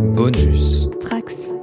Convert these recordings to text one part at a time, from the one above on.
Bonus. Trax.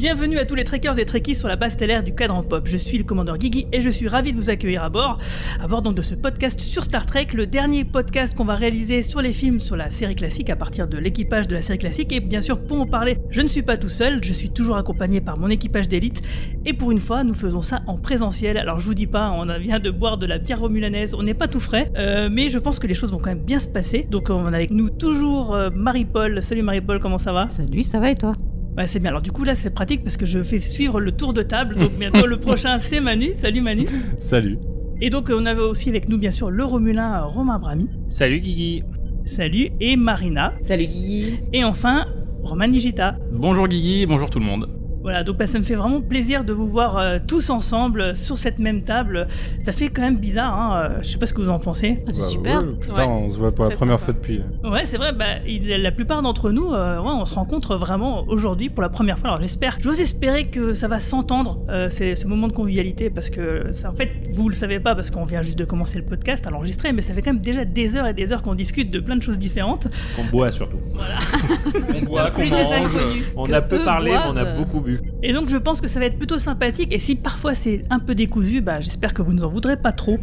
Bienvenue à tous les trekkers et trekkies sur la base stellaire du cadran pop. Je suis le commandeur Guigui et je suis ravi de vous accueillir à bord. À bord donc de ce podcast sur Star Trek, le dernier podcast qu'on va réaliser sur les films sur la série classique à partir de l'équipage de la série classique. Et bien sûr, pour en parler, je ne suis pas tout seul, je suis toujours accompagné par mon équipage d'élite. Et pour une fois, nous faisons ça en présentiel. Alors je vous dis pas, on vient de boire de la bière romulanaise, on n'est pas tout frais, euh, mais je pense que les choses vont quand même bien se passer. Donc on a avec nous toujours euh, Marie-Paul. Salut Marie-Paul, comment ça va? Salut, ça va et toi? Ouais, c'est bien. Alors du coup là, c'est pratique parce que je fais suivre le tour de table. Donc bientôt le prochain, c'est Manu. Salut Manu. Salut. Et donc on avait aussi avec nous bien sûr le Romulin Romain Brami. Salut Guigui. Salut et Marina. Salut Guigui. Et enfin Roman Nigita. Bonjour Guigui, bonjour tout le monde. Voilà, donc bah, ça me fait vraiment plaisir de vous voir euh, tous ensemble euh, sur cette même table. Ça fait quand même bizarre, hein, euh, je sais pas ce que vous en pensez. Ah, C'est Bah, super. ouais, putain, Ouais, on se voit pour la première sympa. fois depuis. Ouais, c'est vrai, bah, il- la plupart d'entre nous, euh, ouais, on se rencontre vraiment aujourd'hui pour la première fois. Alors j'espère, j'ose espérer que ça va s'entendre, euh, c'est ce moment de convivialité, parce que ça, en fait, vous le savez pas, parce qu'on vient juste de commencer le podcast à l'enregistrer, mais ça fait quand même déjà des heures et des heures qu'on discute de plein de choses différentes. Qu'on boit surtout. On boit, qu'on mange. inconnus. On a peu parlé, mais on a beaucoup bu. Et donc je pense que ça va être plutôt sympathique, et si parfois c'est un peu décousu, bah, j'espère que vous nous en voudrez pas trop.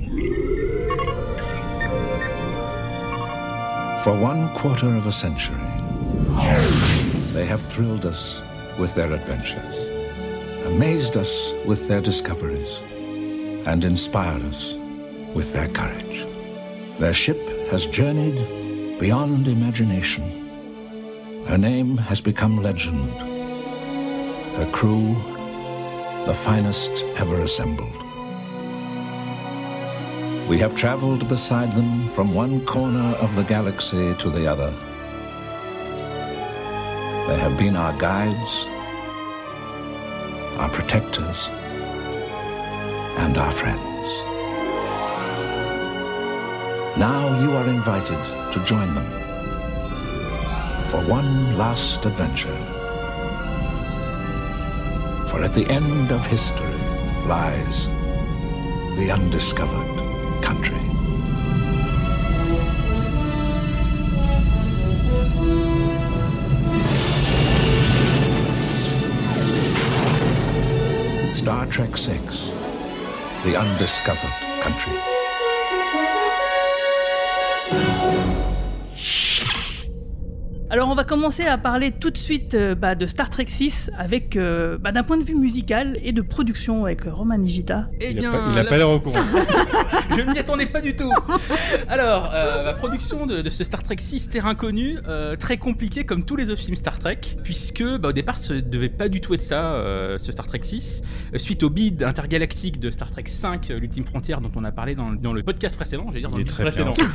For one quarter of a century, they have thrilled us with their adventures, amazed us with their discoveries, and inspired us with their courage. Their ship has journeyed beyond imagination. Her name has become legend. Her crew, the finest ever assembled. We have traveled beside them from one corner of the galaxy to the other. They have been our guides, our protectors, and our friends. Now you are invited to join them for one last adventure. For at the end of history lies the undiscovered country. Star Trek VI The Undiscovered Country. Alors on va commencer à parler tout de suite euh, bah, de Star Trek 6 avec euh, bah, d'un point de vue musical et de production avec euh, Roman Nigita. Eh Il a bien, pas- la- l'air au courant. je ne m'y attendais pas du tout. Alors, euh, la production de, de ce Star Trek 6 Terrain Connu, euh, très compliqué comme tous les autres films Star Trek, puisque bah, au départ, ce devait pas du tout être ça, euh, ce Star Trek 6. Euh, suite au bid intergalactique de Star Trek 5, euh, l'ultime frontière, dont on a parlé dans, dans le podcast précédent, j'allais dire dans Il est le très précédent. bien.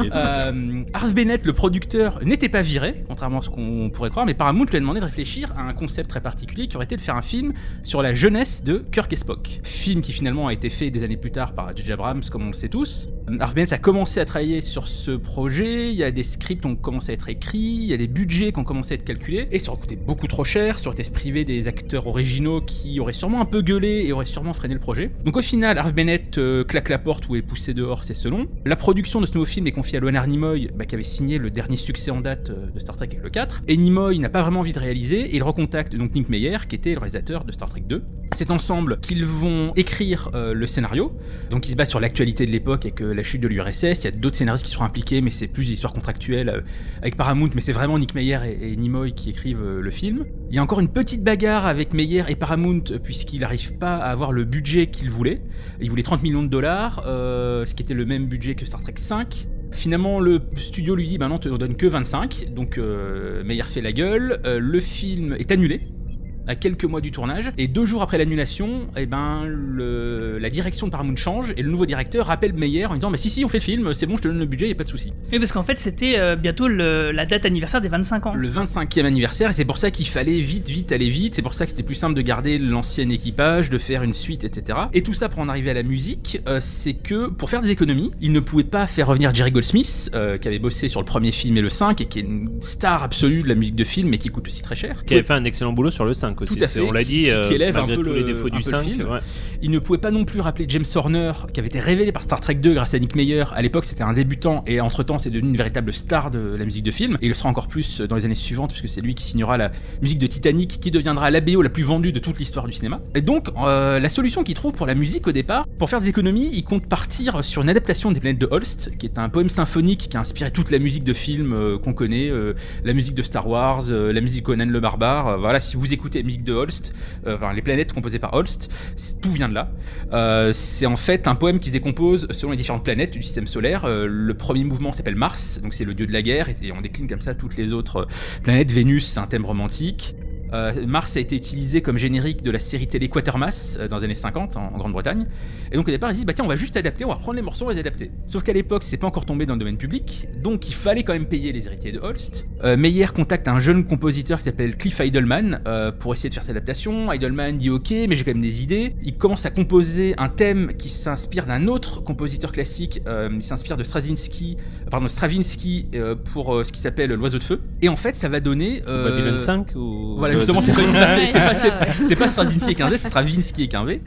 Il est très bien. Euh, Harv Bennett, le producteur, n'était pas viré, contrairement à ce qu'on pourrait croire, mais Paramount lui a demandé de réfléchir à un concept très particulier qui aurait été de faire un film sur la jeunesse de Kirk et Spock. Film qui finalement a été fait des années plus tard par J.J. Abrams, comme on le sait tous. Euh, Harv Bennett a commencé à travailler sur ce projet, il y a des scripts qui ont commencé à être écrits, il y a des budgets qui ont commencé à être calculés, et ça aurait coûté beaucoup trop cher, ça aurait été se priver des acteurs originaux qui auraient sûrement un peu gueulé et auraient sûrement freiné le projet. Donc au final, Harv Bennett euh, claque la porte ou est poussé dehors, c'est selon. La production de ce nouveau film est confiée à Leonard Nimoy, bah, qui avait signé le dernier succès en date euh, de Star Trek avec le 4. Et Nimoy n'a pas vraiment envie de réaliser, et il recontacte donc Nick Meyer, qui était le réalisateur de Star Trek 2. C'est ensemble qu'ils vont écrire euh, le scénario. Donc il se base sur l'actualité de l'époque avec euh, la chute de l'URSS. Il y a d'autres scénaristes qui seront impliqués, mais c'est plus des histoires contractuelles euh, avec Paramount, mais c'est vraiment Nick Meyer et, et Nimoy qui écrivent euh, le film. Il y a encore une petite bagarre avec Meyer et Paramount, euh, puisqu'il n'arrive pas à avoir le budget qu'il voulait. Il voulait 30 millions de dollars, ce qui était le même budget que Star Trek 5. Finalement, le studio lui dit bah non, te donne que 25. Donc euh, Meyer fait la gueule. Euh, le film est annulé à quelques mois du tournage et deux jours après l'annulation, eh ben le- la direction de Paramount change et le nouveau directeur rappelle Meyer en disant mais si si on fait le film, c'est bon, je te donne le budget, y a pas de souci. Oui, parce qu'en fait c'était euh, bientôt le- la date anniversaire des 25 ans. Le 25e anniversaire et c'est pour ça qu'il fallait vite vite aller vite, c'est pour ça que c'était plus simple de garder l'ancien équipage, de faire une suite, etc. Et tout ça pour en arriver à la musique, euh, c'est que pour faire des économies, ils ne pouvaient pas faire revenir Jerry Goldsmith, euh, qui avait bossé sur le premier film et le 5 et qui est une star absolue de la musique de film mais qui coûte aussi très cher. Qui avait fait un excellent boulot sur le 5 5 aussi. Tout à fait, On l'a dit, qui euh, élève un peu tous les le- défauts du peu le 5. film. ouais. Il ne pouvait pas non plus rappeler James Horner, qui avait été révélé par Star Trek 2 grâce à Nick Meyer. À l'époque, c'était un débutant et entre-temps, c'est devenu une véritable star de la musique de film. Et il le sera encore plus dans les années suivantes, puisque c'est lui qui signera la musique de Titanic, qui deviendra la BO la plus vendue de toute l'histoire du cinéma. Et donc, euh, la solution qu'il trouve pour la musique au départ, pour faire des économies, il compte partir sur une adaptation des planètes de Holst, qui est un poème symphonique qui a inspiré toute la musique de film euh, qu'on connaît, euh, la musique de Star Wars, euh, la musique Conan le Barbare. Euh, voilà, si vous écoutez de Holst, euh, enfin les planètes composées par Holst, tout vient de là. Euh, c'est en fait un poème qui se décompose selon les différentes planètes du système solaire. Euh, le premier mouvement s'appelle Mars, donc c'est le dieu de la guerre, et, et on décline comme ça toutes les autres planètes. Vénus, c'est un thème romantique. Euh, Mars a été utilisé comme générique de la série télé Quatermass euh, dans les années 50 en, en Grande-Bretagne. Et donc au départ, ils disent bah tiens, on va juste adapter, on va prendre les morceaux, on va les adapter. Sauf qu'à l'époque, c'est pas encore tombé dans le domaine public, donc il fallait quand même payer les héritiers de Holst. Euh, Meyer contacte un jeune compositeur qui s'appelle Cliff Heidelman pour essayer de faire cette adaptation. Heidelman dit ok, mais j'ai quand même des idées. Il commence à composer un thème qui s'inspire d'un autre compositeur classique. il s'inspire de Straczynski, pardon, Stravinsky pour ce qui s'appelle L'oiseau de feu. Et en fait, ça va donner Babylon 5 ou. voilà, justement, c'est pas, pas- pas- Straczynski avec un Z, c'est Stravinsky avec un V.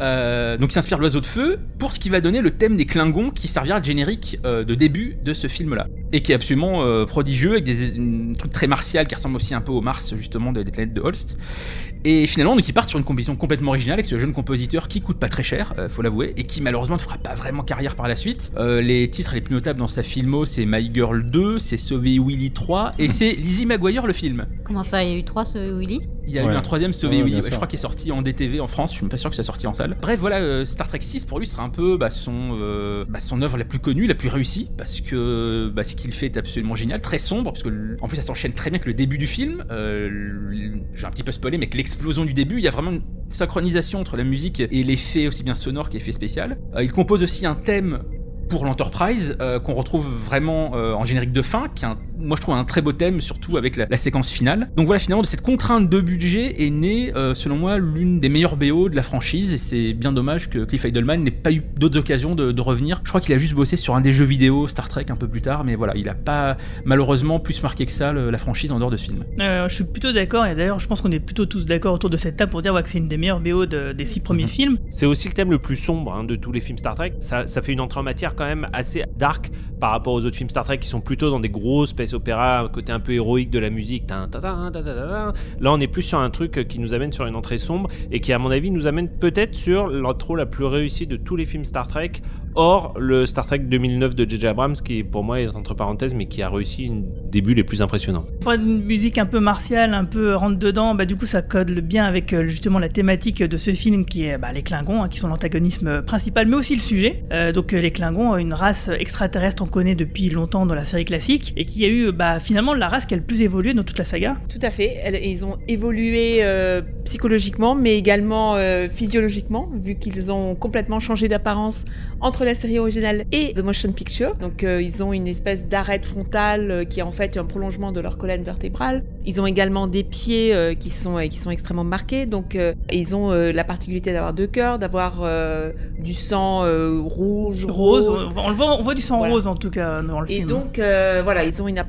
Euh, donc, il s'inspire de l'oiseau de feu pour ce qui va donner le thème des Klingons qui servira de générique euh, de début de ce film-là. Et qui est absolument euh, prodigieux, avec des un truc très martial qui ressemble aussi un peu au Mars, justement, de- des planètes de Holst. Et finalement, donc, ils partent sur une composition complètement originale avec ce jeune compositeur qui coûte pas très cher, euh, faut l'avouer, et qui malheureusement ne fera pas vraiment carrière par la suite. Euh, les titres les plus notables dans sa filmo, c'est My Girl 2, c'est Sauver Willy 3, et c'est Lizzie McGuire le film. Comment ça, il y a eu trois ce Willy? Il y a Ouais. eu un troisième Sauvé Ouais, Oui, bien je sûr. crois qu'il est sorti en DTV en France, je suis même pas sûr que ça soit sorti en salle. Bref, voilà, euh, Star Trek 6 pour lui sera un peu bah, son, euh, bah, son œuvre la plus connue, la plus réussie, parce que bah, ce qu'il fait est absolument génial, très sombre, parce que en plus ça s'enchaîne très bien avec le début du film. Euh, je vais un petit peu spoiler, mais que l'explosion du début, il y a vraiment une synchronisation entre la musique et l'effet aussi bien sonore qu'effet spécial. Euh, il compose aussi un thème pour l'Enterprise euh, qu'on retrouve vraiment euh, en générique de fin, qui est un- moi je trouve un très beau thème, surtout avec la, la séquence finale. Donc voilà, finalement de cette contrainte de budget est née, euh, selon moi, l'une des meilleures BO de la franchise, et c'est bien dommage que Cliff Heidelman n'ait pas eu d'autres occasions de, de revenir. Je crois qu'il a juste bossé sur un des jeux vidéo Star Trek un peu plus tard, mais voilà, il a pas malheureusement plus marqué que ça le- la franchise en dehors de ce film. Euh, je suis plutôt d'accord, et d'ailleurs, je pense qu'on est plutôt tous d'accord autour de cette table pour dire ouais, que c'est une des meilleures BO de- des six premiers Mhm. films. C'est aussi le thème le plus sombre hein, de tous les films Star Trek. Ça, ça fait une entrée en matière quand même assez dark par rapport aux autres films Star Trek qui sont plutôt dans des gros opéra, côté un peu héroïque de la musique. Là, on est plus sur un truc qui nous amène sur une entrée sombre et qui, à mon avis, nous amène peut-être sur l'intro la plus réussie de tous les films Star Trek. Or, le Star Trek 2009 de J.J. Abrams, qui pour moi est entre parenthèses, mais qui a réussi une début les plus impressionnants. Une musique un peu martiale, un peu rentre dedans, bah, du coup ça code bien avec euh, justement la thématique de ce film qui est bah, les Klingons, hein, qui sont l'antagonisme principal, mais aussi le sujet. Euh, donc euh, les Klingons, une race extraterrestre qu'on connaît depuis longtemps dans la série classique, et qui a eu bah, finalement la race qui a le plus évolué dans toute la saga. Tout à fait. Ils ont évolué euh, psychologiquement, mais également euh, physiologiquement, vu qu'ils ont complètement changé d'apparence entre la série originale et The Motion Picture. Donc, euh, ils ont une espèce d'arête frontale qui est en fait un prolongement de leur colonne vertébrale. Ils ont également des pieds qui sont qui sont extrêmement marqués. Donc, et ils ont la particularité d'avoir deux cœurs, d'avoir du sang rouge, Rose, rose. on, on le voit, on voit du sang Voilà. rose en tout cas dans le Et film. donc, euh, voilà, ils ont une apparence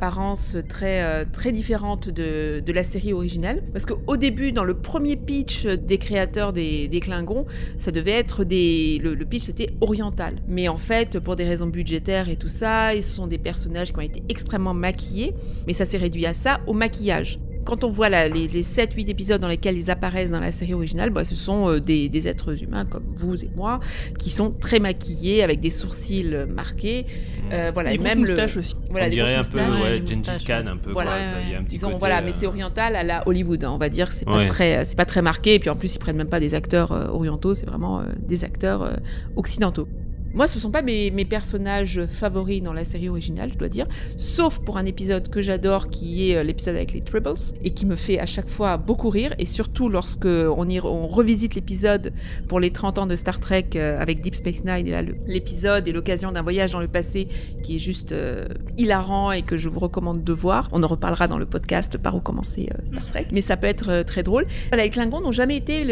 très, euh, très différente de, la série originale. Parce qu'au début, dans le premier pitch des créateurs des, des Klingons, ça devait être des. Le, le pitch, c'était oriental. Mais en fait, pour des raisons budgétaires et tout ça, ils sont des personnages qui ont été extrêmement maquillés. Mais ça s'est réduit à ça, au maquillage. Quand on voit les, les 7-8 épisodes dans lesquels ils apparaissent dans la série originale, bah, ce sont euh, des, des êtres humains comme vous et moi, qui sont très maquillés, avec des sourcils euh, marqués. Euh, voilà, Des et même le- moustaches aussi. voilà, on dirait un peu ouais, Gengis Khan, un peu. Voilà. quoi, ça, il y a un petit Ils ont, côté, voilà, euh, mais c'est oriental à la Hollywood, hein, on va dire. C'est pas Ouais. très, c'est pas très marqué. Et puis en plus, ils prennent même pas des acteurs euh, orientaux, c'est vraiment euh, des acteurs euh, occidentaux. Moi, ce sont pas mes, personnages favoris dans la série originale, je dois dire, sauf pour un épisode que j'adore, qui est euh, l'épisode avec les Tribbles, et qui me fait à chaque fois beaucoup rire, et surtout lorsque on, y, on revisite l'épisode pour les 30 ans de Star Trek euh, avec Deep Space Nine, et là, l'épisode est l'occasion d'un voyage dans le passé qui est juste euh, hilarant et que je vous recommande de voir. On en reparlera dans le podcast par où commencer Star Trek, mais ça peut être très drôle. Voilà, les Klingons n'ont jamais été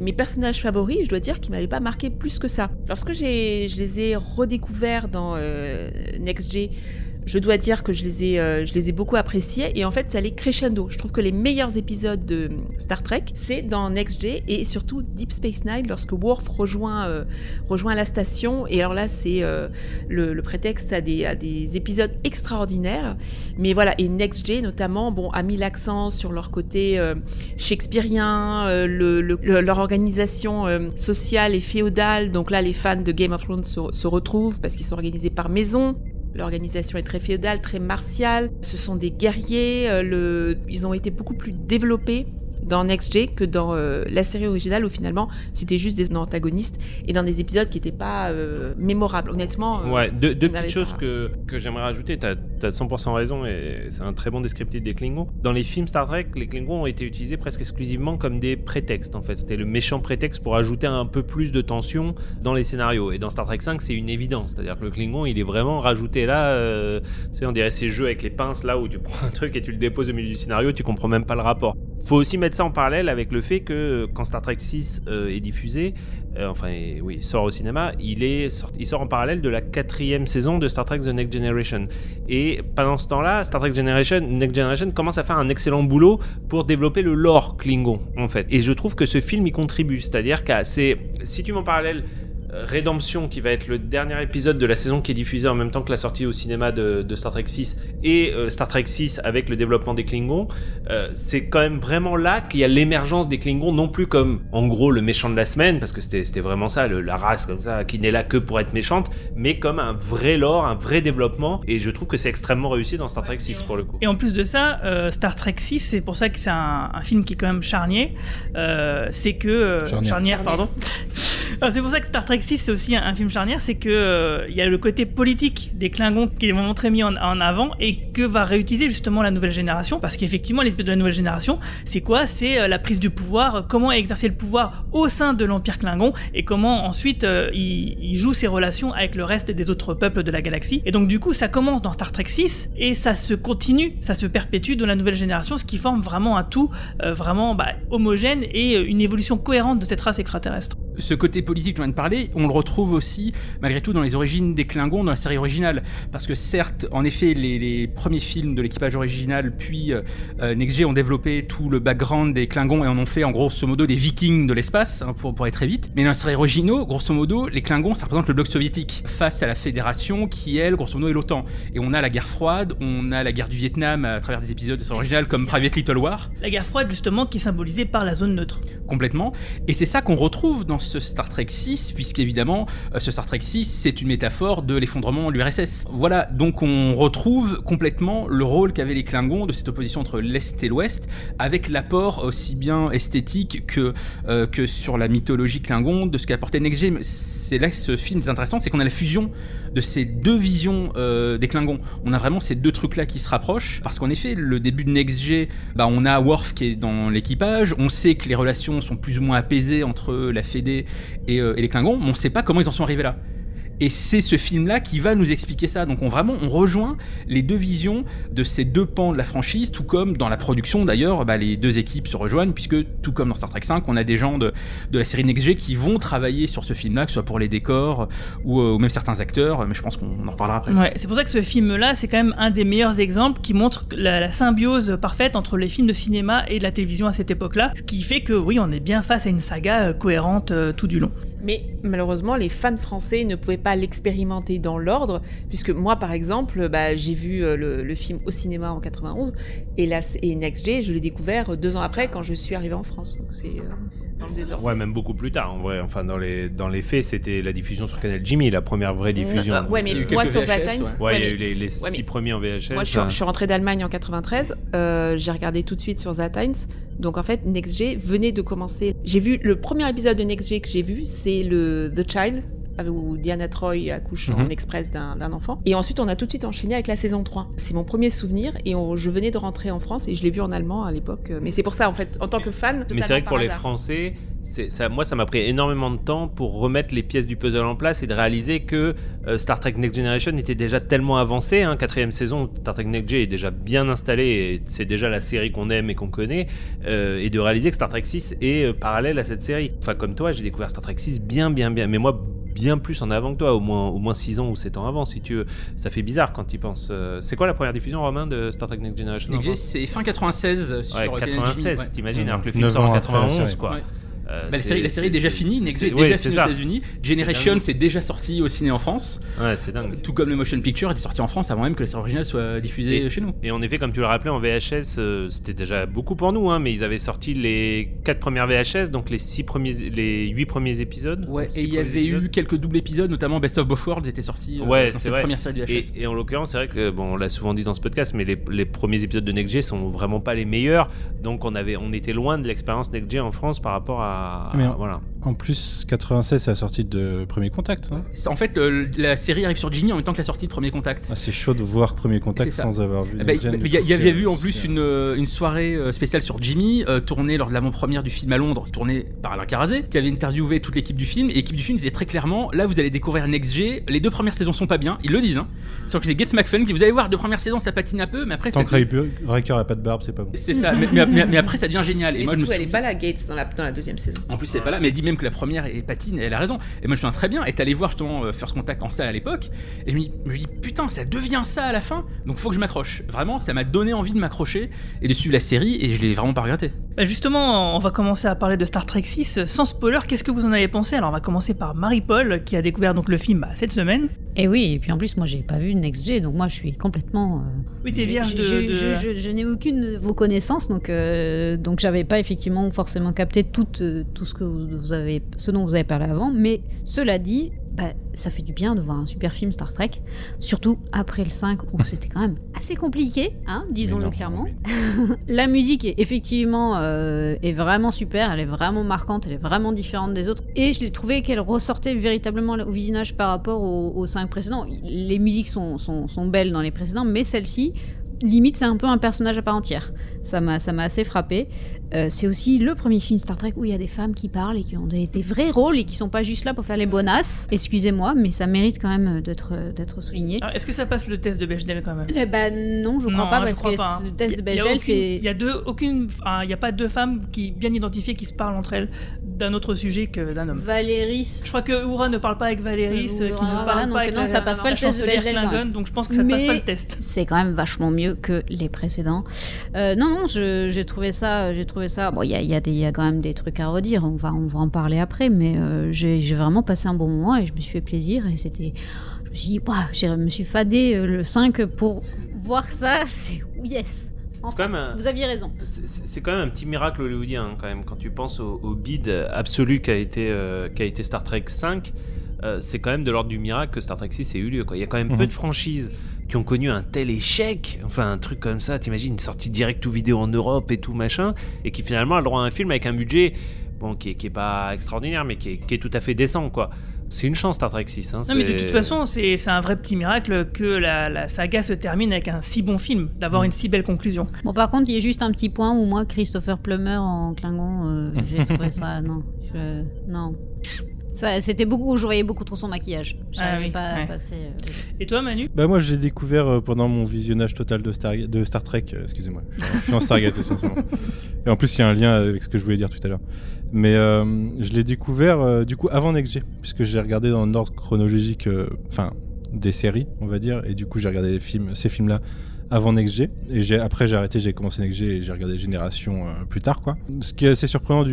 mes personnages favoris, je dois dire qu'ils m'avaient pas marqué plus que ça. Lorsque j'ai, je les ai redécouverts dans euh, Next G, je dois dire que je les ai, euh, je les ai beaucoup appréciés et en fait ça allait crescendo. Je trouve que les meilleurs épisodes de Star Trek, c'est dans Next et surtout Deep Space Nine lorsque Worf rejoint, euh, rejoint la station et alors là c'est euh, le, le, prétexte à des, à des épisodes extraordinaires. Mais voilà et Next notamment bon a mis l'accent sur leur côté shakespearien, le, le, leur organisation sociale et féodale. Donc là les fans de Game of Thrones se, se retrouvent parce qu'ils sont organisés par maison. L'organisation est très féodale, très martiale. Ce sont des guerriers. Euh. Ils ont été beaucoup plus développés dans Next G que dans euh, la série originale où finalement c'était juste des antagonistes et dans des épisodes qui n'étaient pas euh, mémorables. Honnêtement. Euh, ouais, deux, petites choses que, que j'aimerais rajouter. Tu as, 100% raison et c'est un très bon descriptif des Klingons. Dans les films Star Trek, les Klingons ont été utilisés presque exclusivement comme des prétextes en fait. C'était le méchant prétexte pour ajouter un peu plus de tension dans les scénarios. Et dans Star Trek 5, c'est une évidence. C'est-à-dire que le Klingon, il est vraiment rajouté là. tu sais, on dirait ces jeux avec les pinces là où tu prends un truc et tu le déposes au milieu du scénario, tu comprends même pas le rapport. Faut aussi mettre en parallèle avec le fait que quand Star Trek 6 euh, est diffusé, euh, enfin oui, sort au cinéma, il, est il sort en parallèle de la quatrième saison de Star Trek The Next Generation. Et pendant ce temps-là, Star Trek Generation, Next Generation commence à faire un excellent boulot pour développer le lore Klingon, en fait. Et je trouve que ce film y contribue. C'est-à-dire que c'est, si tu m'en parallèle Rédemption, qui va être le dernier épisode de la saison qui est diffusé en même temps que la sortie au cinéma de, Star Trek 6, et euh, Star Trek 6 avec le développement des Klingons, euh, c'est quand même vraiment là qu'il y a l'émergence des Klingons, non plus comme en gros le méchant de la semaine, parce que c'était vraiment ça, la race comme ça, qui n'est là que pour être méchante, mais comme un vrai lore, un vrai développement, et je trouve que c'est extrêmement réussi dans Star Trek 6 pour le coup. Et en plus de ça, euh, Star Trek 6, c'est pour ça que c'est un, film qui est quand même charnier, c'est que... charnière, pardon. C'est pour ça que Star Trek c'est aussi un, film charnière, c'est que euh, il y a le côté politique des Klingons qui est vraiment très mis en, avant et que va réutiliser justement la nouvelle génération, parce qu'effectivement l'esprit de la nouvelle génération, c'est quoi? C'est euh, la prise du pouvoir, comment exercer le pouvoir au sein de l'Empire Klingon et comment ensuite euh, il, joue ses relations avec le reste des autres peuples de la galaxie. Et donc du coup, ça commence dans Star Trek 6 et ça se continue, ça se perpétue dans la nouvelle génération, ce qui forme vraiment un tout vraiment bah, homogène et une évolution cohérente de cette race extraterrestre. Politique dont on vient de parler, on le retrouve aussi, malgré tout, dans les origines des Klingons, dans la série originale. Parce que certes, en effet, les, premiers films de l'équipage original, puis euh, euh NextG ont développé tout le background des Klingons et en ont fait, en grosso modo, des vikings de l'espace, hein, pour, pour aller très vite. Mais dans la série originale, grosso modo, les Klingons, ça représente le bloc soviétique, face à la Fédération, qui, elle, grosso modo, est l'OTAN. Et on a la guerre froide, on a la guerre du Vietnam à travers des épisodes de série originale, comme Private Little War. La guerre froide, justement, qui est symbolisée par la zone neutre. Complètement. Et c'est ça qu'on retrouve dans ce Star Trek 6, puisqu'évidemment, euh, ce Star Trek 6, c'est une métaphore de l'effondrement de l'URSS. Voilà, donc on retrouve complètement le rôle qu'avaient les Klingons de cette opposition entre l'Est et l'Ouest, avec l'apport aussi bien esthétique que, euh, sur la mythologie Klingon, de ce qu'apportait Next Gen. C'est là que ce film est intéressant, c'est qu'on a la fusion de ces deux visions euh, des Klingons. On a vraiment ces deux trucs-là qui se rapprochent, parce qu'en effet, le début de Next G, bah, on a Worf qui est dans l'équipage, on sait que les relations sont plus ou moins apaisées entre la Fédé euh, et, les Klingons, mais on ne sait pas comment ils en sont arrivés là. Et c'est ce film-là qui va nous expliquer ça. Donc on vraiment on rejoint les deux visions de ces deux pans de la franchise, tout comme dans la production d'ailleurs, bah, les deux équipes se rejoignent, puisque tout comme dans Star Trek 5, on a des gens de, de la série Next qui vont travailler sur ce film-là, que ce soit pour les décors ou, euh, même certains acteurs, mais je pense qu'on en reparlera après. Ouais, c'est pour ça que ce film-là, c'est quand même un des meilleurs exemples qui montre la, la, symbiose parfaite entre les films de cinéma et de la télévision à cette époque-là, ce qui fait que oui, on est bien face à une saga euh, cohérente euh, tout du long. Mais malheureusement, les fans français ne pouvaient pas l'expérimenter dans l'ordre, puisque moi, par exemple, bah, j'ai vu euh, le, film au cinéma en 91, et, la, et Next je l'ai découvert deux ans après, quand je suis arrivé en France. Euh, Ouais, même beaucoup plus tard, en vrai. Enfin, dans les, dans les faits, c'était la diffusion sur Canal Jimmy, la première vraie diffusion. Euh, ouais, mais moi sur The Times. Ouais, il y a eu les, les six premiers en VHS. Moi, je, suis rentré d'Allemagne en 93. Euh, j'ai regardé tout de suite sur The Times. Donc, en fait, NextG venait de commencer. J'ai vu le premier épisode de NextG que j'ai vu, c'est le The Child où Diana Troy accouche en mhm. express d'un enfant. Et ensuite, on a tout de suite enchaîné avec la saison 3. C'est mon premier souvenir et je venais de rentrer en France et je l'ai vu en allemand à l'époque. Mais c'est pour ça, en fait, en tant que fan. Mais c'est vrai que pour les Français, ça, moi, ça m'a pris énormément de temps pour remettre les pièces du puzzle en place et de réaliser que euh, Star Trek Next Generation était déjà tellement avancé. Hein, quatrième saison, Star Trek Next Gen est déjà bien installé et c'est déjà la série qu'on aime et qu'on connaît. Euh, et de réaliser que Star Trek 6 est euh, parallèle à cette série. Enfin, comme toi, j'ai découvert Star Trek 6 bien, bien, bien. Mais moi, bien plus en avant que toi, au moins au moins 6 ans ou 7 ans avant, si tu veux. Ça fait bizarre quand tu penses. Euh, c'est quoi la première diffusion, Romain, de Star Trek Next Generation? Next Gen, c'est fin 96 sur Ouais, Canal 96, Jimmy, ouais. t'imagines, alors que le film sort en ans après la 91, série. quoi. Ouais. Euh, Bah, la, série, la série est déjà finie, Gen est déjà c'est finie aux. États-Unis. Generation, c'est déjà sorti au ciné en France. Ouais, c'est dingue. Tout comme le motion picture était sorti en France avant même que la série originale soit diffusée Et- chez nous. Et en effet, comme tu le rappelais, en VHS, euh, c'était déjà beaucoup pour nous, hein, mais ils avaient sorti les 4 premières VHS, donc les six premiers, les 8 premiers épisodes. Ouais, et il y avait épisodes. eu quelques doubles épisodes, notamment Best of Both Worlds était sorti euh, Ouais, dans cette vrai. première série de VHS. Et, et en l'occurrence, c'est vrai que bon, on l'a souvent dit dans ce podcast, mais les, les premiers épisodes de Next Gen sont vraiment pas les meilleurs. Donc on avait, on était loin de l'expérience Next en France par rapport à, Mais à- en- voilà. En plus, 96, c'est la sortie de Premier Contact. hein. C'est- En fait, le- la série arrive sur Jimmy en même temps que la sortie de Premier Contact. Ah, c'est chaud de voir Premier Contact C'est sans avoir vu. Eh ben, il y, avait c'est- eu en c'est- plus une, euh, une soirée euh, spéciale sur Jimmy, euh, tournée lors de l'avant-première du film à Londres, tournée par Alain Carazé, qui avait interviewé toute l'équipe du film. Et l'équipe du film disait très clairement là, vous allez découvrir Next G. Les deux premières saisons sont pas bien, ils le disent. Hein. C'est que c'est Gates McFadden qui vous allez voir, deux premières saisons ça patine un peu, mais après Tant ça que Riker Riker a pas de barbe, c'est pas bon. C'est ça, mais, mais- mais- mais après ça devient génial. Et Mais moi, je me surtout, elle est pas là, Gates, dans la, dans la deuxième saison. En plus, elle est pas là, mais elle dit même la première est patine, et elle a raison. Et moi, je me souviens très bien, est allé voir justement euh, First Contact en salle à l'époque, et je me dis, je me dis, putain, ça devient ça à la fin, donc faut que je m'accroche. Vraiment, ça m'a donné envie de m'accrocher et de suivre la série, et je l'ai vraiment pas regretté. Bah, justement, on va commencer à parler de Star Trek 6. Sans spoiler, qu'est-ce que vous en avez pensé? Alors, on va commencer par Marie-Paul, qui a découvert donc le film bah, cette semaine. Et oui, et puis en plus, moi, j'ai pas vu Next G, donc moi, je suis complètement. euh, Oui, t'es vierge de. Je, je- je n'ai aucune de vos connaissances, donc euh, donc j'avais pas effectivement forcément capté tout, euh, tout ce que vous avez, ce dont vous avez parlé avant. Mais cela dit, bah, ça fait du bien de voir un super film Star Trek, surtout après le 5 où c'était quand même assez compliqué, hein, disons-le clairement. La musique est effectivement euh, est vraiment super, elle est vraiment marquante, elle est vraiment différente des autres. Et j'ai trouvé qu'elle ressortait véritablement au visionnage par rapport aux, aux cinq précédents. Les musiques sont, sont, sont belles dans les précédents, mais celle-ci, limite, c'est un peu un personnage à part entière. Ça m'a ça m'a assez frappé. Euh, c'est aussi le premier film Star Trek où il y a des femmes qui parlent et qui ont des, des vrais rôles et qui sont pas juste là pour faire les bonasses. Excusez-moi, mais ça mérite quand même d'être d'être souligné. Est-ce que ça passe le test de Bechdel quand même? Eh ben non, je crois Non, pas parce crois que pas, hein. ce test de Bechdel, c'est Il y a deux, aucune, il y a pas deux femmes qui bien identifiées qui se parlent entre elles d'un autre sujet que d'un homme. Valérie. Je crois que Oura ne parle pas avec Valérie, Euh, qui ne parle voilà, pas avec non, la, ça passe pas le test de Bechdel, Klingon, donc je pense que ça passe pas le test. c'est quand même vachement mieux que les précédents. Euh, non, non, j'ai trouvé ça, j'ai trouvé ça. Bon, il y a, y, a y a quand même des trucs à redire. On va, on va en parler après, mais euh, j'ai vraiment passé un bon moment et je me suis fait plaisir et c'était. Je me suis dit, je me suis fadé euh, le 5 pour voir ça. C'est yes. Enfin, même Vous aviez raison. C'est- quand même un petit miracle hollywoodien hein, quand même quand tu penses au, au bid absolu qu'a été, euh, été Star Trek 5. Euh, c'est quand même de l'ordre du miracle que Star Trek 6 ait eu lieu. Quoi. Il y a quand même Mhm. peu de franchises qui ont connu un tel échec, enfin un truc comme ça, t'imagines une sortie direct ou vidéo en Europe et tout machin, et qui finalement a le droit à un film avec un budget bon, qui, est, qui est pas extraordinaire, mais qui est, qui est tout à fait décent. quoi. C'est une chance Star Trek 6. hein, Non mais de toute façon, c'est un vrai petit miracle que la, la saga se termine avec un si bon film, d'avoir Mm. une si belle conclusion. Bon, par contre, il y a juste un petit point où moi, Christopher Plummer en Klingon, euh, j'ai trouvé ça. Non. Je- non. C'était beaucoup, je voyais beaucoup trop son maquillage. J'arrivais Ah oui, pas à ouais. passer. euh, Et toi Manu? Bah moi j'ai découvert euh, pendant mon visionnage total de Star, de Star Trek, euh, excusez-moi, je suis en- Stargate aussi en ce moment. Et en plus il y a un lien avec ce que je voulais dire tout à l'heure. Mais euh, je l'ai découvert euh, du coup avant Next G, puisque j'ai regardé dans l'ordre chronologique, euh, enfin des séries on va dire, et du coup j'ai regardé les films, ces films-là avant Next G, et j'ai, après j'ai arrêté, j'ai commencé Next G et j'ai regardé Génération euh, plus tard quoi. Ce qui est assez surprenant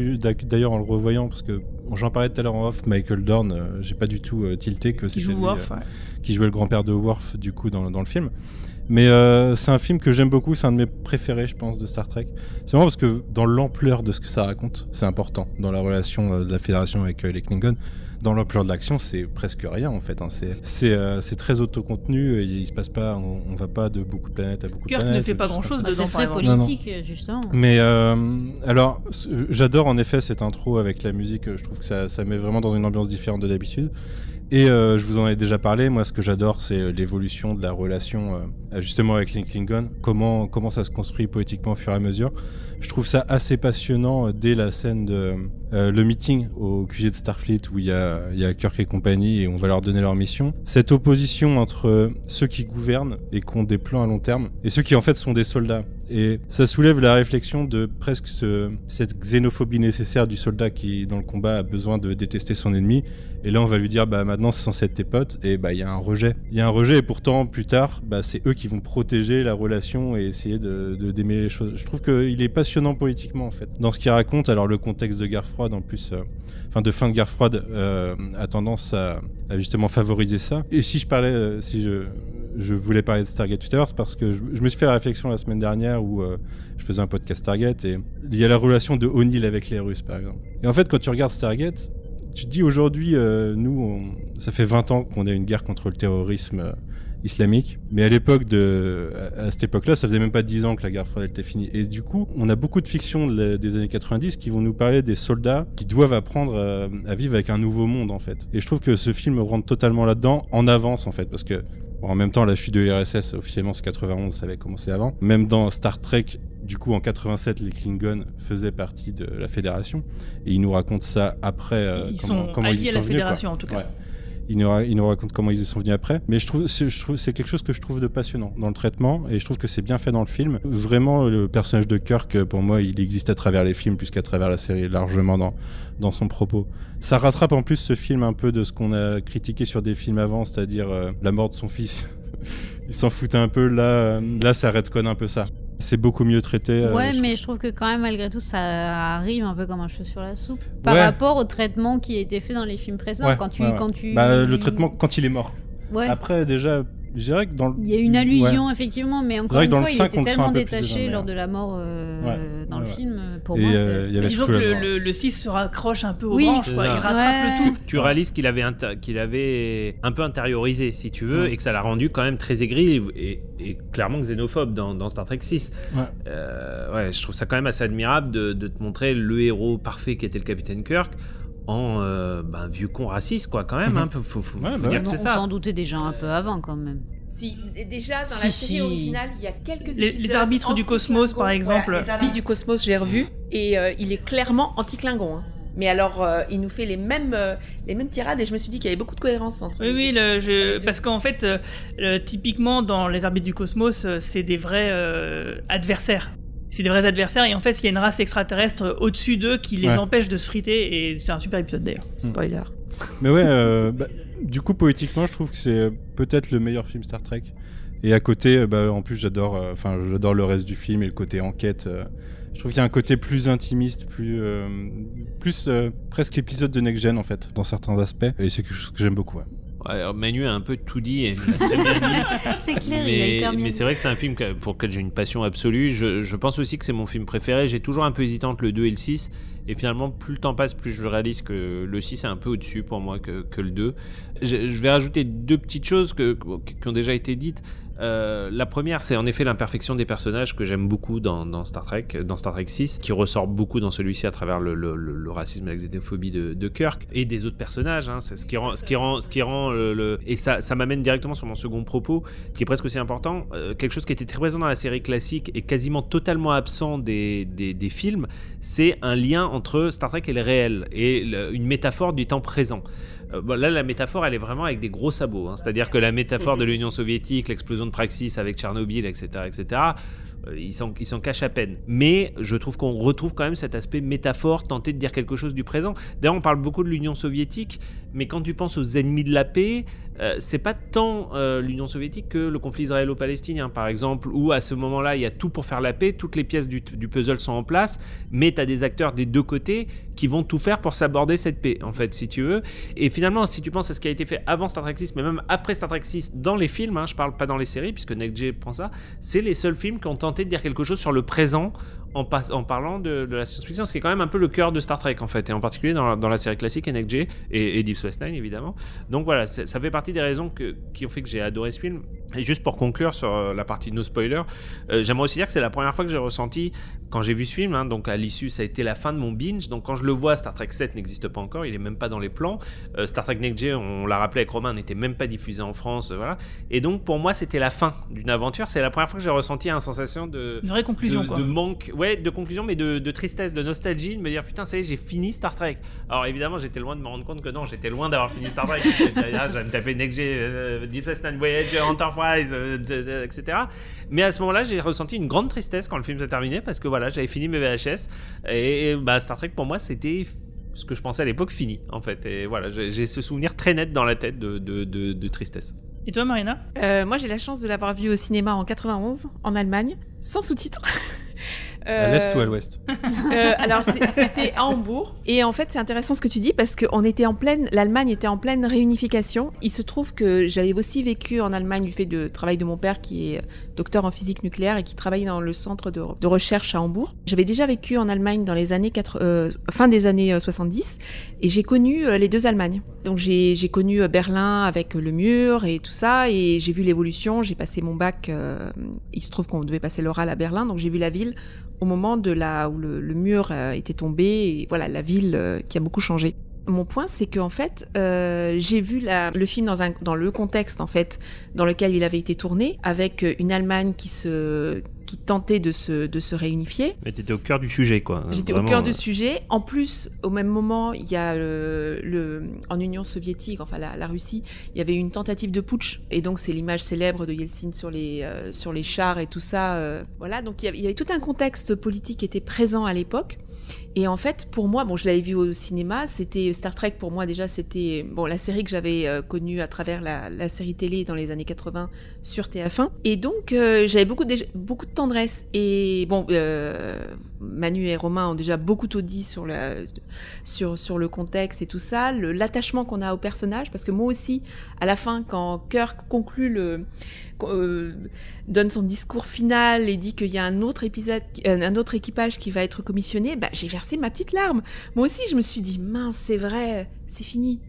d'ailleurs en le revoyant, parce que j'en parlais tout à l'heure en off, Michael Dorn, euh, j'ai pas du tout euh, tilté que joue lui, Worf euh, ouais. qui jouait le grand-père de Worf du coup dans, dans le film. Mais euh, c'est un film que j'aime beaucoup, c'est un de mes préférés je pense de Star Trek. C'est vraiment parce que dans l'ampleur de ce que ça raconte, c'est important dans la relation de la Fédération avec euh, les Klingons. Dans l'ampleur de l'action, c'est presque rien en fait. hein. C'est euh, c'est très autocontenu et il se passe pas, on, on va pas de beaucoup de planètes à beaucoup Kirk de ne planètes. fait pas comme ça. bah, dedans, c'est très politique, euh, justement. Mais euh, alors, j'adore en effet cette intro avec la musique. Je trouve que ça, ça met vraiment dans une ambiance différente de d'habitude. Et euh, je vous en ai déjà parlé. Moi, ce que j'adore, c'est euh, l'évolution de la relation euh, justement avec les Klingon. Comment, comment ça se construit poétiquement au fur et à mesure. Je trouve ça assez passionnant dès la scène de le meeting au QG de Starfleet où il y a Kirk et compagnie et on va leur donner leur mission. Cette opposition entre ceux qui gouvernent et qui ont des plans à long terme et ceux qui en fait sont des soldats Et ça soulève la réflexion de presque ce- cette xénophobie nécessaire du soldat qui, dans le combat, a besoin de détester son ennemi. Et là, on va lui dire, bah maintenant, c'est censé être tes potes. Et bah, il y a un rejet. Il y a un rejet, et pourtant, plus tard, bah, c'est eux qui vont protéger la relation et essayer de, d'aimer les choses. Je trouve qu'il est passionnant politiquement, en fait. Dans ce qu'il raconte, alors le contexte de guerre froide, en plus, euh, enfin, de fin de guerre froide, euh, a tendance à, à justement favoriser ça. Et si je parlais, euh, si je, je voulais parler de Stargate tout à l'heure, c'est parce que je, me suis fait la réflexion la semaine dernière où euh, je faisais un podcast Stargate et il y a la relation de O'Neill avec les Russes, par exemple. Et en fait, quand tu regardes Stargate, tu te dis aujourd'hui, euh, nous, ça fait 20 ans qu'on a une guerre contre le terrorisme euh, islamique, mais à l'époque de, à, cette époque-là, ça faisait même pas 10 ans que la guerre froide était finie. Et du coup, on a beaucoup de fictions des années 90 qui vont nous parler des soldats qui doivent apprendre à vivre avec un nouveau monde, en fait. Et je trouve que ce film rentre totalement là-dedans, en avance, en fait, parce que Bon, en même temps, la chute de l'URSS, officiellement, c'est 91, ça avait commencé avant. Même dans Star Trek, du coup, en 87, les Klingons faisaient partie de la Fédération. Et ils nous racontent ça après. euh, Ils comment, sont comment alliés ils y à la venus, fédération, quoi. en tout cas. Ouais. Ils nous, ra- ils nous racontent comment ils y sont venus après. Mais je trouve, c'est, quelque chose que je trouve de passionnant dans le traitement. Et je trouve que c'est bien fait dans le film. Vraiment, le personnage de Kirk, pour moi, il existe à travers les films plus qu'à travers la série, largement dans, dans son propos. Ça rattrape en plus ce film un peu de ce qu'on a critiqué sur des films avant, c'est-à-dire euh, la mort de son fils. il s'en foutait un peu. Là, euh, là ça redconne un peu ça. C'est beaucoup mieux traité. euh, Ouais, je mais je trouve que quand même, malgré tout, ça arrive un peu comme un cheveu sur la soupe. Par Ouais. rapport au traitement qui a été fait dans les films précédents. Ouais, quand tu. ouais. Quand tu... Bah, le traitement quand il est mort. Ouais. Après, déjà, je dirais que dans le. Il y a une Ouais. allusion, effectivement, mais encore une fois, le il 5, était tellement détaché lors de la mort euh, Ouais, dans ouais, le film. Pour Et, moi, euh, c'est- Disons que le, le, le 6 se raccroche un peu aux Oui. branches, quoi. il rattrape Ouais. le tout. Tu réalises qu'il avait, inter- qu'il avait un peu intériorisé, si tu veux, Ouais. et que ça l'a rendu quand même très aigri et, et- et clairement xénophobe dans, dans Star Trek 6. Ouais. Euh, ouais, je trouve ça quand même assez admirable de, de te montrer le héros parfait qui était le capitaine Kirk en euh, ben, vieux con raciste, quoi, quand même. Mhm. hein. Faut, faut- faut- Ouais, faut bah dire ouais. que on c'est ça. s'en doutait déjà un peu avant, quand même. Si, et déjà dans Si, la série si. originale, il y a quelques Les- épisodes les arbitres du cosmos, par exemple. Voilà, les arbitres du cosmos, j'ai revu et euh, il est clairement anti-Klingon. hein. Mais alors, euh, il nous fait les mêmes, euh, les mêmes tirades et je me suis dit qu'il y avait beaucoup de cohérence entre Oui, les oui, le- je- parce qu'en fait, euh, typiquement dans les arbitres du cosmos, c'est des vrais euh, adversaires. C'est des vrais adversaires et en fait, il y a une race extraterrestre au-dessus d'eux qui les Ouais. empêche de se friter et c'est un super épisode d'ailleurs. Spoiler. Mais ouais, euh, bah, du coup, poétiquement, je trouve que c'est euh, peut-être le meilleur film Star Trek. Et à côté, euh, bah, en plus, j'adore, euh, enfin, j'adore le reste du film et le côté enquête. euh, je trouve qu'il y a un côté plus intimiste, plus, euh, plus euh, presque épisode de Next Gen en fait, dans certains aspects. Et c'est quelque chose que j'aime beaucoup. ouais. Alors Manu a un peu tout dit c'est clair, il a mais, mais c'est vrai que c'est un film pour lequel j'ai une passion absolue. Je, je pense aussi que c'est mon film préféré. J'ai toujours un peu hésitant entre le 2 et le 6. Et finalement, plus le temps passe, plus je réalise que le 6 est un peu au-dessus pour moi que, que le 2. Je, je vais rajouter deux petites choses que, qui ont déjà été dites. Euh, la première, c'est en effet l'imperfection des personnages que j'aime beaucoup dans, Star Trek, dans Star Trek 6, qui ressort beaucoup dans celui-ci à travers le, racisme et la xénophobie de, de Kirk et des autres personnages. hein. C'est ce qui rend, ce qui rend, ce qui rend le, le- et ça, ça m'amène directement sur mon second propos, qui est presque aussi important. Euh, quelque chose qui était très présent dans la série classique et quasiment totalement absent des, des, des films, c'est un lien entre Star Trek et le réel et une métaphore du temps présent. Euh, bon, là, la métaphore, elle est vraiment avec des gros sabots. hein. C'est-à-dire que la métaphore de l'Union soviétique, l'explosion de Praxis avec Tchernobyl, etc., etc., euh, ils s'en cachent à peine. Mais je trouve qu'on retrouve quand même cet aspect métaphore, tenter de dire quelque chose du présent. D'ailleurs, on parle beaucoup de l'Union soviétique, mais quand tu penses aux ennemis de la paix, euh, c'est pas tant euh, l'Union soviétique que le conflit israélo-palestinien, par exemple, où à ce moment-là, il y a tout pour faire la paix, toutes les pièces du, puzzle sont en place, mais tu as des acteurs des deux côtés qui vont tout faire pour s'aborder cette paix, en fait, si tu veux. Et finalement, si tu penses à ce qui a été fait avant Star Trek 6, mais même après Star Trek 6 dans les films, hein, je parle pas dans les séries, puisque NextG prend ça, c'est les seuls films qui ont tenté de dire quelque chose sur le présent en, parlant de, de la science-fiction, ce qui est quand même un peu le cœur de Star Trek en fait, et en particulier dans la, dans la série classique NXG et, et Deep Space Nine évidemment. Donc voilà, ça fait partie des raisons que- qui ont fait que j'ai adoré ce film. Et juste pour conclure sur euh, la partie no spoiler, euh, j'aimerais aussi dire que c'est la première fois que j'ai ressenti quand j'ai vu ce film, hein, donc à l'issue ça a été la fin de mon binge, donc quand je le vois, Star Trek 7 n'existe pas encore, il est même pas dans les plans. Euh, Star Trek Next Gen, on l'a rappelé avec Romain, n'était même pas diffusé en France, euh, voilà. Et donc pour moi c'était la fin d'une aventure, c'est la première fois que j'ai ressenti une sensation de Une vraie conclusion, de, quoi. de manque, ouais, de conclusion, mais de, de tristesse, de nostalgie, de me dire putain, ça y est, j'ai fini Star Trek. Alors évidemment, j'étais loin de me rendre compte que non, j'étais loin d'avoir fini Star Trek. J'allais me taper Next G, euh, Deep Space Nine Voyager, Enterprise, euh, de- de- etc. Mais à ce moment-là, j'ai ressenti une grande tristesse quand le film s'est terminé parce que voilà, j'avais fini mes VHS et bah, Star Trek pour moi, c'était ce que je pensais à l'époque fini en fait. Et voilà, j'ai j'ai ce souvenir très net dans la tête de, de, de- de tristesse. Et toi, Marina? Euh, moi, j'ai la chance de l'avoir vu au cinéma en 91, en Allemagne, sans sous-titres. À l'est ou à l'ouest? Euh, alors c'était à Hambourg et en fait c'est intéressant ce que tu dis parce qu'on était en pleine, l'Allemagne était en pleine réunification. Il se trouve que j'avais aussi vécu en Allemagne du fait de travail de mon père qui est docteur en physique nucléaire et qui travaille dans le centre de, de recherche à Hambourg. J'avais déjà vécu en Allemagne dans les années 4, euh, fin des années euh, 70 et j'ai connu euh, les deux Allemagnes. Donc j'ai connu euh, Berlin avec euh, le mur et tout ça et j'ai vu l'évolution. J'ai passé mon bac. euh, il se trouve qu'on devait passer l'oral à Berlin donc j'ai vu la ville au moment de la où le, mur euh, était tombé et voilà la ville euh, qui a beaucoup changé. Mon point, c'est qu'en fait, euh, j'ai vu le film dans, dans le contexte en fait dans lequel il avait été tourné, avec une Allemagne qui se qui tentait de se de se réunifier. Mais t'étais au cœur du sujet quoi. J'étais au cœur euh, du sujet. En plus, au même moment, il y a le, le- en Union soviétique, enfin la, la Russie, il y avait eu une tentative de putsch. Et donc, c'est l'image célèbre de Yeltsin sur les, euh, sur les chars et tout ça. euh, voilà, donc il y, avait, il y avait tout un contexte politique qui était présent à l'époque. Et en fait, pour moi, bon, je l'avais vu au cinéma, c'était Star Trek pour moi déjà, c'était bon la série que j'avais euh, connue à travers la, série télé dans les années 80 sur TF1. Et donc euh, j'avais beaucoup de, beaucoup de tendresse. Et bon, euh, Manu et Romain ont déjà beaucoup tout dit sur sur sur le contexte et tout ça, l'attachement qu'on a au personnage, parce que moi aussi, à la fin, quand Kirk conclut le euh, donne son discours final et dit qu'il y a un autre épisode, euh, un autre équipage qui va être commissionné, bah, j'ai versé ma petite larme. Moi aussi, je me suis dit, mince, c'est vrai, c'est fini.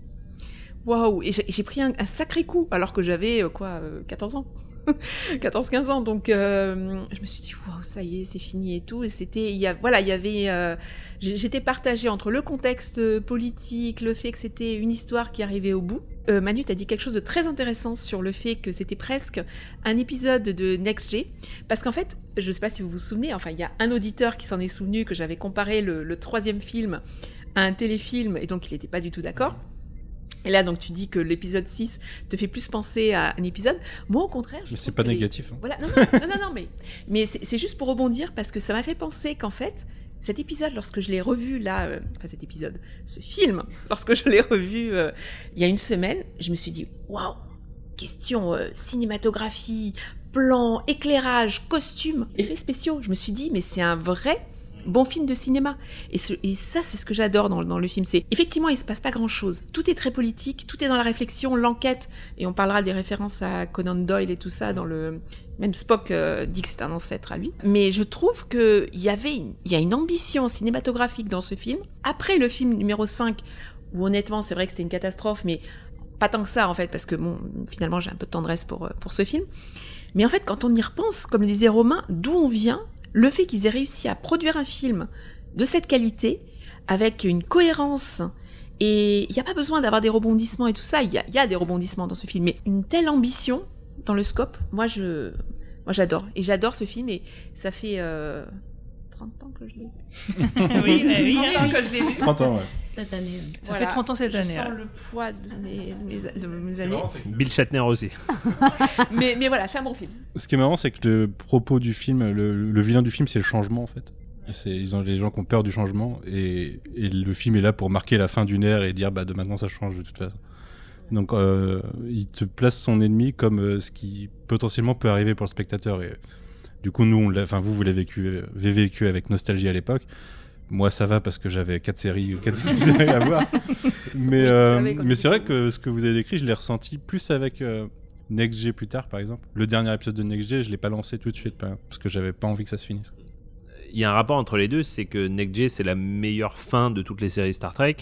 Waouh Et j'ai pris un, sacré coup, alors que j'avais, euh, quoi, euh, 14 ans 14-15 ans, donc euh, je me suis dit, waouh, ça y est, c'est fini et tout. Et c'était, y a, voilà, il y avait, euh, j'étais partagée entre le contexte politique, le fait que c'était une histoire qui arrivait au bout. Euh, Manu, dit quelque chose de très intéressant sur le fait que c'était presque un épisode de Next G, parce qu'en fait, je sais pas si vous vous souvenez, enfin, il y a un auditeur qui s'en est souvenu que j'avais comparé le troisième film à un téléfilm, et donc il n'était pas du tout d'accord. Et là, donc, tu dis que l'épisode 6 te fait plus penser à un épisode. Moi, au contraire, je Mais c'est pas les- négatif. hein. voilà, non, non, non, non, non, mais, mais c'est c'est juste pour rebondir parce que ça m'a fait penser qu'en fait, cet épisode, lorsque je l'ai revu là, euh, enfin cet épisode, ce film, lorsque je l'ai revu euh, il y a une semaine, je me suis dit, waouh, question euh, cinématographie, plan, éclairage, costume, effets spéciaux. Je me suis dit, mais c'est un vrai bon film de cinéma. Et, ça, c'est ce que j'adore dans, le film. C'est effectivement, il se passe pas grand chose. Tout est très politique, tout est dans la réflexion, l'enquête. Et on parlera des références à Conan Doyle et tout ça dans le. Même Spock euh, dit que c'est un ancêtre à lui. Mais je trouve que il y avait, une- y a une ambition cinématographique dans ce film. Après le film numéro 5, où honnêtement, c'est vrai que c'était une catastrophe, mais pas tant que ça en fait, parce que bon, finalement, j'ai un peu de tendresse pour, euh, pour ce film. Mais en fait, quand on y repense, comme le disait Romain, d'où on vient, le fait qu'ils aient réussi à produire un film de cette qualité, avec une cohérence, et il n'y a pas besoin d'avoir des rebondissements et tout ça, il y y a des rebondissements dans ce film, mais une telle ambition dans le scope, moi je, moi j'adore. Et j'adore ce film, et ça fait euh, 30 ans que je l'ai vu. oui, bah oui, 30 ans que je l'ai vu. 30 ans, ouais. Cette année. Ça fait 30 ans cette je année, sens ouais. le poids de mes, de mes- de mes années. Bill Shatner aussi. Mais, mais voilà, c'est un bon film. Ce qui est marrant, c'est que le propos du film, le, le vilain du film, c'est le changement en fait. C'est, ils ont des gens qui ont peur du changement et, et le film est là pour marquer la fin d'une ère et dire bah de maintenant ça change de toute façon. Donc euh, il te place son ennemi comme euh, ce qui potentiellement peut arriver pour le spectateur et du coup nous, enfin vous vous l'avez vécu, euh, vécu avec nostalgie à l'époque. Moi ça va parce que j'avais quatre séries, quatre séries à voir. Mais, euh, mais c'est vrai que ce que vous avez décrit, je l'ai ressenti plus avec euh, Next G plus tard, par exemple. Le dernier épisode de Next G, je l'ai pas lancé tout de suite parce que j'avais pas envie que ça se finisse. il y a un rapport entre les deux, c'est que Next G c'est la meilleure fin de toutes les séries Star Trek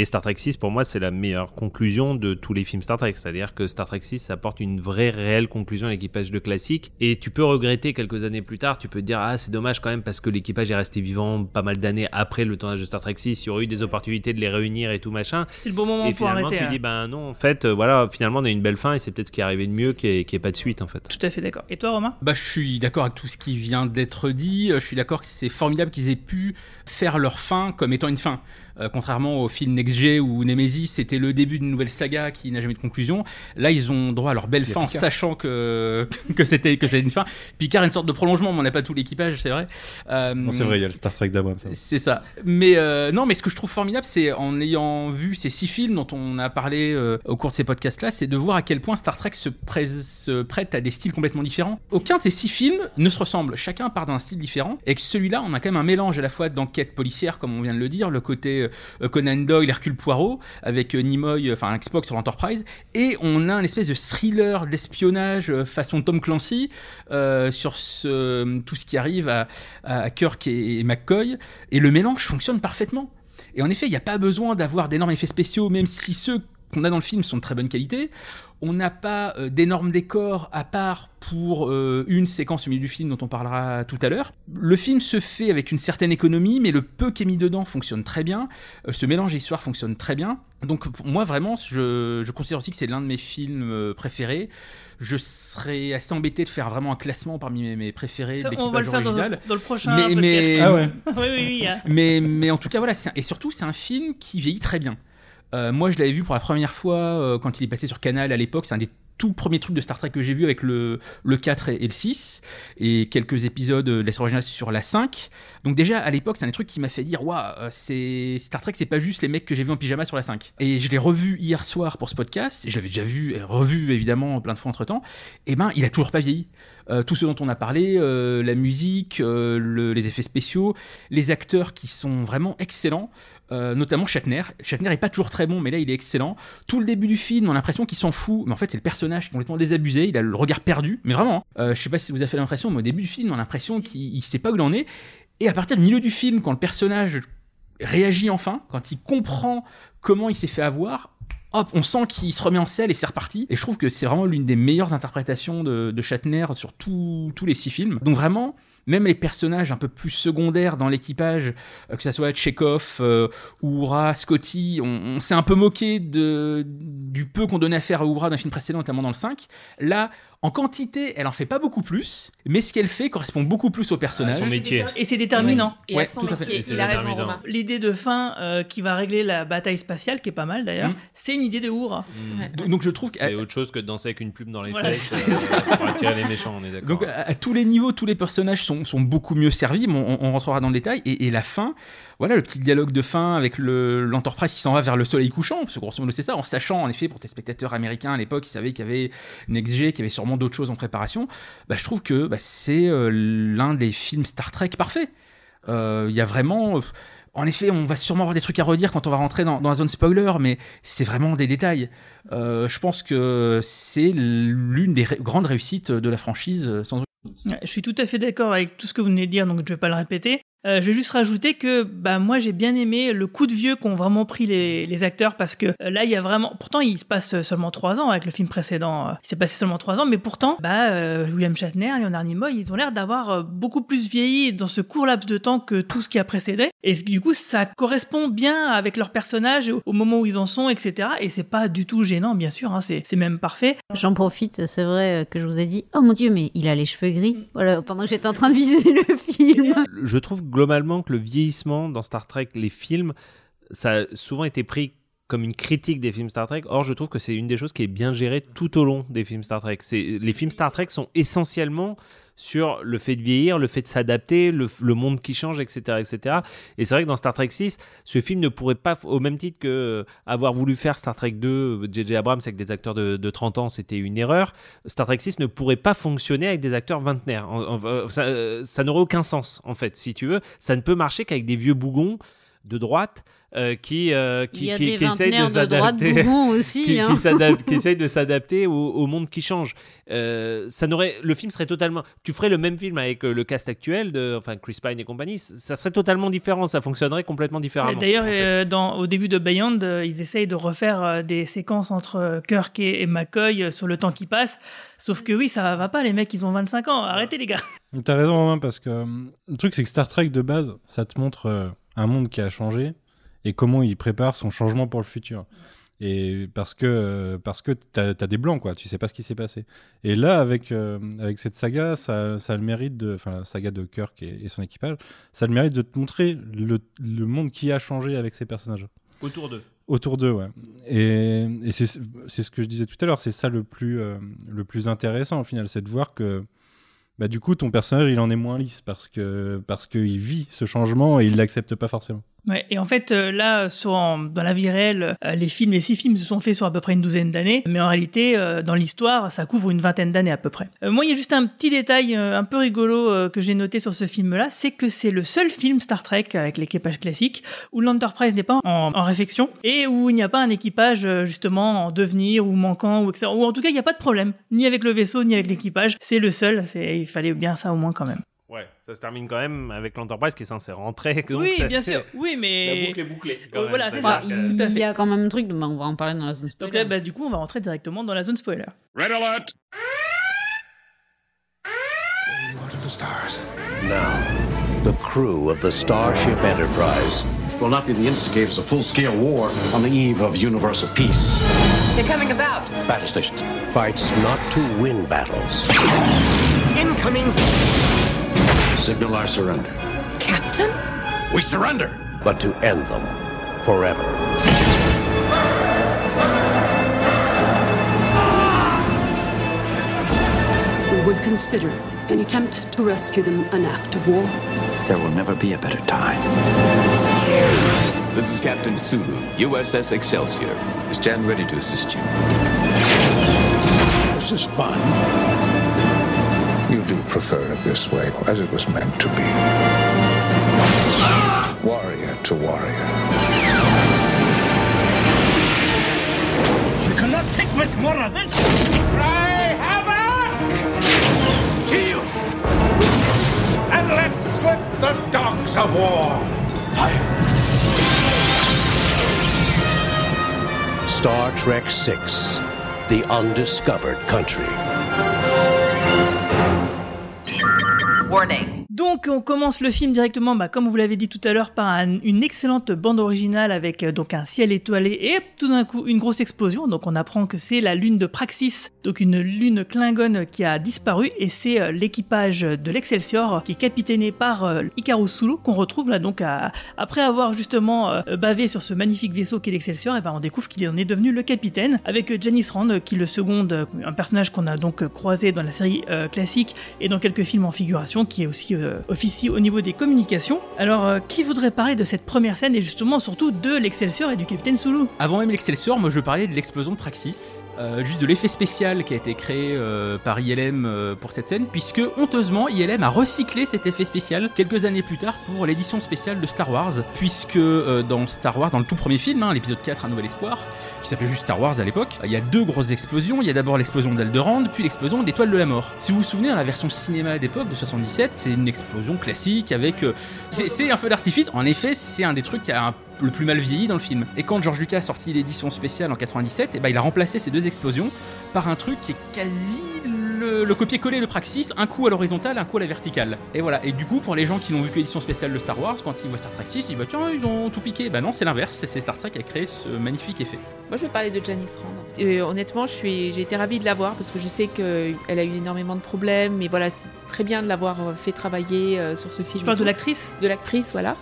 et Star Trek 6 pour moi c'est la meilleure conclusion de tous les films Star Trek, c'est-à-dire que Star Trek 6 apporte une vraie réelle conclusion à l'équipage de classique et tu peux regretter quelques années plus tard, tu peux te dire ah c'est dommage quand même parce que l'équipage est resté vivant pas mal d'années après le tournage de Star Trek 6, il y aurait eu des opportunités de les réunir et tout machin. C'était le bon moment Et pour finalement arrêter. tu hein. dis ben non en fait euh, voilà finalement on a une belle fin et c'est peut-être ce qui est arrivé de mieux qu'il n'y ait, qu'il y ait pas de suite en fait. Tout à fait d'accord. Et toi, Romain? Bah, je suis d'accord avec tout ce qui vient d'être dit. Euh, Je suis d'accord que c'est formidable qu'ils aient pu faire leur fin comme étant une fin. Euh, contrairement au film Next G où Nemesis c'était le début d'une nouvelle saga qui n'a jamais de conclusion. Là, ils ont droit à leur belle fin en sachant que, que c'était que c'était une fin. Picard est une sorte de prolongement, mais on n'a pas tout l'équipage, c'est vrai. Euh, non, c'est vrai, il y a le Star Trek d'Abrams. C'est ça. Mais euh, non, mais ce que je trouve formidable, c'est en ayant vu ces six films dont on a parlé au cours de ces podcasts-là, c'est de voir à quel point Star Trek se, se, prête à des styles complètement différents. Aucun de ces six films ne se ressemble. Chacun part d'un style différent. Et que celui-là, on a quand même un mélange à la fois d'enquête policière, comme on vient de le dire, le côté euh, Conan Doyle, Hercule Poirot, avec euh, Nimoy, enfin un Xbox sur l'Enterprise, et on a un espèce de thriller d'espionnage euh, façon Tom Clancy sur tout ce qui arrive à, Kirk et, McCoy, et le mélange fonctionne parfaitement. Et en effet, il n'y a pas besoin d'avoir d'énormes effets spéciaux, même si ceux qu'on a dans le film sont de très bonne qualité. On n'a pas euh, d'énormes décors à part pour euh, une séquence au milieu du film dont on parlera tout à l'heure. Le film se fait avec une certaine économie, mais le peu qui est mis dedans fonctionne très bien. Euh, ce mélange d'histoire fonctionne très bien. Donc pour moi vraiment, je, considère aussi que c'est l'un de mes films préférés. Je serais assez embêté de faire vraiment un classement parmi mes, préférés Ça, On va le faire dans, le prochain mais, mais, ah ouais. oui, oui, oui, mais, mais en tout cas voilà, et surtout c'est un film qui vieillit très bien. Euh, moi, je l'avais vu pour la première fois euh, quand il est passé sur Canal à l'époque. C'est un des tout premiers trucs de Star Trek que j'ai vu avec le, le 4 et, le 6 et quelques épisodes de la série originale sur la 5. Donc déjà à l'époque, c'est un des trucs qui m'a fait dire waouh, euh, Star Trek, c'est pas juste les mecs que j'ai vu en pyjama sur la 5. Et je l'ai revu hier soir pour ce podcast, et je l'avais déjà vu revu évidemment plein de fois entre-temps. Et ben, il a toujours pas vieilli. tout ce dont on a parlé, la musique, les effets spéciaux, les acteurs qui sont vraiment excellents. Euh, notamment Shatner. Shatner est pas toujours très bon, mais là il est excellent. Tout le début du film, on a l'impression qu'il s'en fout, mais en fait c'est le personnage qui est complètement désabusé, il a le regard perdu, mais vraiment. Hein. Euh, je sais pas si vous avez fait l'impression, mais au début du film, on a l'impression qu'il sait pas où il en est. Et à partir du milieu du film, quand le personnage réagit enfin, quand il comprend comment il s'est fait avoir, hop, on sent qu'il se remet en selle et c'est reparti. Et je trouve que c'est vraiment l'une des meilleures interprétations de, de Shatner sur tous les six films. Donc vraiment, même les personnages un peu plus secondaires dans l'équipage, euh, que ce soit Chekhov, euh, Uhura, Scotty, on, s'est un peu moqué de, du peu qu'on donnait à faire à Uhura le film précédent, notamment dans le 5. Là, en quantité, elle en fait pas beaucoup plus, mais ce qu'elle fait correspond beaucoup plus au personnage. son métier. Et c'est déterminant. Et ouais, tout à fait. Il a raison, Romain. L'idée de fin euh, qui va régler la bataille spatiale, qui est pas mal d'ailleurs, mm. c'est une idée de Uhura. Mm. Donc, je trouve que c'est autre chose que de danser avec une plume dans les fesses pour attirer les méchants. On est d'accord. Donc à, tous les niveaux, tous les personnages sont, sont beaucoup mieux servis. on, on, rentrera dans le détail. Et, la fin, voilà, le petit dialogue de fin avec l'Enterprise qui s'en va vers le soleil couchant, parce que grosso modo c'est ça, en sachant en effet pour tes spectateurs américains à l'époque, ils savaient qu'il y avait NextG, qu'il y avait sûrement d'autres choses en préparation. Bah, je trouve que bah, c'est euh, l'un des films Star Trek parfaits. Euh, il y a vraiment. En effet, on va sûrement avoir des trucs à redire quand on va rentrer dans, la zone spoiler, mais c'est vraiment des détails. Euh, je pense que c'est l'une des grandes réussites de la franchise, sans je suis tout à fait d'accord avec tout ce que vous venez de dire, donc je ne vais pas le répéter. Euh, je vais juste rajouter que bah, moi j'ai bien aimé le coup de vieux qu'ont vraiment pris les, acteurs parce que euh, là il y a vraiment. Pourtant il se passe seulement trois ans avec le film précédent. Euh, il s'est passé seulement trois ans, mais pourtant bah, William Shatner, Leonard Nimoy, ils ont l'air d'avoir beaucoup plus vieilli dans ce court laps de temps que tout ce qui a précédé. Et du coup ça correspond bien avec leur personnage au moment où ils en sont, etc. Et c'est pas du tout gênant, bien sûr. Hein, c'est même parfait. J'en profite, c'est vrai que je vous ai dit, oh mon dieu, mais il a les cheveux gris. Voilà, pendant que j'étais en train de visionner le film. Je trouve globalement que le vieillissement dans Star Trek, les films, ça a souvent été pris comme une critique des films Star Trek. Or, je trouve que c'est une des choses qui est bien gérée tout au long des films Star Trek. Les films Star Trek sont essentiellement sur le fait de vieillir, le fait de s'adapter, le, monde qui change, etc. etc. Et c'est vrai que dans Star Trek 6, ce film ne pourrait pas, au même titre que euh, avoir voulu faire Star Trek 2, J.J. Abrams avec des acteurs de, 30 ans, c'était une erreur. Star Trek 6 ne pourrait pas fonctionner avec des acteurs vingtenaires. Euh, ça n'aurait aucun sens, en fait, si tu veux. Ça ne peut marcher qu'avec des vieux bougons de droite euh, qui, euh, qui, qui, essaye de s'adapter, qui, hein. qui essaye de s'adapter au, monde qui change. Euh, ça n'aurait, le film serait totalement. Tu ferais le même film avec le cast actuel de, enfin Chris Pine et compagnie, ça serait totalement différent, ça fonctionnerait complètement différemment. D'ailleurs, dans au début de Beyond, ils essayent de refaire des séquences entre Kirk et, McCoy sur le temps qui passe. Sauf que oui, ça va pas, les mecs, ils ont 25 ans. Arrêtez les gars. T'as raison, Romain, parce que le truc, c'est que Star Trek de base, ça te montre un monde qui a changé et comment il prépare son changement pour le futur. Et parce que, parce que t'as as des blancs, quoi. Tu sais pas ce qui s'est passé. Et là, avec, euh, avec cette saga, ça, ça a le mérite de. Enfin, saga de Kirk et, et son équipage, ça a le mérite de te montrer le, le monde qui a changé avec ces personnages. Autour d'eux. Autour d'eux, ouais. Et, et c'est c'est ce que je disais tout à l'heure, c'est ça le plus, euh, le plus intéressant au final, c'est de voir que bah, du coup ton personnage il en est moins lisse parce que parce qu'il vit ce changement et il l'accepte pas forcément. Ouais, et en fait, euh, là, dans la vie réelle, euh, les films, les six films se sont faits sur à peu près une douzaine d'années, mais en réalité, euh, dans l'histoire, ça couvre une vingtaine d'années à peu près. Moi, il y a juste un petit détail un peu rigolo que j'ai noté sur ce film-là, c'est que c'est le seul film Star Trek avec l'équipage classique où l'Enterprise n'est pas en, en réflexion et où il n'y a pas un équipage justement en devenir ou manquant ou. Ou en tout cas, il n'y a pas de problème, ni avec le vaisseau ni avec l'équipage. C'est le seul. Il fallait bien ça au moins quand même. Ça se termine quand même avec l'Enterprise qui est censé rentrer. donc oui, bien sûr. Oui, La mais boucle est bouclée. Euh, voilà, c'est ça. que- Tout à Il y a quand même un truc, bah, on va en parler dans la zone Donc spoiler. là, bah, du coup, on va rentrer directement dans la zone spoiler. Red alert! to the stars. Now, the crew of the Starship Enterprise will not be the instigators of full-scale war on the eve of universal peace. They're coming about. Battle stations. fights not to win battles, Incoming. Signal our surrender. Captain? We surrender! but to end them forever. We would consider an attempt to rescue them an act of war. There will never be a better time. This is Captain Sulu, USS Excelsior. We stand ready to assist you. This is fun. You do prefer it this way, as it was meant to be. Warrior to warrior. You cannot take much more of this! Cry havoc! Kill! And let's slip the dogs of war! Fire! Star Trek VI The Undiscovered Country. Warning. Donc on commence le film directement, bah, comme vous l'avez dit tout à l'heure, par un- une excellente bande originale avec euh, donc un ciel étoilé et tout d'un coup une grosse explosion. Donc on apprend que c'est la lune de Praxis, donc une lune Klingon qui a disparu et c'est euh, l'équipage de l'Excelsior qui est capitainé par euh, Sulu qu'on retrouve là donc après avoir justement euh, bavé sur ce magnifique vaisseau qu'est l'Excelsior, et ben on découvre qu'il en est devenu le capitaine avec Janice Rand qui le seconde, un personnage qu'on a donc croisé dans la série classique et dans quelques films en figuration qui est aussi euh, officie au niveau des communications. Alors euh, qui voudrait parler de cette première scène et justement surtout de l'Excelsior et du capitaine Sulu? Avant même l'Excelsior, moi je parlais de l'explosion de Praxis, euh, juste de l'effet spécial qui a été créé euh, par ILM euh, pour cette scène, puisque honteusement ILM a recyclé cet effet spécial quelques années plus tard pour l'édition spéciale de Star Wars, puisque dans Star Wars, dans le tout premier film, hein, l'épisode 4, Un Nouvel Espoir, qui s'appelait juste Star Wars à l'époque, il y a deux grosses explosions, il y a d'abord l'explosion d'Alderaan, puis l'explosion de l'Étoile de la Mort. Si vous vous souvenez, la version cinéma d'époque de 77, c'est une explosion classique avec... c'est- un feu d'artifice, en effet c'est un des trucs qui un le plus mal vieilli dans le film. Et quand George Lucas a sorti l'édition spéciale en 97, et ben il a remplacé ces deux explosions par un truc qui est quasi le, le copier-coller de Praxis, un coup à l'horizontale, un coup à la verticale. Et voilà. Et du coup, pour les gens qui n'ont vu que l'édition spéciale de Star Wars, quand ils voient Star Trek 6, ils disent bah tiens, ils ont tout piqué. Bah non, c'est l'inverse. C'est Star Trek qui a créé ce magnifique effet. Moi, je vais parler de Janice Rand. Euh, honnêtement, je suis, j'ai été ravie de la voir parce que je sais qu'elle a eu énormément de problèmes. Mais voilà, c'est très bien de l'avoir euh, fait travailler euh, sur ce film. Tu parles de l'actrice? De l'actrice, voilà.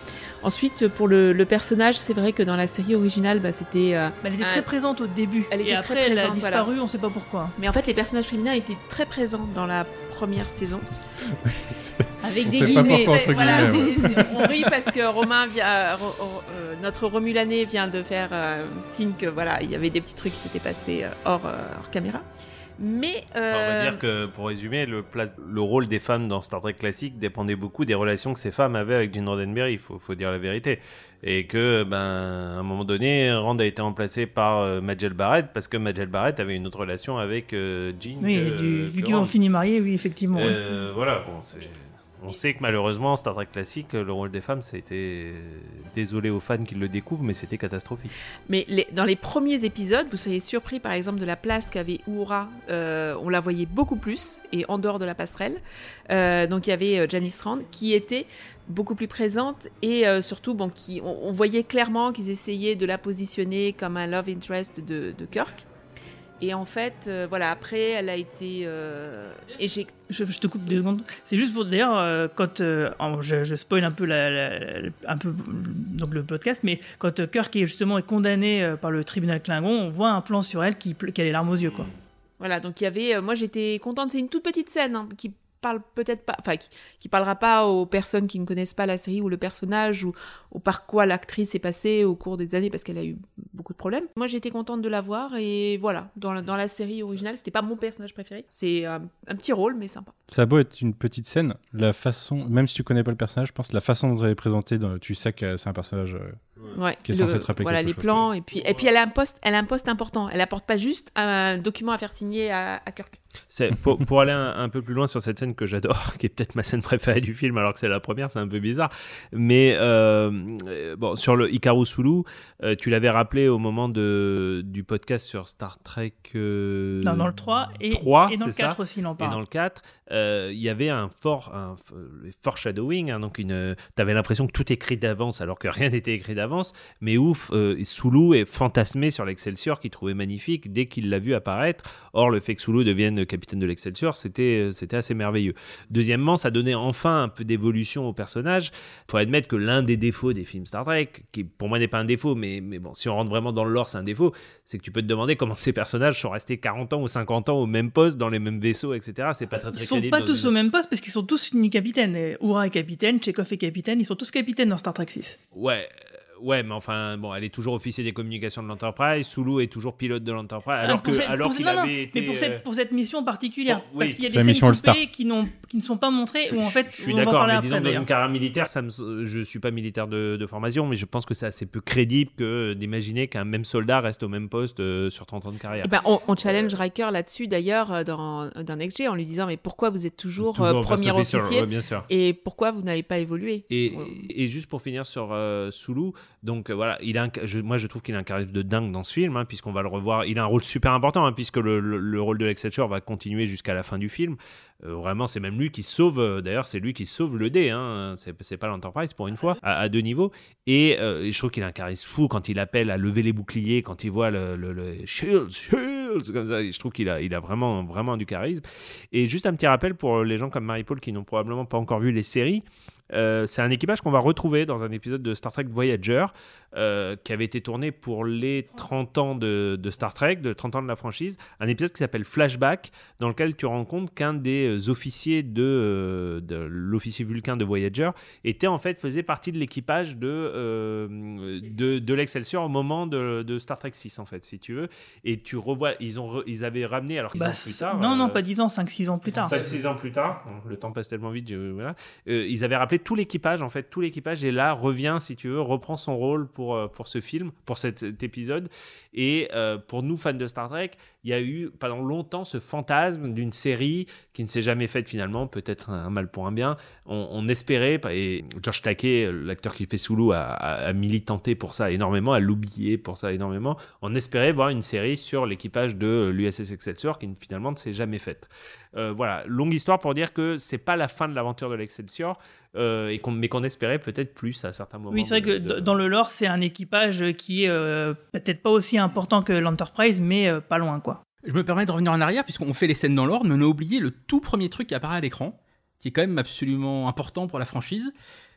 Ensuite, pour le, le personnage, c'est vrai que dans la série originale, bah, c'était. euh, Bah, Elle était un- très présente au début. Elle était et très après, elle a présente, voilà. disparu, on sait pas pourquoi. Mais en fait, les personnages féminins étaient très présents dans la première saison. Avec On des guillemets. pourquoi, entre Voilà, guillemets, ouais. c'est- c'est- on rit parce que Romain vient, euh, Ro- Ro- euh, notre Romulané vient de faire euh, signe que voilà, il y avait des petits trucs qui s'étaient passés euh, hors, euh, hors caméra. Mais Enfin, on va euh, dire que, pour résumer, le, place- le rôle des femmes dans Star Trek classique dépendait beaucoup des relations que ces femmes avaient avec Gene Roddenberry, il faut, faut dire la vérité. Et que, ben, à un moment donné, Rand a été remplacé par euh, Majel Barrett, parce que Majel Barrett avait une autre relation avec euh, Gene Oui, que- du- que vu qu'ils ont fini mariés, oui, effectivement. Euh, voilà, bon, c'est... On sait que malheureusement, Star Trek classique, le rôle des femmes, c'était. Désolé aux fans qui le découvrent, mais c'était catastrophique. Mais dans les premiers épisodes, vous seriez surpris par exemple de la place qu'avait Uhura. Euh, on la voyait beaucoup plus et en dehors de la passerelle. Euh, donc il y avait euh, Janice Rand qui était beaucoup plus présente et euh, surtout bon, qui, on, voyait clairement qu'ils essayaient de la positionner comme un love interest de Kirk. Et en fait, euh, voilà, après, elle a été euh, éjectée. Je, je te coupe deux secondes. C'est juste pour d'ailleurs euh, quand euh, je, je spoil un peu la, la- la- un peu donc le podcast, mais quand euh, Kirk est justement est condamné par le tribunal Klingon, on voit un plan sur elle qui qui a les larmes aux yeux quoi. Voilà, donc il y avait. moi, j'étais contente. C'est une toute petite scène hein, qui parle peut-être pas. Enfin, qui, qui parlera pas aux personnes qui ne connaissent pas la série ou le personnage ou, par quoi l'actrice est passée au cours des années parce qu'elle a eu beaucoup de problèmes. Moi, j'étais contente de la voir et voilà. Dans la, dans la série originale, c'était pas mon personnage préféré. C'est un, petit rôle, mais sympa. Ça a être une petite scène, la façon, même si tu connais pas le personnage, je pense la façon dont vous avez présenté, dans- tu sais que c'est un personnage euh, Ouais, qui est le- censé te rappeler Voilà les chose. plans et puis et puis elle a un poste, elle a un poste important. Elle apporte pas juste un document à faire signer à, à Kirk. C'est pour, pour aller un, un peu plus loin sur cette scène que j'adore, qui est peut-être ma scène préférée du film, alors que c'est la première, c'est un peu bizarre. Mais euh, bon, sur le Hikaru Sulu, euh, tu l'avais rappelé au moment de, du podcast sur Star Trek. euh, Non, dans le 3 et, 3, et dans le c'est 4 ça aussi, il en Et parle. dans le 4, euh, il y avait un fort, un foreshadowing, hein, donc une, t'avais l'impression que tout est écrit d'avance, alors que rien n'était écrit d'avance. Mais ouf, euh, Sulu est fantasmé sur l'Excelsior, qu'il trouvait magnifique dès qu'il l'a vu apparaître. Or, le fait que Sulu devienne capitaine de l'Excelsior, c'était, c'était assez merveilleux. Deuxièmement, ça donnait enfin un peu d'évolution au personnage. Il faut admettre que l'un des défauts des films Star Trek, qui pour moi n'est pas un défaut, mais, mais bon, si on rentre vraiment dans le lore, c'est un défaut, c'est que tu peux te demander comment ces personnages sont restés 40 ans ou 50 ans au même poste, dans les mêmes vaisseaux, etc. C'est pas très très Ils sont pas tous une- au même poste parce qu'ils sont tous ni capitaines. Et Uhura est capitaine, Chekhov est capitaine, ils sont tous capitaines dans Star Trek 6. Ouais, euh, ouais, mais enfin, bon, elle est toujours officier des communications de l'Enterprise. Sulu est toujours pilote de l'Enterprise, alors Ah, pour que, cette- alors qu'il non, non, avait été. mais pour euh, cette, pour cette mission particulière, Bon, parce oui. qu'il y a des scènes coupées qui, n'ont- qui ne sont pas montrées, ou en fait, Je suis on va en d'accord, parler mais après disons dans une carrière militaire, ça me, je suis pas militaire de, de formation, mais je pense que c'est assez peu crédible que d'imaginer qu'un même soldat reste au même poste euh, sur 30 ans de carrière. Eh ben, on, on challenge Riker là-dessus d'ailleurs euh, dans, dans NextG en lui disant mais pourquoi vous êtes toujours, euh, premier officer, officier ouais, bien sûr. et pourquoi vous n'avez pas évolué? Et, et juste pour finir sur euh, Sulu, donc euh, voilà, il a un- moi je trouve qu'il a un charisme de dingue dans ce film, hein, puisqu'on va le revoir. Il a un rôle super important, hein, puisque le, le- le rôle de l'Excelsior va continuer jusqu'à la fin du film. Euh, vraiment, c'est même lui qui sauve, euh, d'ailleurs, c'est lui qui sauve le dé, hein, c'est pas l'Enterprise pour une fois, à, deux niveaux. Et, je trouve qu'il a un charisme fou quand il appelle à lever les boucliers, quand il voit le Shields, Shields, comme ça. Je trouve qu'il a, il a vraiment, vraiment du charisme. Et juste un petit rappel pour les gens comme Marie-Paul qui n'ont probablement pas encore vu les séries. Euh, c'est un équipage qu'on va retrouver dans un épisode de Star Trek Voyager euh, qui avait été tourné pour les 30 ans de, de Star Trek, de 30 ans de la franchise. Un épisode qui s'appelle Flashback, dans lequel tu rends compte qu'un des euh, officiers de, euh, de l'officier Vulcain de Voyager était en fait faisait partie de l'équipage de, euh, de, de l'Excelsior au moment de, de Star Trek 6 en fait, si tu veux. Et tu revois, ils ont, ils avaient ramené alors qu'ils Bah, ans plus tard. non, non, pas 10 ans, 5-6 ans plus tard. 5-6 ans plus tard, le temps passe tellement vite, voilà. Ils avaient rappelé tout l'équipage, en fait, tout l'équipage, et là revient, si tu veux, reprend son rôle pour, euh, pour ce film, pour cet, épisode. Et euh, pour nous, fans de Star Trek, il y a eu pendant longtemps ce fantasme d'une série qui ne s'est jamais faite finalement, peut-être un mal pour un bien. On, espérait, et George Takei, l'acteur qui fait Sulu, a, a, a militanté pour ça énormément, a l'oublié pour ça énormément. On espérait voir une série sur l'équipage de l'USS Excelsior qui finalement ne s'est jamais faite. Euh, voilà, longue histoire pour dire que c'est pas la fin de l'aventure de l'Excelsior, euh, et qu'on- mais qu'on espérait peut-être plus à certains moments. Oui, c'est vrai de- que de- dans le lore, c'est un équipage qui est euh, peut-être pas aussi important que l'Enterprise, mais euh, pas loin, quoi. Je me permets de revenir en arrière, puisqu'on fait les scènes dans l'ordre, mais on a oublié le tout premier truc qui apparaît à l'écran, qui est quand même absolument important pour la franchise.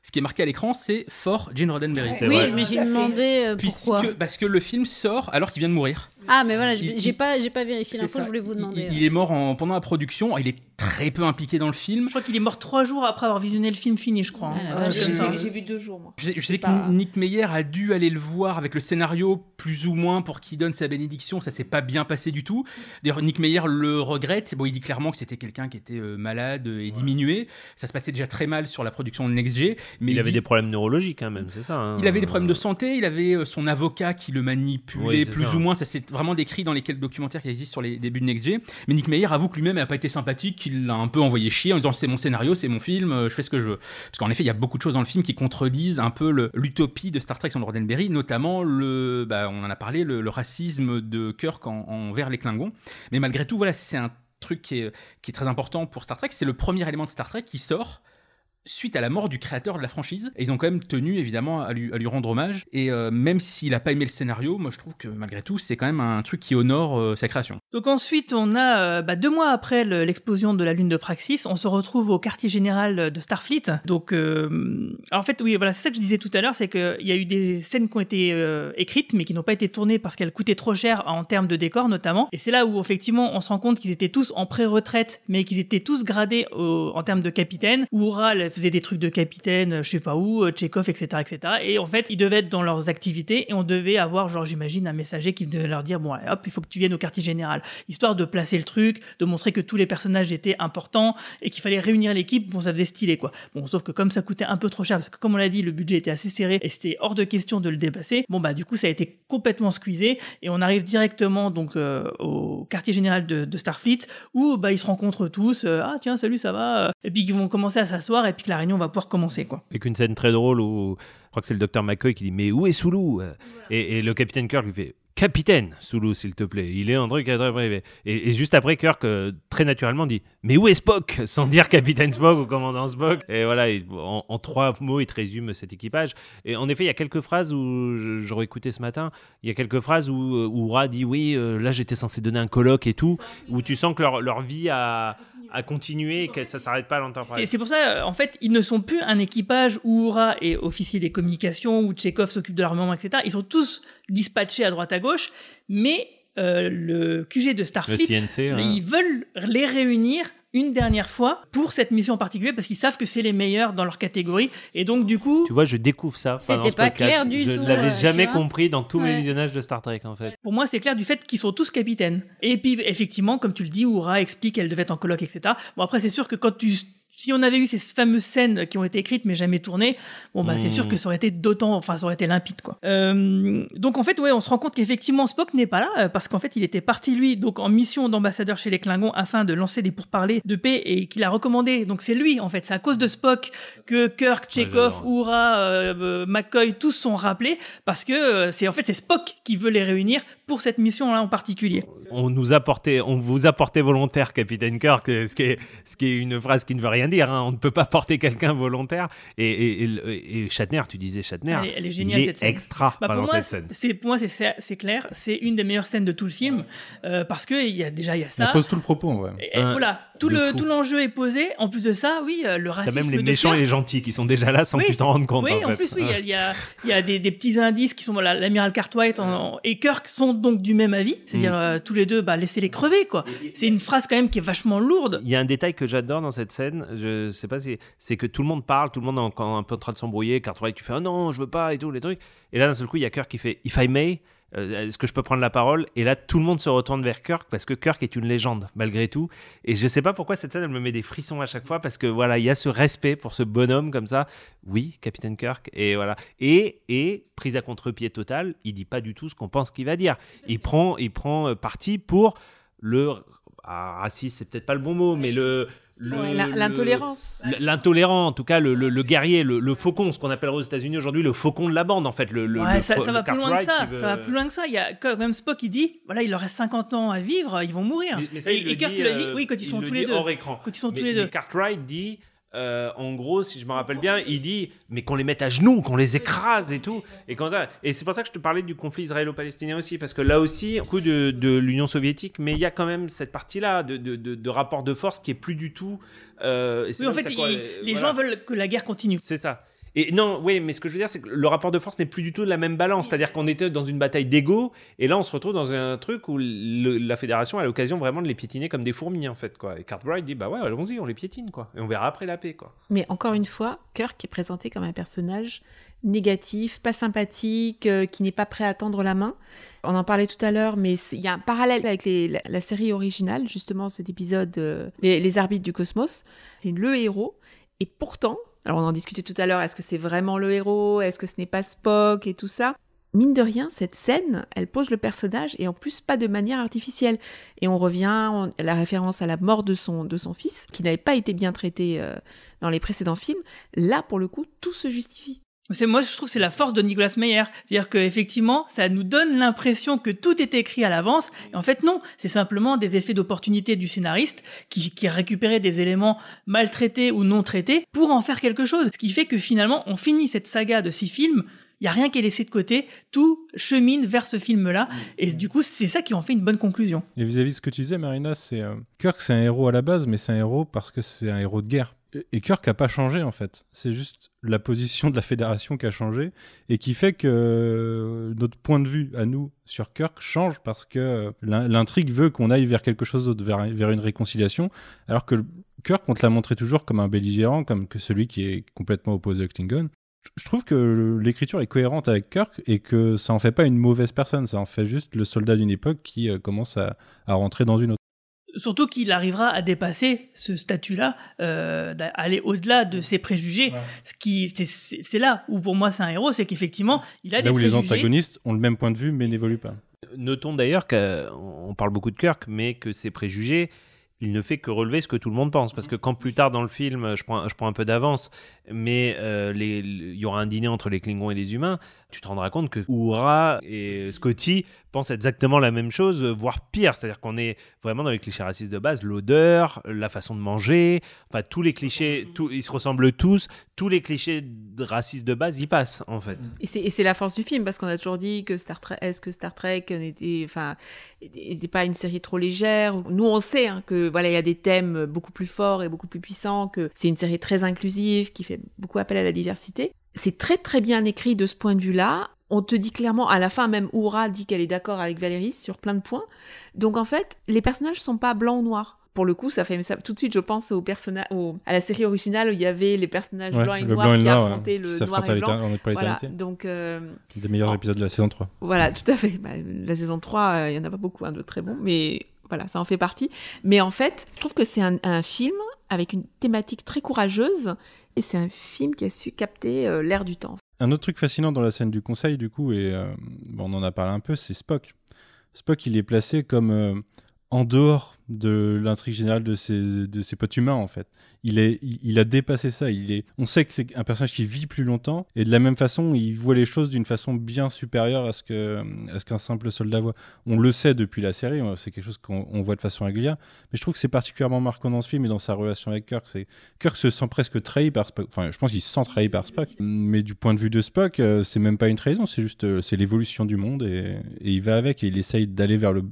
Ce qui est marqué à l'écran, c'est For Gene Roddenberry. Oui, me suis demandé euh, pourquoi. Puisque, parce que le film sort alors qu'il vient de mourir. Ah, mais voilà, Il- j'ai j'ai pas, j'ai pas vérifié C'est l'info, ça. je voulais vous demander. Il, il est mort en- pendant la production, il est très peu impliqué dans le film. Je crois qu'il est mort trois jours après avoir visionné le film fini, je crois. hein. Ah, Euh. J'ai j'ai vu deux jours moi. Je, je sais pas- que Nick Meyer a dû aller le voir avec le scénario plus ou moins pour qu'il donne sa bénédiction. Ça s'est pas bien passé du tout. D'ailleurs, Nick Meyer le regrette. Bon, il dit clairement que c'était quelqu'un qui était euh, malade et diminué. Ça se passait déjà très mal sur la production de Next G. Mais il avait dit- des problèmes neurologiques, hein, même, c'est ça. hein. il avait des problèmes de santé, il avait euh, son avocat qui le manipulait Oui, c'est plus ça. ou moins. Ça s'est vraiment décrit dans les quelques documentaires qui existent sur les débuts de Next G. Mais Nick Meyer avoue que lui-même n'a pas été sympathique, qu'il l'a un peu envoyé chier en disant c'est mon scénario, c'est mon film, euh, je fais ce que je veux. Parce qu'en effet, il y a beaucoup de choses dans le film qui contredisent un peu l'utopie de Star Trek sans Roddenberry, notamment le, bah, on en a parlé, le, le racisme de Kirk en- envers les Klingons. Mais malgré tout, voilà, c'est un truc qui est, qui est très important pour Star Trek. C'est le premier élément de Star Trek qui sort suite à la mort du créateur de la franchise. Et ils ont quand même tenu évidemment à lui, rendre hommage. Et euh, même s'il a pas aimé le scénario, moi je trouve que malgré tout, c'est quand même un truc qui honore euh, sa création. Donc ensuite, on a euh, bah, deux mois après le- l'explosion de la lune de Praxis, on se retrouve au quartier général de Starfleet. Donc, alors en fait, oui, voilà, c'est ça que je disais tout à l'heure, c'est qu'il y a eu des scènes qui ont été écrites, mais qui n'ont pas été tournées parce qu'elles coûtaient trop cher en termes de décor notamment. Et c'est là où effectivement, on se rend compte qu'ils étaient tous en pré-retraite, mais qu'ils étaient tous gradés en termes de capitaine. Oura elle faisait des trucs de capitaine, euh, je sais pas où, euh, Chekhov, etc., etc. Et en fait, ils devaient être dans leurs activités et on devait avoir, genre, j'imagine, un messager qui devait leur dire, bon, allez, hop, il faut que tu viennes au quartier général, histoire de placer le truc, de montrer que tous les personnages étaient importants et qu'il fallait réunir l'équipe. Bon, ça faisait stylé, quoi. Bon, sauf que comme ça coûtait un peu trop cher, parce que comme on l'a dit, le budget était assez serré et c'était hors de question de le dépasser. Bon, bah, du coup, ça a été complètement squeezé et on arrive directement donc euh, au quartier général de, Starfleet où bah, ils se rencontrent tous. ah tiens, salut, ça va Et puis ils vont commencer à s'asseoir et puis que la réunion va pouvoir commencer, quoi. Avec une scène très drôle où je crois que c'est le docteur McCoy qui dit Mais où est Sulu et, et le capitaine Kirk lui fait Capitaine Sulu, s'il te plaît. Il est un truc à très privé. Et, et juste après, Kirk, euh, très naturellement, dit Mais où est Spock? Sans dire capitaine Spock ou commandant Spock. Et voilà, il- en, en trois mots, il te résume cet équipage. Et en effet, il y a quelques phrases où je- j'aurais écouté ce matin. Il y a quelques phrases où, euh, où Ra dit Oui, euh, là, j'étais censé donner un colloque et tout. Où tu sens que leur, leur vie a, a continué et que ça s'arrête pas à C'est l'Enterprise. c'est pour ça, euh, en fait, ils ne sont plus un équipage où Oura est officier des communications, où Tchekhov s'occupe de l'armement, etc. Ils sont tous dispatchés à droite à gauche, mais euh, le QG de Starfleet, Le CNC, hein. ils veulent les réunir une dernière fois pour cette mission en particulier parce qu'ils savent que c'est les meilleurs dans leur catégorie et donc du coup Tu vois, je découvre ça. C'était pas podcast. clair du je tout, ne l'avais euh, jamais compris dans tous mes visionnages de Star Trek, en fait. Pour moi, c'est clair du fait qu'ils sont tous capitaines. Et puis, effectivement, comme tu le dis, Oura explique qu'elle devait être en colloque, etc. Bon, après, c'est sûr que quand tu. Si on avait eu ces fameuses scènes qui ont été écrites mais jamais tournées, bon bah c'est sûr que ça aurait été d'autant, enfin ça aurait été limpide quoi. Euh, donc en fait ouais, on se rend compte qu'effectivement Spock n'est pas là euh, parce qu'en fait il était parti lui donc en mission d'ambassadeur chez les Klingons afin de lancer des pourparlers de paix et qu'il a recommandé. Donc c'est lui en fait, c'est à cause de Spock que Kirk, Chekhov, j'adore. Oura, euh, euh, McCoy tous sont rappelés parce que c'est en fait c'est Spock qui veut les réunir pour cette mission là en particulier. On nous a porté, on vous a porté volontaire, capitaine Kirk, ce qui est, ce qui est une phrase qui ne veut rien dire. hein. On ne peut pas porter quelqu'un volontaire. Et, et, et- et Shatner, tu disais Shatner, Elle est, elle est géniale il est cette scène. extra Bah, pendant moi, cette scène. c'est pour moi c'est- c'est c'est clair, c'est une des meilleures scènes de tout le film euh, parce que il y a déjà il y a Ça ça. pose tout le propos en vrai. Et- et Un- voilà, tout le tout l'enjeu est posé. En plus de ça, oui, euh, le T'as racisme. même les de méchants Kirk. et les gentils qui sont déjà là sans Oui, tu t'en compte. Oui, en, en, fait. plus, oui, il y a- il y, a, des, des petits indices qui sont l'amiral Cartwright en- et Kirk sont donc du même avis, c'est-à-dire Mm. euh, tous les deux, bah, laissez-les crever, quoi. C'est une phrase quand même qui est vachement lourde. Il y a un détail que j'adore dans cette scène, je sais pas si c'est que tout le monde parle, tout le monde est encore un peu en train de s'embrouiller, Cartwright qui fait oh non, je veux pas et tout les trucs. Et là d'un seul coup, il y a Kirk qui fait if I may, euh, est-ce que je peux prendre la parole? Et là tout le monde se retourne vers Kirk parce que Kirk est une légende malgré tout. Et je sais pas pourquoi cette scène elle me met des frissons à chaque fois parce que voilà, il y a ce respect pour ce bonhomme comme ça. Oui, Capitaine Kirk et voilà. Et et prise à contre-pied total, il dit pas du tout ce qu'on pense qu'il va dire. Il prend il prend euh, parti pour le ah, raciste, c'est peut-être pas le bon mot, mais le- Ouais, le- l'intolérance. L'intolérant, en tout cas, le, le- le guerrier, le, le faucon, ce qu'on appellerait aux États-Unis aujourd'hui le faucon de la bande, en fait. Le, le- Ouais, le ça, le va plus loin que ça. veut- Ça va plus loin que ça. Il y a quand même Spock qui dit, voilà, il leur reste 50 ans à vivre, ils vont mourir. Mais, mais ça, et, il le et Kirk dit, le dit, euh, oui, quand ils il sont le tous les deux. hors écran. Quand ils sont tous les deux. Cartwright dit, euh, en gros, si je me rappelle bien, il dit, mais qu'on les mette à genoux, qu'on les écrase et tout. Et, quand t'as- et c'est pour ça que je te parlais du conflit israélo-palestinien aussi, parce que là aussi, coup de, de l'Union soviétique, mais il y a quand même cette partie-là de, de, de- de rapport de force qui est plus du tout. euh, Oui, en fait, ça, quoi, il- euh, les voilà. gens veulent que la guerre continue. C'est ça. Et non, oui, mais ce que je veux dire, c'est que le rapport de force n'est plus du tout de la même balance. C'est-à-dire qu'on était dans une bataille d'ego, et là, on se retrouve dans un truc où le- la fédération a l'occasion vraiment de les piétiner comme des fourmis, en fait, quoi. Et Cartwright dit, bah ouais, allons-y, on les piétine, quoi. Et on verra après la paix, quoi. Mais encore une fois, Kirk est présenté comme un personnage négatif, pas sympathique, euh, qui n'est pas prêt à tendre la main. On en parlait tout à l'heure, mais il y a un parallèle avec les- la, la série originale, justement cet épisode euh, les, les arbitres du cosmos. C'est le héros, et pourtant, alors on en discutait tout à l'heure, est-ce que c'est vraiment le héros, est-ce que ce n'est pas Spock et tout ça? Mine de rien, cette scène, elle pose le personnage et en plus pas de manière artificielle. Et on revient à la référence à la mort de son, de son fils, qui n'avait pas été bien traité euh, dans les précédents films. Là, pour le coup, tout se justifie. C'est moi, je trouve que c'est la force de Nicolas Meyer, c'est-à-dire qu'effectivement, ça nous donne l'impression que tout est écrit à l'avance. Et en fait, non, c'est simplement des effets d'opportunité du scénariste qui, qui a récupéré des éléments maltraités ou non traités pour en faire quelque chose. Ce qui fait que finalement, on finit cette saga de six films. Il y a rien qui est laissé de côté, tout chemine vers ce film-là, et du coup, c'est ça qui en fait une bonne conclusion. Et vis-à-vis de ce que tu disais, Marina, c'est euh, Kirk, c'est un héros à la base, mais c'est un héros parce que c'est un héros de guerre. Et- Kirk a pas changé en fait. C'est juste la position de la fédération qui a changé et qui fait que euh, notre point de vue à nous sur Kirk change parce que euh, l'in- l'intrigue veut qu'on aille vers quelque chose d'autre, vers, une réconciliation. Alors que Kirk, on te l'a montré toujours comme un belligérant, comme que celui qui est complètement opposé aux Klingons. Je- Je trouve que l'écriture est cohérente avec Kirk et que ça en fait pas une mauvaise personne, ça en fait juste le soldat d'une époque qui euh, commence à, à rentrer dans une autre. Surtout qu'il arrivera à dépasser ce statut-là, euh, d'aller au-delà de ses préjugés. Ce qui, c'est- c'est c'est là où pour moi c'est un héros, c'est qu'effectivement il a des Là où les préjugés. antagonistes ont le même point de vue mais n'évoluent pas. Notons d'ailleurs qu'on parle beaucoup de Kirk, mais que ses préjugés, il ne fait que relever ce que tout le monde pense. Parce que quand plus tard dans le film, je prends, je prends un peu d'avance, mais euh, les- il y aura un dîner entre les Klingons et les humains, tu te rendras compte que Uhura et Scotty pensent exactement la même chose, voire pire. C'est-à-dire qu'on est vraiment dans les clichés racistes de base, l'odeur, la façon de manger, enfin tous les clichés, ils se ressemblent tous, tous les clichés racistes de base, y passent en fait. Et c'est, la force du film, parce qu'on a toujours dit que Star Trek, est-ce que Star Trek n'était, pas une série trop légère. Nous, on sait hein, que voilà, il y a des thèmes beaucoup plus forts et beaucoup plus puissants, que c'est une série très inclusive, qui fait beaucoup appel à la diversité. C'est très très bien écrit de ce point de vue-là. On te dit clairement, à la fin même, Oura dit qu'elle est d'accord avec Valérie sur plein de points. Donc en fait, les personnages sont pas blancs ou noirs. Pour le coup, ça fait ça, tout de suite, je pense au personnage, à la série originale où il y avait les personnages Ouais, blancs et noirs blanc qui noir, affrontaient ouais, le noir et blanc. en- Voilà, donc euh, Des meilleurs épisodes de la saison 3. voilà, tout à fait. Bah, la saison 3, euh, il y en a pas beaucoup hein, de très bons, mais voilà, ça en fait partie. Mais en fait, je trouve que c'est un, un film avec une thématique très courageuse et c'est un film qui a su capter euh, l'air du temps. Un autre truc fascinant dans la scène du conseil, du coup, et euh, on en a parlé un peu, c'est Spock. Spock, il est placé comme euh, en dehors de l'intrigue générale de ses, de ses potes humains, en fait. Il, est, il, a dépassé ça. Il est, on sait que c'est un personnage qui vit plus longtemps, et de la même façon, il voit les choses d'une façon bien supérieure à ce que à qu'un simple soldat voit. On le sait depuis la série, hein, c'est quelque chose qu'on on voit de façon régulière, mais je trouve que c'est particulièrement marquant dans ce film et dans sa relation avec Kirk. Kirk se sent presque trahi par Spock. Enfin, je pense qu'il se sent trahi par Spock. Mais du point de vue de Spock, euh, c'est même pas une trahison, c'est juste euh, l'évolution du monde et il va avec et il essaye d'aller vers le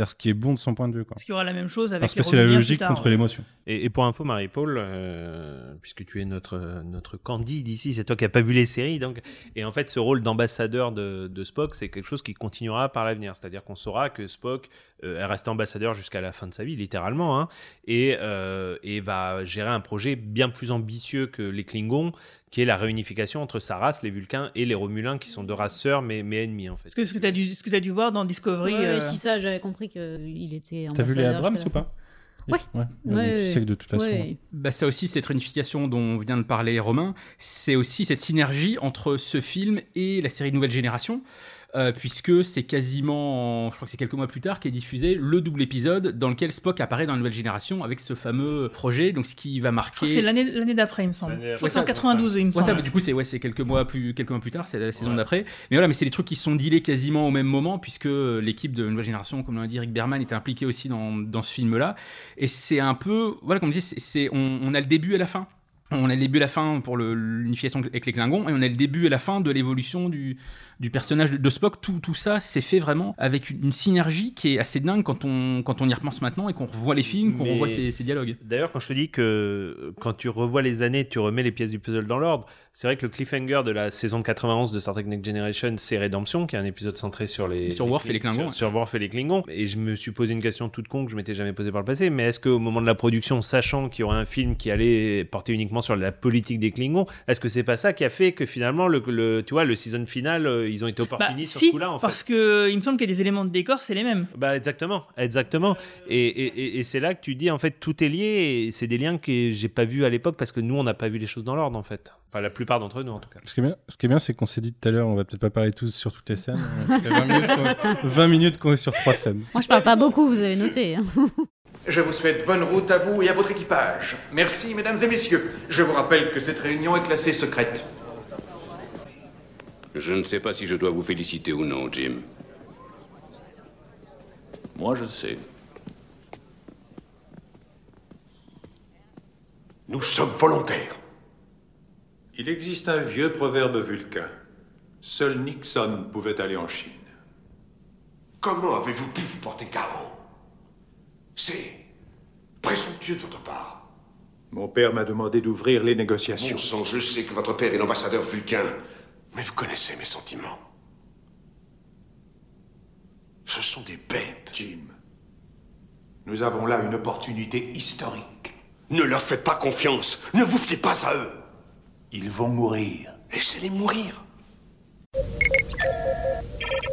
vers ce qui est bon de son point de vue. Quoi. Parce qu'il y aura la même chose avec Parce que c'est la logique tard, contre ouais. l'émotion. Et, et pour info, Marie-Paul, euh, puisque tu es notre, notre candide ici, c'est toi qui n'as pas vu les séries. Donc, et en fait, ce rôle d'ambassadeur de, de Spock, c'est quelque chose qui continuera par l'avenir. C'est-à-dire qu'on saura que Spock euh, est resté ambassadeur jusqu'à la fin de sa vie, littéralement, hein, et, euh, et va gérer un projet bien plus ambitieux que les Klingons, qui est la réunification entre sa race, les Vulcains, et les Romulins, qui sont deux races sœurs, mais, mais ennemis, en fait. Ce que, ce que tu as, dû- ce que t'as dû voir dans Discovery. Ouais, euh, Si ça, j'avais compris qu'il était T'as vu les Abrams ou pas Ouais. Ouais. Ouais, Donc, ouais, tu sais que de toute façon. ouais. Bah ça aussi, cette réunification dont vient de parler Romain, c'est aussi cette synergie entre ce film et la série Nouvelle Génération, euh, puisque c'est quasiment, je crois que c'est quelques mois plus tard, qu'est diffusé le double épisode dans lequel Spock apparaît dans la Nouvelle Génération avec ce fameux projet, donc ce qui va marquer... c'est l'année l'année d'après, il me semble. Je crois que c'est en Ouais, 92, il me Ouais, ça, semble. bah, du coup, c'est ouais, c'est quelques mois plus quelques mois plus tard, c'est la saison d'après. Mais voilà, mais c'est des trucs qui sont dealés quasiment au même moment puisque l'équipe de Nouvelle Génération, comme l'a dit Rick Berman, était impliquée aussi dans, dans ce film-là. Et c'est un peu, voilà, comme je disais, c'est- c'est on, on a le début et la fin. On a le début et la fin pour le- l'unification avec les Klingons, et on a le début et la fin de l'évolution du, du personnage de, de Spock. Tout, tout ça, c'est fait vraiment avec une, une synergie qui est assez dingue quand on, quand on y repense maintenant et qu'on revoit les films, qu'on revoit ces, ces dialogues. D'ailleurs, quand je te dis que euh, quand tu revois les années, tu remets les pièces du puzzle dans l'ordre, c'est vrai que le cliffhanger de la saison 91 de Star Trek Next Generation, c'est Redemption, qui est un épisode centré sur les Sur Worf et les Klingons, Sur, ouais. sur Worf et les Klingons. Et je me suis posé une question toute con que je m'étais jamais posée par le passé. Mais est-ce qu'au moment de la production, sachant qu'il y aurait un film qui allait porter uniquement sur la politique des Klingons, est-ce que c'est pas ça qui a fait que finalement, le, le- tu vois, le season final, euh, ils ont été Bah, opportunistes sur si, ce coup-là, en fait parce que il me semble qu'il y a des éléments de décor, c'est les mêmes. bah exactement, exactement. Et, et, et- et c'est là que tu dis en fait tout est lié et c'est des liens que j'ai pas vus à l'époque parce que nous on n'a pas vu les choses dans l'ordre en fait. Enfin, la plupart d'entre nous, en tout cas. Ce qui est bien, ce qui est bien, c'est qu'on s'est dit tout à l'heure, on va peut-être pas parler tous sur toutes les scènes. Ça fait 20 minutes qu'on- 20 minutes qu'on est sur trois scènes. Moi, je parle pas beaucoup, vous avez noté. hein. Je vous souhaite bonne route à vous et à votre équipage. Merci, mesdames et messieurs. Je vous rappelle que cette réunion est classée secrète. Je ne sais pas si je dois vous féliciter ou non, Jim. Moi, je sais. Nous sommes volontaires. Il existe un vieux proverbe vulcain. Seul Nixon pouvait aller en Chine. Comment avez-vous pu vous porter garant? C'est présomptueux de votre part. Mon père m'a demandé d'ouvrir les négociations. Bon sang, je sais que votre père est l'ambassadeur vulcain, mais vous connaissez mes sentiments. Ce sont des bêtes. Jim, nous avons là une opportunité historique. Ne leur faites pas confiance. Ne vous fiez pas à eux. Ils vont mourir. Laissez-les mourir.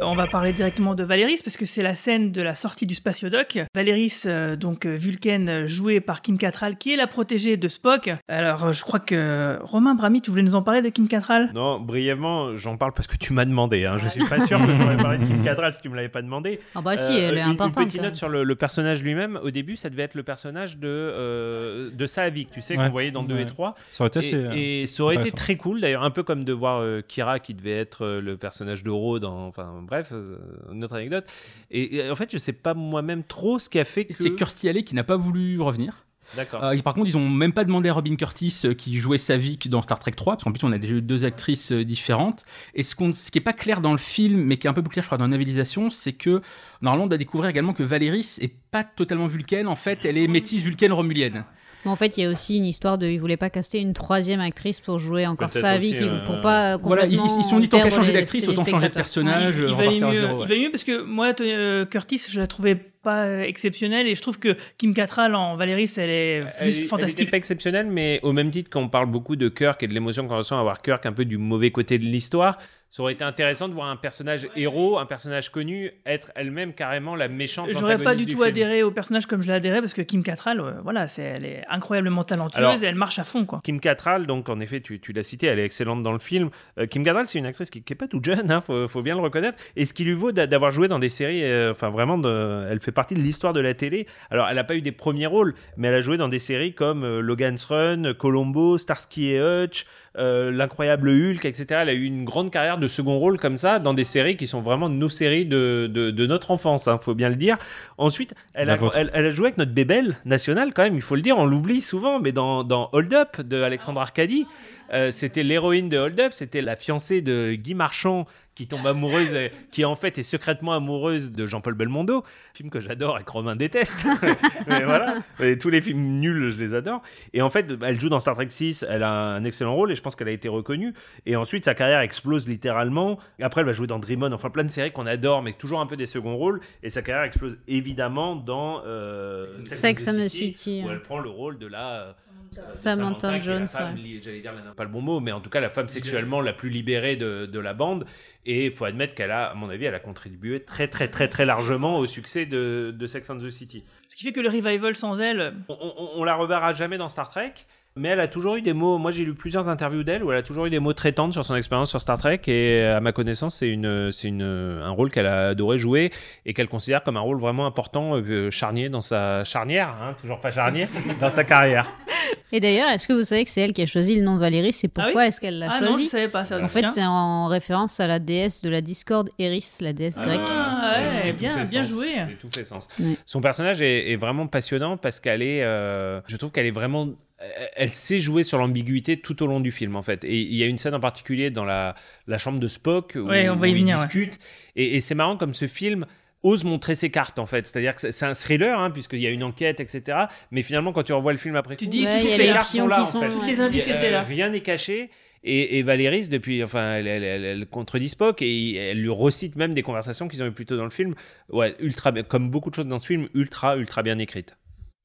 On va parler directement de Valéris parce que c'est la scène de la sortie du spatiodoc. Valéris, euh, donc euh, Vulcaine, euh, jouée par Kim Cattrall, qui est la protégée de Spock. Alors, euh, je crois que Romain Brami, tu voulais nous en parler de Kim Cattrall? Non, brièvement, j'en parle parce que tu m'as demandé. Hein. Je suis pas sûr que j'aurais parlé de Kim Cattrall si tu me l'avais pas demandé. Ah bah si, elle est une- importante, Une petite quand note sur le, le personnage lui-même. Au début, ça devait être le personnage de, euh, de Saavik, tu sais, Ouais. qu'on voyait dans 2 Ouais. et 3. Ça aurait été assez, et, et ça aurait été très cool, d'ailleurs, un peu comme de voir euh, Kira qui devait être euh, le personnage de Ro dans. Enfin, bref, euh, une autre anecdote. Et, et en fait, je sais pas moi-même trop ce qui a fait que. C'est Kirstie Alley qui n'a pas voulu revenir. D'accord. Euh, et par contre, ils ont même pas demandé à Robin Curtis euh, qui jouait Savick dans Star Trek 3, parce qu'en plus on a déjà eu deux actrices euh, différentes. Et ce, ce qui est pas clair dans le film, mais qui est un peu plus clair, je crois, dans la novelisation, c'est que normalement on doit découvrir également que Valéris est pas totalement vulcaine. En fait, elle est métisse vulcaine romulienne. Mais en fait, il y a aussi une histoire de. Ils voulaient pas caster une troisième actrice pour jouer encore Peut-être sa vie, aussi, qui- euh, pour pas voilà, ils- complètement. ils se sont dit, tant qu'à changer d'actrice, autant changer de personnage. il, valait mieux, zéro, ouais. il valait mieux parce que moi, euh, Curtis, je la trouvais pas exceptionnelle et je trouve que Kim Cattrall en Valéris, elle est Elle- juste Elle fantastique. était pas exceptionnelle, mais au même titre qu'on parle beaucoup de Kirk et de l'émotion qu'on ressent à voir Kirk un peu du mauvais côté de l'histoire, ça aurait été intéressant de voir un personnage héros, un personnage connu, être elle-même carrément la méchante. J'aurais pas du tout film. adhéré au personnage comme je l'ai adhéré parce que Kim Cattrall, euh, voilà, c'est, elle est incroyablement talentueuse Alors, et elle marche à fond, quoi. Kim Cattrall, donc en effet, tu, tu l'as cité, elle est excellente dans le film. Euh, Kim Cattrall, c'est une actrice qui, qui est pas toute jeune, hein, faut, faut bien le reconnaître, et ce qui lui vaut d'a- d'avoir joué dans des séries, euh, enfin vraiment, de- elle fait partie de l'histoire de la télé. Alors, elle n'a pas eu des premiers rôles, mais elle a joué dans des séries comme Logan's Run, Colombo, Starsky et Hutch, euh, l'incroyable Hulk, etc. Elle a eu une grande carrière de second rôle comme ça dans des séries qui sont vraiment nos séries de, de, de notre enfance, hein, faut bien le dire. Ensuite, elle a, vôtre. elle, elle a joué avec notre bébelle nationale quand même, il faut le dire, on l'oublie souvent, mais dans, dans Hold Up de Alexandre Arcadi, euh, c'était l'héroïne de Hold Up, c'était la fiancée de Guy Marchand qui tombe amoureuse, euh, qui en fait est secrètement amoureuse de Jean-Paul Belmondo, film que j'adore et que Romain déteste. mais voilà, Et tous les films nuls, je les adore. Et en fait, elle joue dans Star Trek 6, elle a un excellent rôle et je pense qu'elle a été reconnue. Et ensuite, sa carrière explose littéralement. Après, elle va jouer dans Dream On, enfin plein de séries qu'on adore, mais toujours un peu des seconds rôles. Et sa carrière explose évidemment dans euh, Sex and the City, où ouais. elle prend le rôle de la. Samantha la Jones, ouais. J'allais dire, là, pas le bon mot, mais en tout cas la femme sexuellement la plus libérée de, de la bande. Et il faut admettre qu'elle a, à mon avis, elle a contribué très très très très largement au succès de, de Sex and the City. Ce qui fait que le revival sans elle, On, on- on la reverra jamais dans Star Trek. Mais elle a toujours eu des mots. Moi, j'ai lu plusieurs interviews d'elle où elle a toujours eu des mots traitantes sur son expérience sur Star Trek. Et à ma connaissance, c'est une, c'est une, un rôle qu'elle a adoré jouer et qu'elle considère comme un rôle vraiment important, euh, charnier dans sa charnière, hein, toujours pas charnier, dans sa carrière. Et d'ailleurs, est-ce que vous savez que c'est elle qui a choisi le nom de Valérie? C'est pourquoi est-ce qu'elle l'a Ah choisi non, je savais pas ça. En fait, c'est en référence à la déesse de la discorde, Eris, la déesse grecque. Ah ouais, Tout bien, bien sens. joué. Tout fait sens. Ouais. Son personnage est, est vraiment passionnant parce qu'elle est, euh, je trouve qu'elle est vraiment, elle- sait jouer sur l'ambiguïté tout au long du film en fait. Et il y a une scène en particulier dans la, la chambre de Spock où, Ouais, on va ils ouais. discutent. Et, et c'est marrant comme ce film ose montrer ses cartes en fait. C'est-à-dire que c'est- un thriller hein, puisqu'il y a une enquête, etc. Mais finalement, quand tu revois le film après, Tu coup, dis, Ouais, toutes les les cartes sont là, en fait. ouais. Tous les indices étaient là. Rien n'est caché. Et, et Valéris, depuis, enfin, elle, elle, elle- elle contredit Spock et elle lui recite même des conversations qu'ils ont eues plus tôt dans le film. Ouais, ultra comme beaucoup de choses dans ce film, ultra, ultra bien écrites.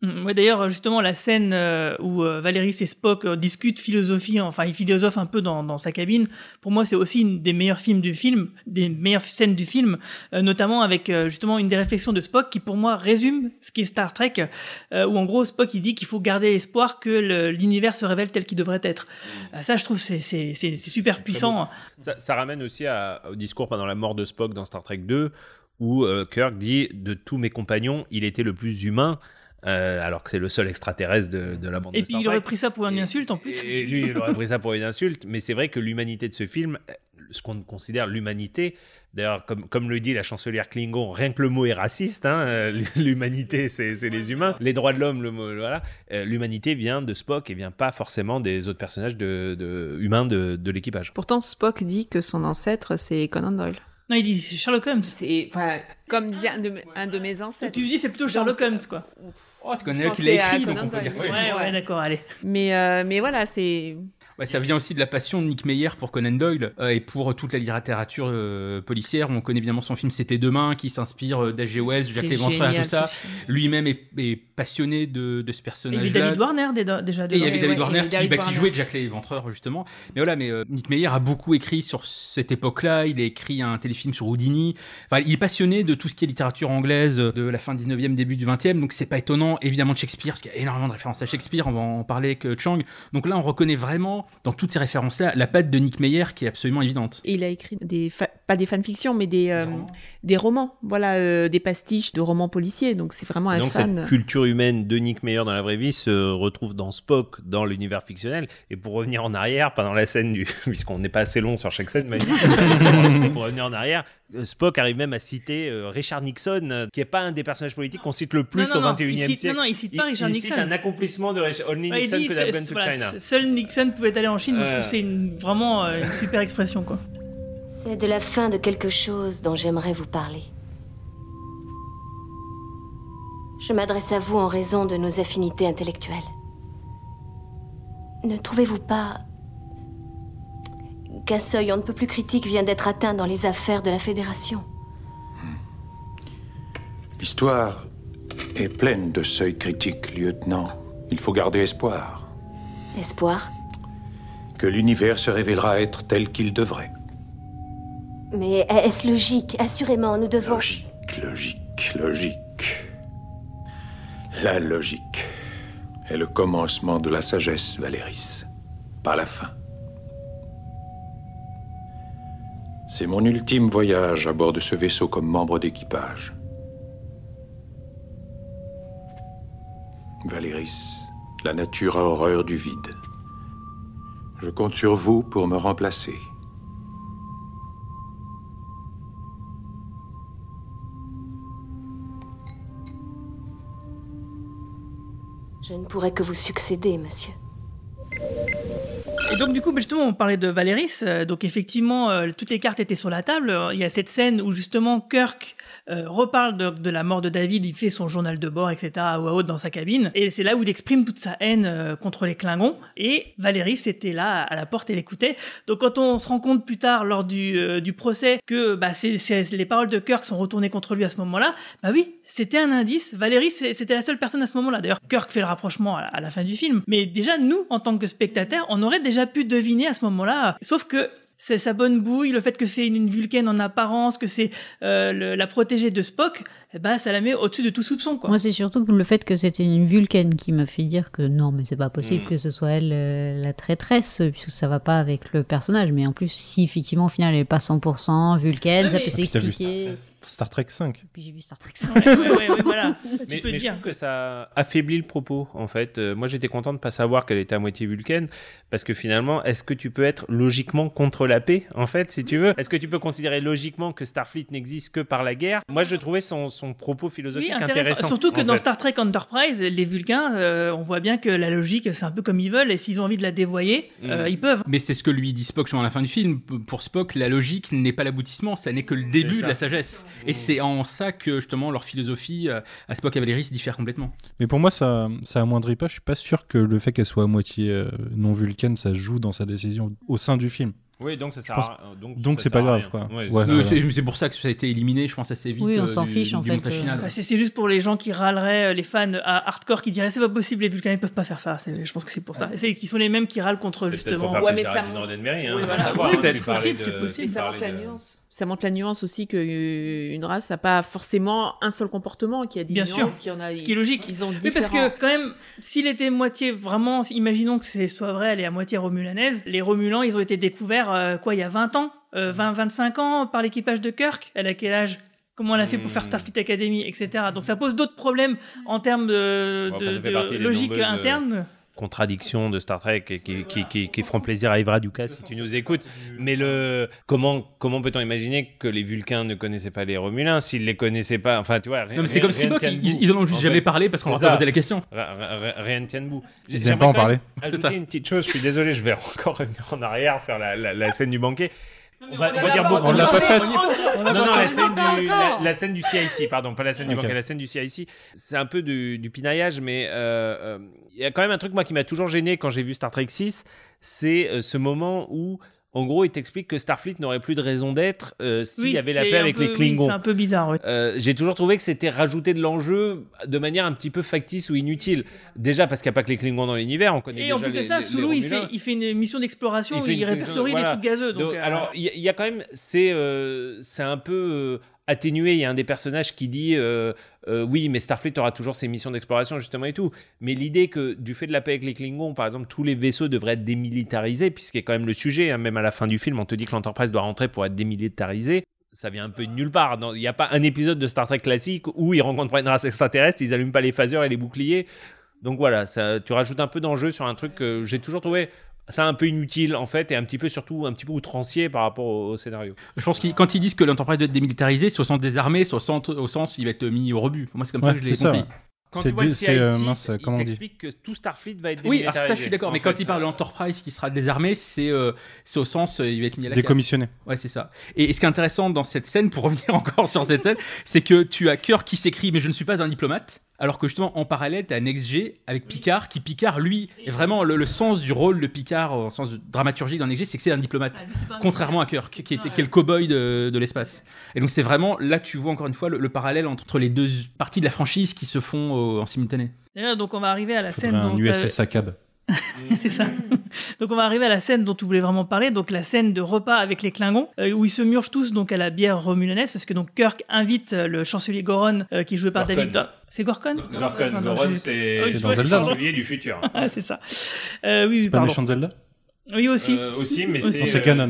Mm, Ouais, d'ailleurs, justement, la scène euh, où euh, Valérie et Spock euh, discutent philosophie, enfin, ils philosophent un peu dans, dans sa cabine, pour moi, c'est aussi une des meilleurs films du film, des meilleures scènes du film, notamment avec justement une des réflexions de Spock qui, pour moi, résume ce qu'est Star Trek, où en gros, Spock, il dit qu'il faut garder espoir que le- l'univers se révèle tel qu'il devrait être. Euh, ça, je trouve, c'est super puissant. Ça, ça ramène aussi à- au discours pendant la mort de Spock dans Star Trek 2, où euh, Kirk dit de tous mes compagnons, il était le plus humain. Euh, alors que c'est le seul extraterrestre de, de la bande Et de puis, Star il aurait pris ça pour une insulte, en plus. Et lui, il aurait pris ça pour une insulte. Mais c'est vrai que l'humanité de ce film, ce qu'on considère l'humanité, d'ailleurs, comme, comme le dit la chancelière Klingon, rien que le mot est raciste. hein, euh, l'humanité, c'est c'est les humains. Les droits de l'homme, le mot, voilà. Euh, l'humanité vient de Spock et vient pas forcément des autres personnages de, de- humains de, de l'équipage. Pourtant, Spock dit que son ancêtre, c'est Conan Doyle. Non, il dit c'est Sherlock Holmes. C'est, enfin, comme disait un de, mes- un de mes ancêtres. Tu dis c'est plutôt Sherlock Holmes, quoi. Oh, c'est Je Doyle qui l'a écrit, donc on peut dire. Ouais, ouais, d'accord, allez. Mais, euh, mais voilà, c'est. Ça vient aussi de la passion de Nick Meyer pour Conan Doyle euh, et pour toute la littérature euh, policière. On connaît évidemment son film C'était demain qui s'inspire d'H.G. Wells, Jacques C'est Léventreur et tout ça. Lui-même est, est passionné de, de ce Et il y avait David Warner dé- déjà Et il y avait David ouais, Warner qui, David bah, qui Warner. jouait Jack l'Éventreur justement. Mais voilà, mais euh, Nick Meyer a beaucoup écrit sur cette époque-là. Il a écrit un téléfilm sur Houdini. Enfin, il est passionné de tout ce qui est littérature anglaise de la fin 19e, début du 20e. Donc c'est pas étonnant, évidemment de Shakespeare, parce qu'il y a énormément de références à Shakespeare. On va en parler avec Chang. Donc là, on reconnaît vraiment dans toutes ces références-là la patte de Nick Meyer qui est absolument évidente. Et il a écrit des pas des fanfictions, mais des, euh, des romans. Voilà, euh, des pastiches de romans policiers. Donc c'est vraiment un Donc fan. cette culture humaine de Nick Meyer dans la vraie vie se retrouve dans Spock dans l'univers fictionnel. Et pour revenir en arrière, pendant la scène du, puisqu'on n'est pas assez long sur chaque scène, Manu, pour revenir en arrière, Spock arrive même à citer euh, Richard Nixon, euh, qui est pas un des personnages politiques qu'on cite le plus Non, non, au non, 21e il cite- siècle. non, non, il cite pas Richard il Nixon. cite un accomplissement de Richard, Only Ouais, il Nixon could have to voilà, China. Seul Nixon pouvait aller en Chine. Je Euh. trouve que c'est une- vraiment euh, une super expression, quoi. C'est de la fin de quelque chose dont j'aimerais vous parler. Je m'adresse à vous en raison de nos affinités intellectuelles. Ne trouvez-vous pas qu'un seuil on ne peut plus critique vient d'être atteint dans les affaires de la Fédération L'histoire est pleine de seuils critiques, lieutenant. Il faut garder espoir Espoir que l'univers se révélera être tel qu'il devrait. Mais est-ce logique Assurément, nous devons... Logique, logique, logique. La logique est le commencement de la sagesse, Valéris, pas la fin. C'est mon ultime voyage à bord de ce vaisseau comme membre d'équipage. Valéris, la nature a horreur du vide. Je compte sur vous pour me remplacer. Je ne pourrais que vous succéder, monsieur. Et donc, du coup, justement, on parlait de Valéris. euh, donc, effectivement, euh, toutes les cartes étaient sur la table. Il y a cette scène où, justement, Kirk euh, reparle de, de la mort de David. Il fait son journal de bord, etc., à haute dans sa cabine. Et c'est là où il exprime toute sa haine euh, contre les Klingons. Et Valéris était là, à la porte, et l'écoutait. Donc, quand on se rend compte plus tard, lors du, euh, du procès, que bah, c'est, c'est- les paroles de Kirk sont retournées contre lui à ce moment-là, bah oui, c'était un indice. Valéris, c'est- c'était la seule personne à ce moment-là. D'ailleurs, Kirk fait le rapprochement à, à la fin du film. Mais déjà, nous, en tant que spectateurs, on aurait déjà pu deviner à ce moment-là. Sauf que sa bonne bouille, le fait que c'est une, Vulcaine en apparence, que c'est euh, la protégée de Spock, eh ben, ça la met au-dessus de tout soupçon. Quoi. Moi, c'est surtout le fait que c'était une Vulcaine qui m'a fait dire que non, mais c'est pas possible Mm. que ce soit elle euh, la traîtresse, puisque ça va pas avec le personnage. Mais en plus, si effectivement, au final, elle est pas 100% Vulcaine, ça mais- peut vu s'expliquer. Star Trek 5. Puis j'ai vu Star Trek 5. Ouais, ouais, ouais, ouais, voilà. Mais, tu peux mais je dire. trouve que ça affaiblit le propos, en fait. Euh, moi, j'étais content de pas savoir qu'elle était à moitié vulcaine, parce que finalement, est-ce que tu peux être logiquement contre la paix, en fait, si tu veux? Est-ce que tu peux considérer logiquement que Starfleet n'existe que par la guerre? Moi, je trouvais son, son propos philosophique Oui, intéressant. intéressant. Surtout que dans fait. Star Trek Enterprise, les Vulcains, euh, on voit bien que la logique, c'est un peu comme ils veulent, et s'ils ont envie de la dévoyer, euh, Mm. ils peuvent. Mais c'est ce que lui dit Spock justement à la fin du film. Pour Spock, la logique n'est pas l'aboutissement, ça n'est que le début de la sagesse. Et c'est en ça que justement leur philosophie euh, à Spock et Valérie se diffère complètement. Mais pour moi, ça, ça amoindrit pas. Je suis pas sûr que le fait qu'elle soit à moitié euh, non vulcaine, ça joue dans sa décision au sein du film. Oui, donc ça sert pense- à- donc donc c'est pas grave, rien. quoi. Ouais, Ouais, Euh, c'est c'est pour ça que ça a été éliminé, je pense, assez vite. Oui, on euh, s'en du- fiche, en du fait, euh. Bah, c'est c'est juste pour les gens qui râleraient, euh, les fans à hardcore qui diraient c'est pas possible, les Vulcains ils peuvent pas faire ça. C'est- Je pense que c'est pour ça. Et c'est qui sont les mêmes qui râlent contre C'est justement. Ouais, mais ça parlais possible, c'est possible. Ça la nuance. Ça montre la nuance aussi qu'une race n'a pas forcément un seul comportement, qu'il y a des Bien nuances, sûr. qu'il y en a. Ce qui est logique. Ils ont Oui, parce que quand même, s'il était moitié vraiment, imaginons que c'est soit vrai, elle est à moitié romulanaise, les Romulans, ils ont été découverts, euh, quoi, il y a 20 ans, euh, 20, 25 ans par l'équipage de Kirk. Elle a quel âge? Comment elle a fait pour faire Hmm. Starfleet Academy, etc. Donc ça pose d'autres problèmes en termes de, Bon, logique euh, interne. Contradictions de Star Trek et qui, qui, qui, qui feront plaisir à Ivra Dukas si tu nous écoutes. Mais le comment comment peut-on imaginer que les Vulcains ne connaissaient pas les Romulins s'ils les connaissaient pas? Enfin, tu vois. rien- Non, mais c'est comme ne tient ils- ils en ont juste en jamais fait. parlé parce qu'on leur a pas posé la question. Rien- ne tient debout. Aiment pas en parler. Ajouter une petite chose. Je suis désolé, je vais encore revenir en arrière sur la, la, la scène du banquet. On va, on on va l'a dire pas beaucoup. On l'a pas faite. Non, non, la scène, du, la, la scène du CIC, pardon, pas la scène du Ok. banquet, la scène du CIC. C'est un peu du, du pinaillage, mais euh, euh, il y a quand même un truc, moi, qui m'a toujours gêné quand j'ai vu Star Trek 6, c'est euh, ce moment où, en gros, il t'explique que Starfleet n'aurait plus de raison d'être euh, s'il Oui, y avait la paix avec peu- les oui, Klingons. c'est un peu bizarre, oui. Euh, j'ai toujours trouvé que c'était rajouter de l'enjeu de manière un petit peu factice ou inutile. Déjà parce qu'il n'y a pas que les Klingons dans l'univers, on connaît Et déjà en plus de les- ça, les- les Sulu, il fait, Romulins. il fait une mission d'exploration où il une- répertorie voilà. des trucs gazeux. Donc, Donc, euh, alors, il y, a- il y a quand même, c'est un peu atténué. Il y a un des personnages qui dit euh, euh, oui, mais Starfleet aura toujours ses missions d'exploration justement et tout. Mais l'idée que du fait de la paix avec les Klingons, par exemple, tous les vaisseaux devraient être démilitarisés, puisqu'il est quand même le sujet. hein, même à la fin du film, on te dit que l'Enterprise doit rentrer pour être démilitarisée. Ça vient un peu de nulle part. Il n'y a pas un épisode de Star Trek classique où ils rencontrent une race extraterrestre, ils allument pas les phaseurs et les boucliers. Donc voilà, ça, tu rajoutes un peu d'enjeu sur un truc que j'ai toujours trouvé ça un peu inutile en fait et un petit peu surtout un petit peu outrancier par rapport au, au scénario. Je pense que quand ils disent que l'entreprise doit être démilitarisée, c'est au sens des armées, c'est au sens, au sens il va être mis au rebut. Moi, c'est comme ça que je l'ai c'est ça, compris. Quand C'est tu vois le c'est, euh, CIC, mince, il t'explique que tout Starfleet va être Oui, démilitarisé. alors ça, je suis d'accord. Mais fait, quand il parle de l'Enterprise qui sera désarmé, c'est euh, c'est au sens euh, il va être mis à la Décommissionné. casse. Ouais, c'est ça. Et, et ce qui est intéressant dans cette scène, pour revenir encore sur cette scène, c'est que tu as Kirk qui s'écrit mais je ne suis pas un diplomate. Alors que justement, en parallèle, tu as NextG avec Picard, qui Picard, lui, est vraiment le, le sens du rôle de Picard, au sens de dramaturgie dans NextG, c'est que c'est un diplomate. Contrairement à Kirk, qui était quel cow-boy de, de l'espace. Et donc, c'est vraiment, là, tu vois encore une fois le, le parallèle entre les deux parties de la franchise qui se font euh, en simultané. D'ailleurs, donc on va arriver à la scène un dont USS ACAB. c'est ça. Donc on va arriver à la scène dont tu voulais vraiment parler, donc la scène de repas avec les Klingons, euh, où ils se murgent tous donc à la bière romulanaise, parce que donc Kirk invite euh, le chancelier Goron, euh, qui est joué par Gorkon. David. C'est Gorkon? Gorkon, Non, non, Goron, je- c'est C'est non chancelier du futur. Ah, c'est ça. Euh, oui, oui, Pas le pardon. méchant de Zelda? Oui, aussi. Euh, aussi, mais Aussi. c'est C'est Ganon.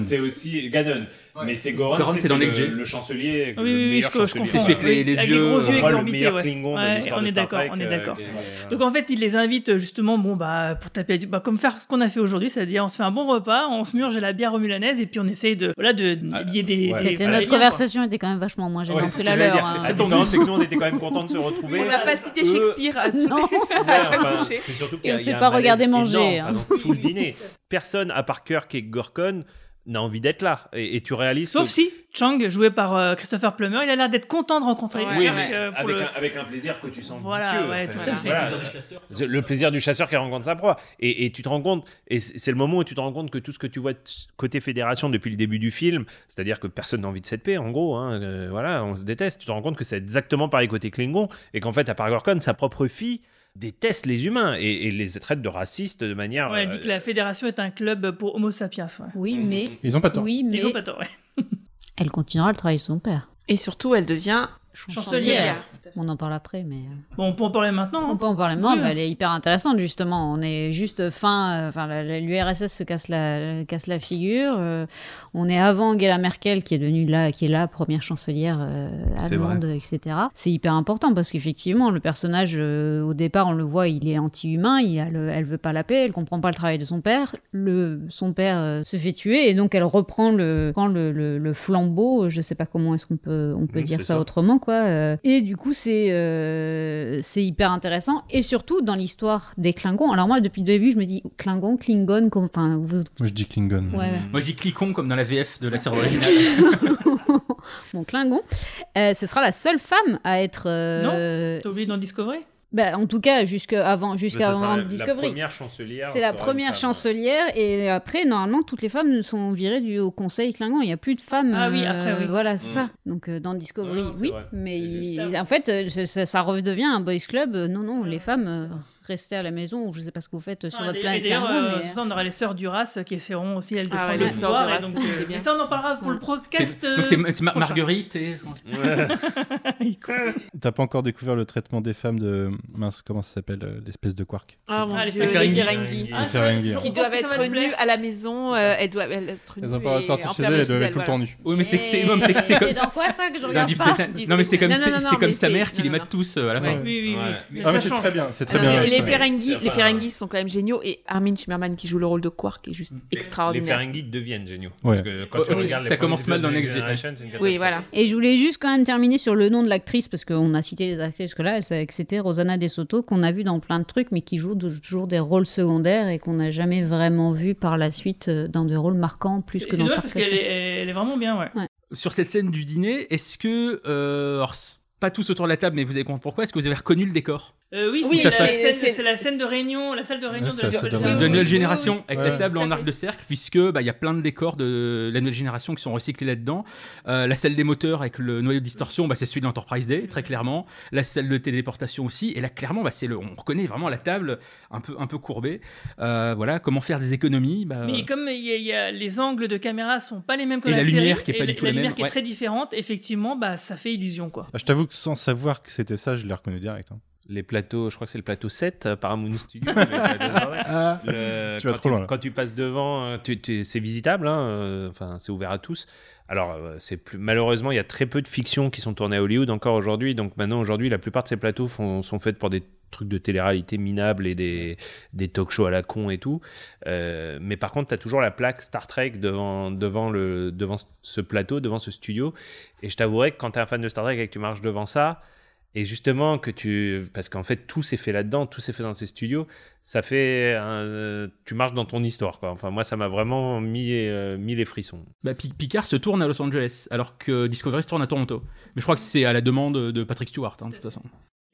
Mais c'est Goron, Goron, c'est dans le, le chancelier. Oui, le oui, oui, je, je celui avec les- les avec yeux, les gros yeux exorbités, ouais. Ouais, on est Star d'accord, on est euh, d'accord. qui est- Donc en fait, il les invite euh, justement, bon bah pour taper, bah, comme faire ce qu'on a fait aujourd'hui, c'est-à-dire on se fait un bon repas, on se murge à la bière romulanaise et puis on essaye de voilà de lier des. ouais. des- C'était des notre conversation était quand même vachement moins gênante c'est que la leur. hein. La différence, c'est que nous, on était quand même contents de se retrouver. On n'a pas cité Eux- Shakespeare à, chaque coucher. c'est surtout Et on s'est pas regardé manger, hein. pendant tout le dîner. Personne, à part Kirk et Gorkon, n'a envie d'être là. Et, et tu réalises Sauf que- si Chang, joué par euh, Christopher Plummer, il a l'air d'être content de rencontrer Ouais, Oui, Kirk, mais euh, pour avec, le- un, avec un plaisir que tu sens Voilà, vicieux. ouais, en tout à fait. Voilà. Le plaisir du chasseur qui rencontre sa proie. Et, et tu te rends compte, et c'est le moment où tu te rends compte que tout ce que tu vois de- côté fédération depuis le début du film, c'est-à-dire que personne n'a envie de cette paix, en gros, hein, euh, voilà, on se déteste. Tu te rends compte que c'est exactement pareil côté Klingon, et qu'en fait, à part Gorkon, sa propre fille déteste les humains et, et les traite de racistes de manière. Ouais, elle dit euh, que la fédération est un club pour Homo sapiens. ouais. Oui, mais. Ils ont pas tort. Oui, mais. Ils ont pas tort, ouais. Elle continuera le travail de son père. Et surtout, elle devient Chancelière. On en parle après, mais. euh, Bon, on peut en parler maintenant. On hein. peut en parler moins, Oui. mais elle est hyper intéressante justement. On est juste fin, euh, enfin l'URSS se casse la, casse la figure. euh, on est avant Angela Merkel qui est devenue là, qui est la première chancelière euh, allemande, etc. C'est hyper important parce qu'effectivement le personnage euh, au départ on le voit, il est anti-humain, il a le- elle veut pas la paix, elle comprend pas le travail de son père. Le, son père euh, se fait tuer et donc elle reprend le, prend le, le- le flambeau. Je sais pas comment est-ce qu'on peut on peut dire ça. autrement quoi. euh, et du coup c'est euh, c'est hyper intéressant et surtout dans l'histoire des Klingons. Alors moi depuis le début je me dis Klingon, Klingon, comme enfin vous- Moi, je dis Klingon. Ouais, ouais. Moi, je dis Clicon comme dans la VF de la série originale. mon Klingon, euh, ce sera la seule femme à être. euh, T'as oublié dans Discovery Bah, en tout cas, jusqu'à avant, jusqu'à sera avant la- Discovery. La première chancelière. C'est la première femme. chancelière et après normalement toutes les femmes sont virées du Haut Conseil Klingon. Il n'y a plus de femmes. Ah oui, euh, après, oui. Voilà, c'est Mm. ça. Donc euh, dans Discovery, c'est oui, vrai. mais C'est il- en fait euh, ça, redevient un boys club. Non, non, les femmes euh, restez à la maison ou je sais pas ce que vous faites sur Ah, votre et- planète et d'ailleurs, euh, mais- c'est pour ça on aura les sœurs Duras qui essaieront aussi elles de Ah prendre les sœurs pouvoir. Duras, et donc, euh, bien. ça on en parlera pour le podcast. C'est- Donc c'est euh, c'est Mar-. Marguerite et. T'as pas encore découvert le traitement des femmes de. Mince, comment ça s'appelle euh, L'espèce de quark? Ah mon Ah, les dieu, les Ferengi. Ah. Qui doivent être nues à la maison, euh, elles doivent être nues. Elles ont pas sortir chez elles, elles doivent être tout le temps nues. Oui, mais c'est c'est- dans quoi ça que je regarde pas non, mais c'est comme, c'est- comme sa mère qui les mate tous à la fin. Oui, oui, oui. Ah, c'est très bien, c'est très bien. Les. Ferengi, les Ferengi sont quand même géniaux et Armin Shimmerman qui joue le rôle de Quark est juste Les extraordinaire. Ferengi deviennent géniaux. Ouais. Parce que quand Ouais, tu ouais, regardes ça les commence mal dans Next c'est Oui, voilà. Et je voulais juste quand même terminer sur le nom de l'actrice, parce qu'on a cité les actrices que là, que c'était Rosanna De Soto, qu'on a vu dans plein de trucs, mais qui joue toujours des rôles secondaires et qu'on n'a jamais vraiment vu par la suite euh, dans des rôles marquants plus C'est que dans Star parce Trek. qu'elle est, elle est vraiment bien, ouais. Sur cette scène du dîner, est-ce que. Pas tous autour de la table, mais vous allez comprendre pourquoi. Est-ce que vous avez reconnu le décor? Euh, oui, Oui, c'est la, scène- la de réunion, la salle de réunion Ouais, de la la salle de nouvelle réunion. de la nouvelle Ouais. génération avec Ouais. la table en arc de cercle puisque bah, il y a plein de décors de la nouvelle génération qui sont recyclés là-dedans Euh, la salle des moteurs avec le noyau de distorsion bah, c'est celui de l'Enterprise Day très clairement la salle de téléportation aussi et là clairement bah, c'est le on reconnaît vraiment la table un peu un peu courbée Euh, voilà comment faire des économies bah, Mais comme il y a, il y a- les angles de caméra sont pas les mêmes que Et la, la série, lumière qui est pas et du la- tout la la lumière même, qui est ouais. très différente, effectivement, bah ça fait illusion quoi. Ah, Je t'avoue que sans savoir que c'était ça, je l'ai reconnu direct. hein. Les plateaux, je crois que c'est le plateau 7 euh, Paramount Studio. Ah. Le- Tu vas quand trop loin, là. Quand tu passes devant, euh, tu- tu- c'est visitable, hein, euh, enfin c'est ouvert à tous. Alors euh, c'est plus malheureusement il y a très peu de fictions qui sont tournées à Hollywood encore aujourd'hui. Donc maintenant aujourd'hui la plupart de ces plateaux sont faits pour des trucs de télé-réalité minables et des, des talk shows à la con et tout. Euh, mais par contre tu as toujours la plaque Star Trek devant devant le devant ce plateau, devant ce studio. Et je t'avouerais que quand tu es un fan de Star Trek et que tu marches devant ça, et justement que tu parce qu'en fait tout s'est fait là-dedans, tout s'est fait dans ces studios, ça fait un- euh, tu marches dans ton histoire quoi. Enfin moi ça m'a vraiment mis euh, mis les frissons. bah, Pi- Picard se tourne à Los Angeles alors que Discovery se tourne à Toronto mais je crois que c'est à la demande de Patrick Stewart hein, de toute façon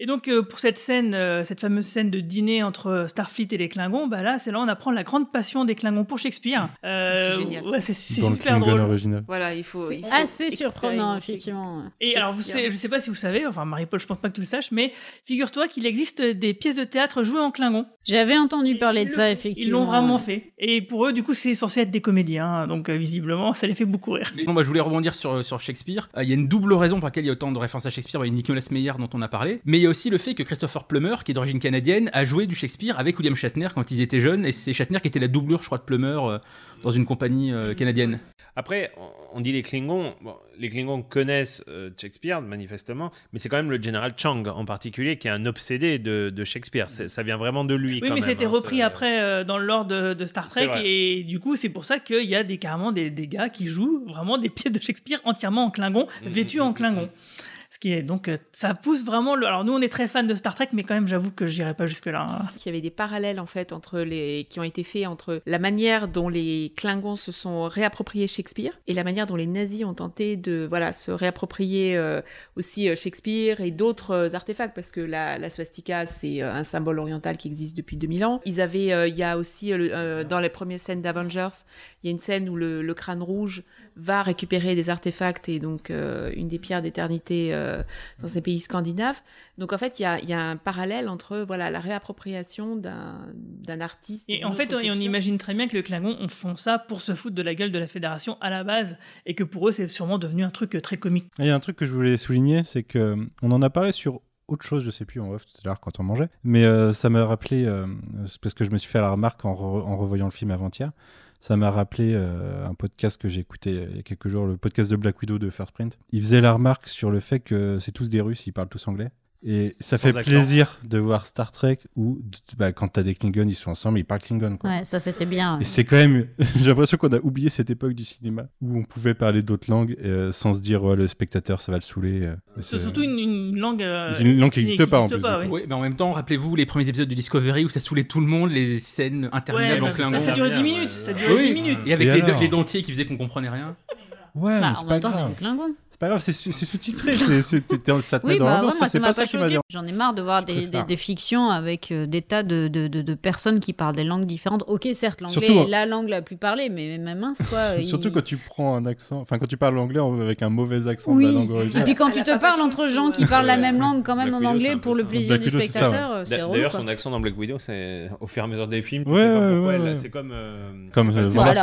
Et donc euh, pour cette scène, euh, cette fameuse scène de dîner entre Starfleet et les Klingons, bah là c'est là où on apprend la grande passion des Klingons pour Shakespeare. Euh, C'est génial, ouais, c'est super Klingon drôle. original. Voilà, il faut. il faut Assez surprenant, effectivement. Et alors, vous Shakespeare. savez, je sais pas si vous savez, enfin Marie-Paul, je pense pas que tu le saches, mais figure-toi qu'il existe des pièces de théâtre jouées en Klingon. J'avais entendu parler de ça, effectivement. Ils l'ont vraiment fait. Et pour eux, du coup, c'est censé être des comédiens, hein, donc euh, visiblement, ça les fait beaucoup rire. Bon, bah, je voulais rebondir sur, sur Shakespeare. Euh, Il y a une double raison pour laquelle il y a autant de références à Shakespeare. Il y a Nicolas Meyer dont on a parlé. Mais a aussi le fait que Christopher Plummer, qui est d'origine canadienne, a joué du Shakespeare avec William Shatner quand ils étaient jeunes. Et c'est Shatner qui était la doublure, je crois, de Plummer euh, dans une compagnie euh, canadienne. Après, on- dit les Klingons. Bon, les Klingons connaissent euh, Shakespeare, manifestement, mais c'est quand même le général Chang en particulier qui est un obsédé de, de Shakespeare. C'est- Ça vient vraiment de lui. Oui, quand mais c'était hein, repris c'est- après euh, dans le lore de, de Star Trek, et du coup, c'est pour ça qu'il y a des, carrément des, des gars qui jouent vraiment des pièces de Shakespeare entièrement en Klingon, Mhm, vêtus en Klingon. Qui est donc, euh, ça pousse vraiment le. Alors, nous, on est très fans de Star Trek, mais quand même, j'avoue que j'irai pas jusque-là. hein. qu'il y avait des parallèles en fait entre les qui ont été faits entre la manière dont les Klingons se sont réappropriés Shakespeare et la manière dont les nazis ont tenté de voilà se réapproprier euh, aussi euh, Shakespeare et d'autres artefacts parce que la, la swastika c'est un symbole oriental qui existe depuis 2000 ans. Ils avaient il y a aussi dans les premières scènes d'Avengers il y a une scène où le crâne rouge va récupérer des artefacts et donc euh, une des pierres d'éternité euh, dans ces pays scandinaves. Donc en fait, il y a, il y a un parallèle entre voilà la réappropriation d'un d'un artiste. Et en fait, on, imagine très bien que les Klingons on font ça pour se foutre de la gueule de la Fédération à la base, et que pour eux, c'est sûrement devenu un truc euh, très comique. Il y a un truc que je voulais souligner, c'est que on en a parlé sur autre chose, je sais plus en off tout à l'heure quand on mangeait, mais euh, ça m'a rappelé, euh, c'est parce que je me suis fait la remarque en, re- en revoyant le film avant-hier, ça m'a rappelé euh, un podcast que j'ai écouté il y a quelques jours, le podcast de Black Widow de First Print. Il faisait la remarque sur le fait que c'est tous des Russes, ils parlent tous anglais. Et ça Sans fait accent. plaisir de voir Star Trek où bah, quand t'as des Klingons, ils sont ensemble, ils parlent Klingon. Quoi. Ouais, ça c'était bien. ouais. Et c'est quand même, j'ai l'impression qu'on a oublié cette époque du cinéma où on pouvait parler d'autres langues euh, sans se dire ouais, le spectateur ça va le saouler. euh. C'est surtout une, une langue. euh, une langue qui n'existe pas, en plus, du oui. Oui, mais en même temps, rappelez-vous les premiers épisodes de Discovery où ça saoulait tout le monde, les scènes interminables Ouais, en bah, Klingon. ça durait 10 minutes. Ça durait Oui, 10 minutes. Et avec Et les, alors les dentiers qui faisaient qu'on comprenait rien. Ouais, Bah, mais en c'est même pas temps, c'est Klingon. Pas grave, c'est c'est sous-titré. ça te met Oui, dans bah, ouais, moi, c'est ça m'a pas choqué. J'en ai marre de voir des, des, fictions avec euh, des tas de, de, de, de personnes qui parlent des langues différentes. Ok, certes, l'anglais est hein. la langue la plus parlée, mais même mince, quoi. il- Surtout quand tu prends un accent, enfin quand tu parles anglais en- avec un mauvais accent de la langue Et originale. puis quand tu te parles entre gens qui parlent la même langue quand même en anglais pour le plaisir du spectateur, c'est. D'ailleurs, son accent dans Black Widow, c'est au fur et à mesure des films. C'est comme. Comme,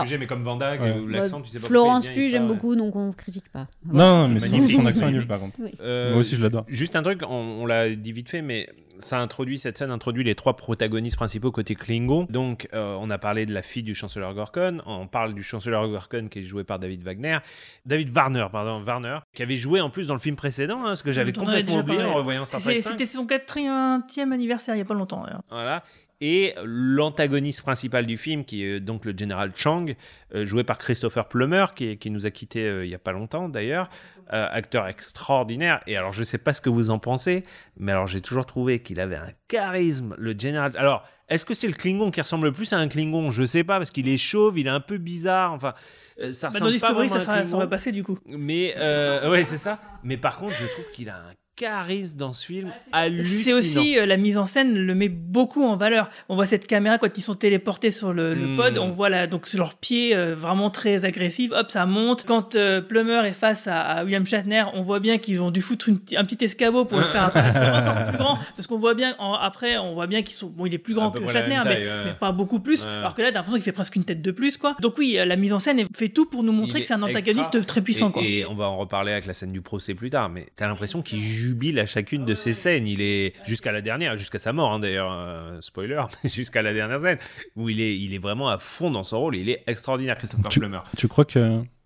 sujet, mais comme Van Damme, l'accent, tu sais pas Florence Pugh, j'aime beaucoup, donc on critique pas. Non, mais son, Magnifique. son accent est nul Magnifique. par contre. Oui. Euh, Moi aussi, je l'adore. Juste un truc, on, on l'a dit vite fait, mais ça introduit cette scène introduit les trois protagonistes principaux côté Klingon. Donc, euh, on a parlé de la fille du chancelleur Gorkon. On parle du chancelleur Gorkon qui est joué par David Wagner, David Warner, pardon, Warner, qui avait joué en plus dans le film précédent, hein, ce que j'avais complètement oublié parlé. en revoyant Star Trek C'est- 5. C'était son 80e anniversaire il y a pas longtemps. d'ailleurs. Voilà. Et l'antagoniste principal du film, qui est donc le général Chang, euh, joué par Christopher Plummer, qui, qui nous a quittés euh, il y a pas longtemps d'ailleurs, euh, acteur extraordinaire. Et alors, je sais pas ce que vous en pensez, mais alors j'ai toujours trouvé qu'il avait un charisme, le général. Alors, est-ce que c'est le Klingon qui ressemble le plus à un Klingon? Je sais pas, parce qu'il est chauve, il est un peu bizarre. Enfin, euh, ça Bah, ressemble dans pas Discovery, ça, sera- ça aurait passé du coup. Mais euh, ouais, c'est ça. Mais par contre, je trouve qu'il a un charisme dans ce film hallucinant. C'est aussi euh, la mise en scène le met beaucoup en valeur. On voit cette caméra quand ils sont téléportés sur le, le Mm. pod, on voit là donc sur leurs pieds euh, vraiment très agressifs. Hop, ça monte. Quand euh, Plummer est face à, à William Shatner, on voit bien qu'ils ont dû foutre une- un petit escabeau pour le faire apparaître encore plus grand, parce qu'on voit bien en- après, on voit bien qu'ils sont bon, il est plus grand que la Shatner, mais, taille, ouais. mais pas beaucoup plus. Ouais. Alors que là, t'as l'impression qu'il fait presque une tête de plus, quoi. Donc oui, euh, la mise en scène fait tout pour nous montrer Il que c'est un antagoniste extra. très puissant, et, quoi. et on va en reparler avec la scène du procès plus tard, mais t'as l'impression qu'il jubile à chacune de ces scènes. Il est jusqu'à la dernière, jusqu'à sa mort hein, d'ailleurs, euh, spoiler, jusqu'à la dernière scène où il est, il est vraiment à fond dans son rôle. Il est extraordinaire, Christopher Tu, Plummer. tu crois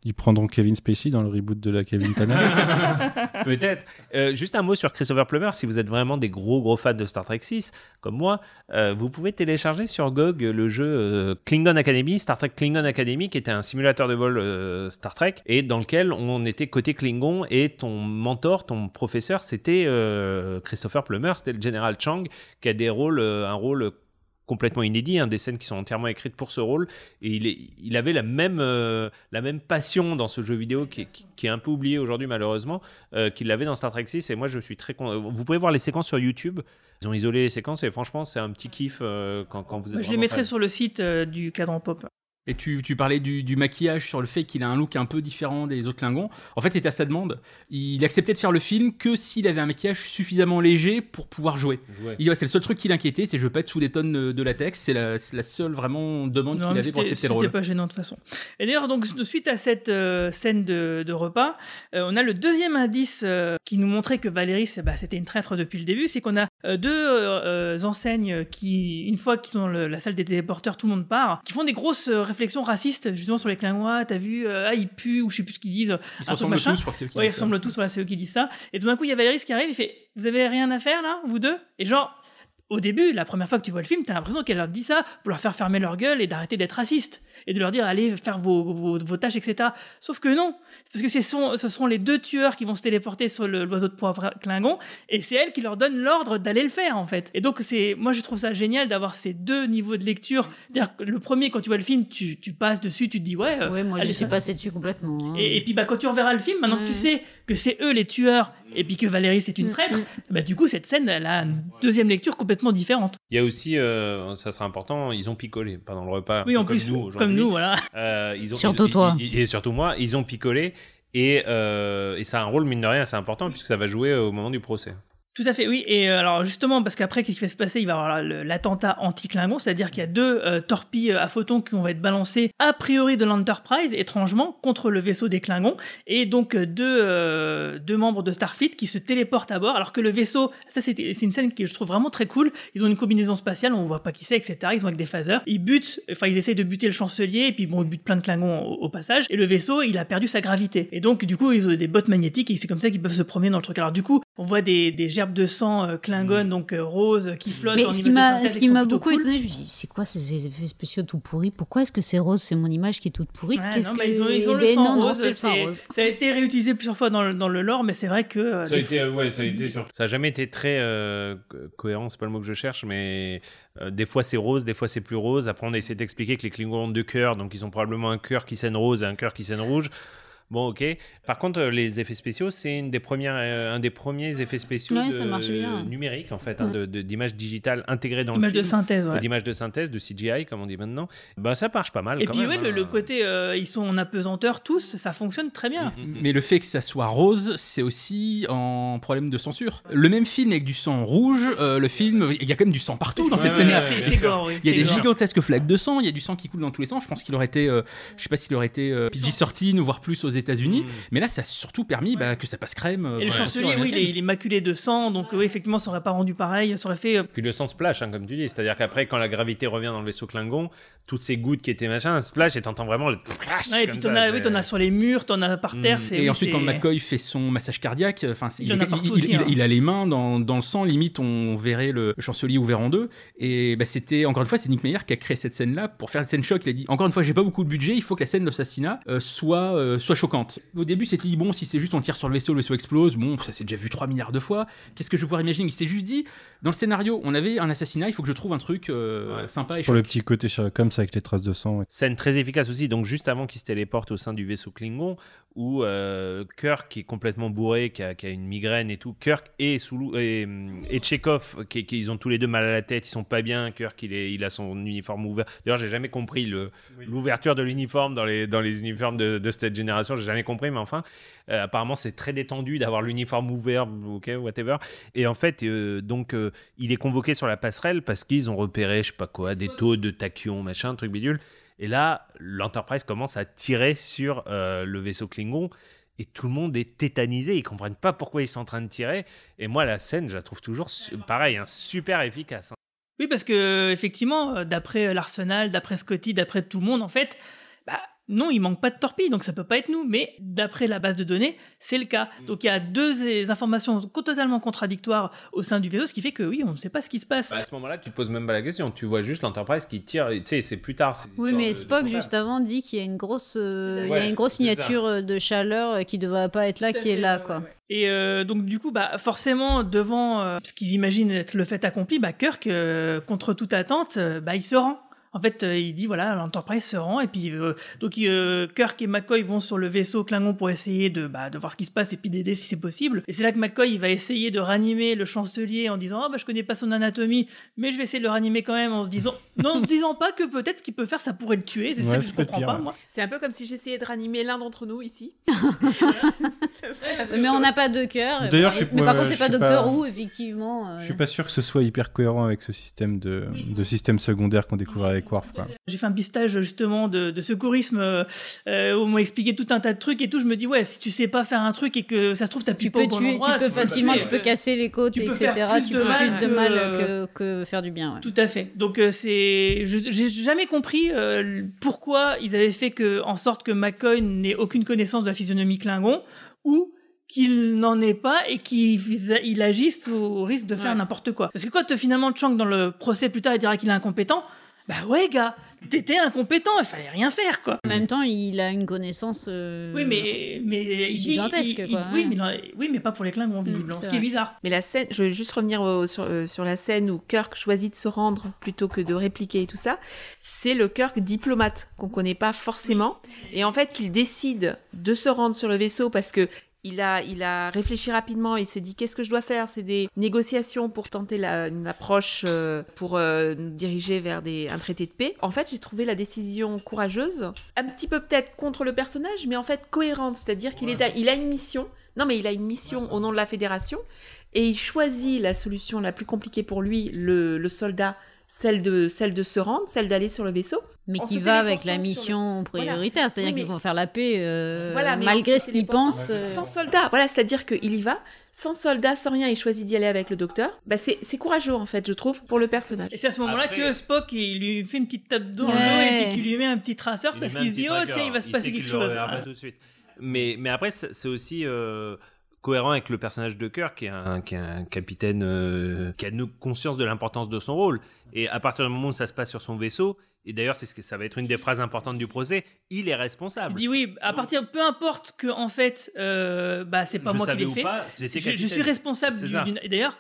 qu'ils prendront Kevin Spacey dans le reboot de la Kevin Tanner Peut-être. Euh, juste un mot sur Christopher Plummer. Si vous êtes vraiment des gros gros fans de Star Trek 6, comme moi, euh, vous pouvez télécharger sur GOG le jeu euh, Klingon Academy, Star Trek Klingon Academy, qui était un simulateur de vol Star Trek, et dans lequel on était côté Klingon, et ton mentor, ton professeur, c'était Christopher Plummer, c'était le général Chang, qui a des rôles, un rôle complètement inédit, hein, des scènes qui sont entièrement écrites pour ce rôle. Et il, est, il avait la même, euh, la même passion dans ce jeu vidéo qui, est- qui- qui est un peu oublié aujourd'hui malheureusement, euh, qu'il avait dans Star Trek 6. Et moi, je suis très content. Vous pouvez voir les séquences sur YouTube. Ils ont isolé les séquences et franchement, c'est un petit kiff euh, quand, quand vous êtes. Je les mettrai fan. sur le site du cadran pop. Et tu, tu parlais du, du maquillage sur le fait qu'il a un look un peu différent des autres Klingons. En fait, c'était à sa demande. Il acceptait de faire le film que s'il avait un maquillage suffisamment léger pour pouvoir jouer. Il ouais, c'est le seul truc qui l'inquiétait, c'est je veux pas être sous des tonnes de, de latex. C'est la, seule vraiment demande qu'il avait pour c'était accepter le c'était rôle. pas gênant de toute façon. Et d'ailleurs, donc suite à cette euh, scène de, de repas, euh, on a le deuxième indice euh, qui nous montrait que Valérie, bah, c'était une traître depuis le début, c'est qu'on a euh, deux enseignes qui, une fois qu'ils sont dans le- la salle des téléporteurs, tout le monde part, qui font des grosses euh, réflexions racistes justement sur les Klingons. T'as vu, euh, ah, ils puent ou je sais plus ce qu'ils disent. Ils se ressemblent machin. tous, qui Ouais, ils ressemblent tous, voilà, c'est eux qui disent ça. Et tout d'un coup, il y a Valérie qui arrive, il fait, vous avez rien à faire là, vous deux? Et genre. Au début, la première fois que tu vois le film, t'as l'impression qu'elle leur dit ça pour leur faire fermer leur gueule et d'arrêter d'être raciste. Et de leur dire, allez faire vos, vos, vos tâches, etc. Sauf que non. Parce que ce sont, ce seront les deux tueurs qui vont se téléporter sur le- l'oiseau de proie Klingon. Et c'est elle qui leur donne l'ordre d'aller le faire, en fait. Et donc, c'est, moi, je trouve ça génial d'avoir ces deux niveaux de lecture. C'est-à-dire que le premier, quand tu vois le film, tu, tu passes dessus, tu te dis, ouais. euh, Ouais, moi, j'y suis passé dessus complètement. hein. et, et puis bah, quand tu reverras le film, maintenant que tu sais que c'est eux les tueurs et puis que Valérie c'est une Mm, traître, bah, du coup cette scène elle a une deuxième lecture complètement différente. Il y a aussi, euh, ça sera important, ils ont picolé pendant le repas. Oui, en comme plus, nous, comme nous, voilà. Euh, ils ont, Surtout ils- toi. ils- et surtout moi, ils ont picolé. Et, euh, et ça a un rôle, mine de rien, assez important, puisque ça va jouer au moment du procès. Tout à fait, oui. Et euh, alors justement, parce qu'après, qu'est-ce qui va se passer? Il va y avoir l'attentat anti-Klingon, c'est-à-dire qu'il y a deux euh, torpilles à photons qui vont être balancées a priori de l'Enterprise, étrangement, contre le vaisseau des Klingons, et donc euh, deux, euh, deux membres de Starfleet qui se téléportent à bord, alors que le vaisseau, ça c'est une scène que je trouve vraiment très cool. Ils ont une combinaison spatiale, on voit pas qui c'est, etc. Ils ont avec des phasers. Ils butent, enfin ils essayent de buter le chancelier, et puis bon, ils butent plein de Klingons au, au passage. Et le vaisseau, il a perdu sa gravité. Et donc du coup, ils ont des bottes magnétiques, et c'est comme ça qu'ils peuvent se promener dans le truc. Alors du coup, on voit des, des gerbes de sang euh, Klingon, donc euh, roses, qui flottent Mais en ce qui m'a synthèse ce qui m'a beaucoup cool. étonné, je me suis dit, c'est quoi ces effets spéciaux tout pourris? Pourquoi est-ce que c'est rose? C'est mon image qui est toute pourrie. Ouais, Qu'est-ce non, que mais ils ont, ils ont Eh le ben sang non, rose, le sang rose. Ça a été réutilisé plusieurs fois dans le, dans le lore, mais c'est vrai que. euh, Ça a des été, euh, ouais, ça a été sur- Ça a jamais été très euh, co- cohérent, c'est pas le mot que je cherche, mais euh, des fois c'est rose, des fois c'est plus rose. Après, on a essayé d'expliquer que les Klingons ont deux cœurs, donc ils ont probablement un cœur qui saigne rose et un cœur qui saigne rouge. Bon, ok. Par contre, euh, les effets spéciaux, c'est une des premières, euh, un des premiers effets spéciaux Ouais, de- numériques, en fait, hein, Ouais. de- de- d'images digitales intégrées dans Images le de film. synthèse, ouais. D'images de synthèse, de CGI, comme on dit maintenant. Bah, ça marche pas mal Et quand puis même. ouais, le, hein. le côté euh, ils sont en apesanteur tous, ça fonctionne très bien. Mais le fait que ça soit rose, c'est aussi en problème de censure. Le même film avec du sang rouge, euh, le film, il y a quand même du sang partout dans cette oui, Il y a des gore. gigantesques flaques de sang, il y a du sang qui coule dans tous les sens. Je pense qu'il aurait été, euh, je sais pas s'il aurait été euh, PG-13 ou voire plus aux États-Unis, mais là, ça a surtout permis bah, que ça passe crème. euh, Et le chancelier, oui, il est, américaine. il est maculé de sang, donc oui, effectivement, ça aurait pas rendu pareil, ça aurait fait. euh, Puis le sang splash, hein, comme tu dis. C'est-à-dire qu'après, quand la gravité revient dans le vaisseau Klingon, toutes ces gouttes qui étaient machin, splash, et t'entends vraiment le flash. Ouais, et puis t'en as, oui, t'en as sur les murs, t'en as par terre. c'est- Et oui, ensuite, quand McCoy fait son massage cardiaque, enfin, c'est- Il en a partout il- aussi, il- hein. il a les mains dans, dans le sang, limite on verrait le chancelier ouvert en deux. Et bah, c'était, encore une fois, c'est Nick Meyer qui a créé cette scène-là pour faire une scène choc. Il a dit, encore une fois, j'ai pas beaucoup de budget, il faut que la scène d'assassinat euh, soit, euh, soit choquante. Au début, c'était dit, bon, si c'est juste on tire sur le vaisseau, le vaisseau explose, bon, ça s'est déjà vu 3 milliards de fois. Qu'est-ce que je vais pouvoir imaginer? Il s'est juste dit, dans le scénario, on avait un assassinat, il faut que je trouve un truc euh, sympa et Pour le petit côté Sherlock Holmes avec les traces de sang. ouais. Scène très efficace aussi, donc juste avant qu'il se téléporte au sein du vaisseau Klingon, où euh, Kirk, qui est complètement bourré, qui a, qui a une migraine et tout, Kirk et, Soulou, et, et Chekhov, qui, qui- ils ont tous les deux mal à la tête, ils sont pas bien, Kirk, il, est, il a son uniforme ouvert. D'ailleurs, j'ai jamais compris l'ouverture de l'uniforme dans les, dans les uniformes de, de cette génération, j'ai jamais compris, mais enfin, euh, apparemment, c'est très détendu d'avoir l'uniforme ouvert, ok, whatever. Et en fait, euh, donc, euh, il est convoqué sur la passerelle parce qu'ils ont repéré, je sais pas quoi, des taux de tachyon, machin, truc bidule. Et là, l'Enterprise commence à tirer sur euh, le vaisseau Klingon. Et tout le monde est tétanisé, ils comprennent pas pourquoi ils sont en train de tirer. Et moi, la scène, je la trouve toujours pareil, hein, super efficace. hein. Oui, parce que effectivement, euh, d'après l'Arsenal, d'après Scotty, d'après tout le monde, en fait, bah non, il manque pas de torpilles, donc ça peut pas être nous. Mais d'après la base de données, c'est le cas. Donc il y a deux informations totalement contradictoires au sein du vaisseau, ce qui fait que oui, on ne sait pas ce qui se passe. Bah, à ce moment-là, tu te poses même pas la question. Tu vois juste l'Enterprise qui tire. et Tu sais, c'est plus tard. Oui, mais de- Spock, juste avant, dit qu'il y a une grosse, euh, il y a une grosse signature euh, de chaleur euh, qui ne devrait pas être là, qui est là, quoi. Et euh, donc du coup, bah forcément, devant euh, ce qu'ils imaginent être le fait accompli, bah Kirk, euh, contre toute attente, bah il se rend. En fait, euh, il dit voilà, l'Enterprise se rend et puis euh, donc euh, Kirk et McCoy vont sur le vaisseau Klingon pour essayer de bah, de voir ce qui se passe et puis d'aider si c'est possible. Et c'est là que McCoy il va essayer de ranimer le chancelier en disant ah bah je connais pas son anatomie, mais je vais essayer de le ranimer quand même en se disant non, en se disant pas que peut-être ce qu'il peut faire ça pourrait le tuer. C'est ça que je comprends pas moi. C'est un peu comme si j'essayais de ranimer l'un d'entre nous ici. Mais on n'a pas de cœur. D'ailleurs, mais ouais, par contre, c'est pas Docteur. Who, effectivement. euh. Je suis pas sûr que ce soit hyper cohérent avec ce système de, de système secondaire qu'on découvre avec Worf. J'ai fait un petit stage justement de, de secourisme euh, euh, où on m'a expliqué tout un tas de trucs et tout. Je me dis ouais, si tu sais pas faire un truc et que ça se trouve Tu pas peux tuer, endroit, tu peux facilement, tuer. tu peux casser les côtes, Tu peux etc. faire plus tu de peux mal plus de que- mal que, que faire du bien. ouais. Tout à fait. Donc euh, c'est, je- j'ai jamais compris euh, pourquoi ils avaient fait que en sorte que McCoy n'ait aucune connaissance de la physionomie Klingon ou qu'il n'en ait pas et qu'il il agisse au risque de faire n'importe quoi. Parce que quand euh, finalement Chang dans le procès plus tard il dira qu'il est incompétent, bah ouais gars, t'étais incompétent, il fallait rien faire quoi. En même temps, il a une connaissance. euh, Oui, mais, mais il dit- Gigantesque, il- il- quoi, oui, ouais. mais, oui, mais pas pour les Klingons, visiblement. c'est ce qui est bizarre. Mais la scène, je vais juste revenir au- sur, euh, sur la scène où Kirk choisit de se rendre plutôt que de répliquer et tout ça. C'est le Kirk diplomate qu'on connaît pas forcément. Et en fait, qu'il décide de se rendre sur le vaisseau parce que il a, il a réfléchi rapidement, il se dit qu'est-ce que je dois faire? C'est des négociations pour tenter la- une approche euh, pour euh, nous diriger vers des, un traité de paix. En fait, j'ai trouvé la décision courageuse, un petit peu peut-être contre le personnage, mais en fait cohérente, c'est-à-dire qu'il est à- il a une mission. Non, mais il a une mission au nom de la fédération. Et il choisit la solution la plus compliquée pour lui, le, le soldat, celle de, celle de se rendre, celle d'aller sur le vaisseau. Mais qui va avec la le- mission Voilà. prioritaire, c'est-à-dire Oui, qu'ils vont faire la paix euh, Voilà, malgré ce qu'ils pensent. euh, Sans soldat, voilà, c'est-à-dire qu'il y va, sans soldat, sans rien, il choisit d'y aller avec le docteur. Bah, c'est c'est courageux, en fait, je trouve, pour le personnage. Et c'est à ce moment-là Après- que Spock il lui fait une petite tape dans le dos et qu'il lui met un petit traceur Il parce qu'il se dit oh tiens il va se Il passer sait quelque chose. reverra pas tout de suite. Mais, mais après, c'est c'est aussi euh, cohérent avec le personnage de Kirk, qui est un, qui est un capitaine euh, qui a no- conscience de l'importance de son rôle. Et à partir du moment où ça se passe sur son vaisseau, et d'ailleurs, c'est ce que ça va être une des phrases importantes du procès, il est responsable. Il dit oui, à partir, peu importe que en fait, euh, bah c'est pas Je moi qui l'ai fait. pas, je, je suis responsable D'ailleurs,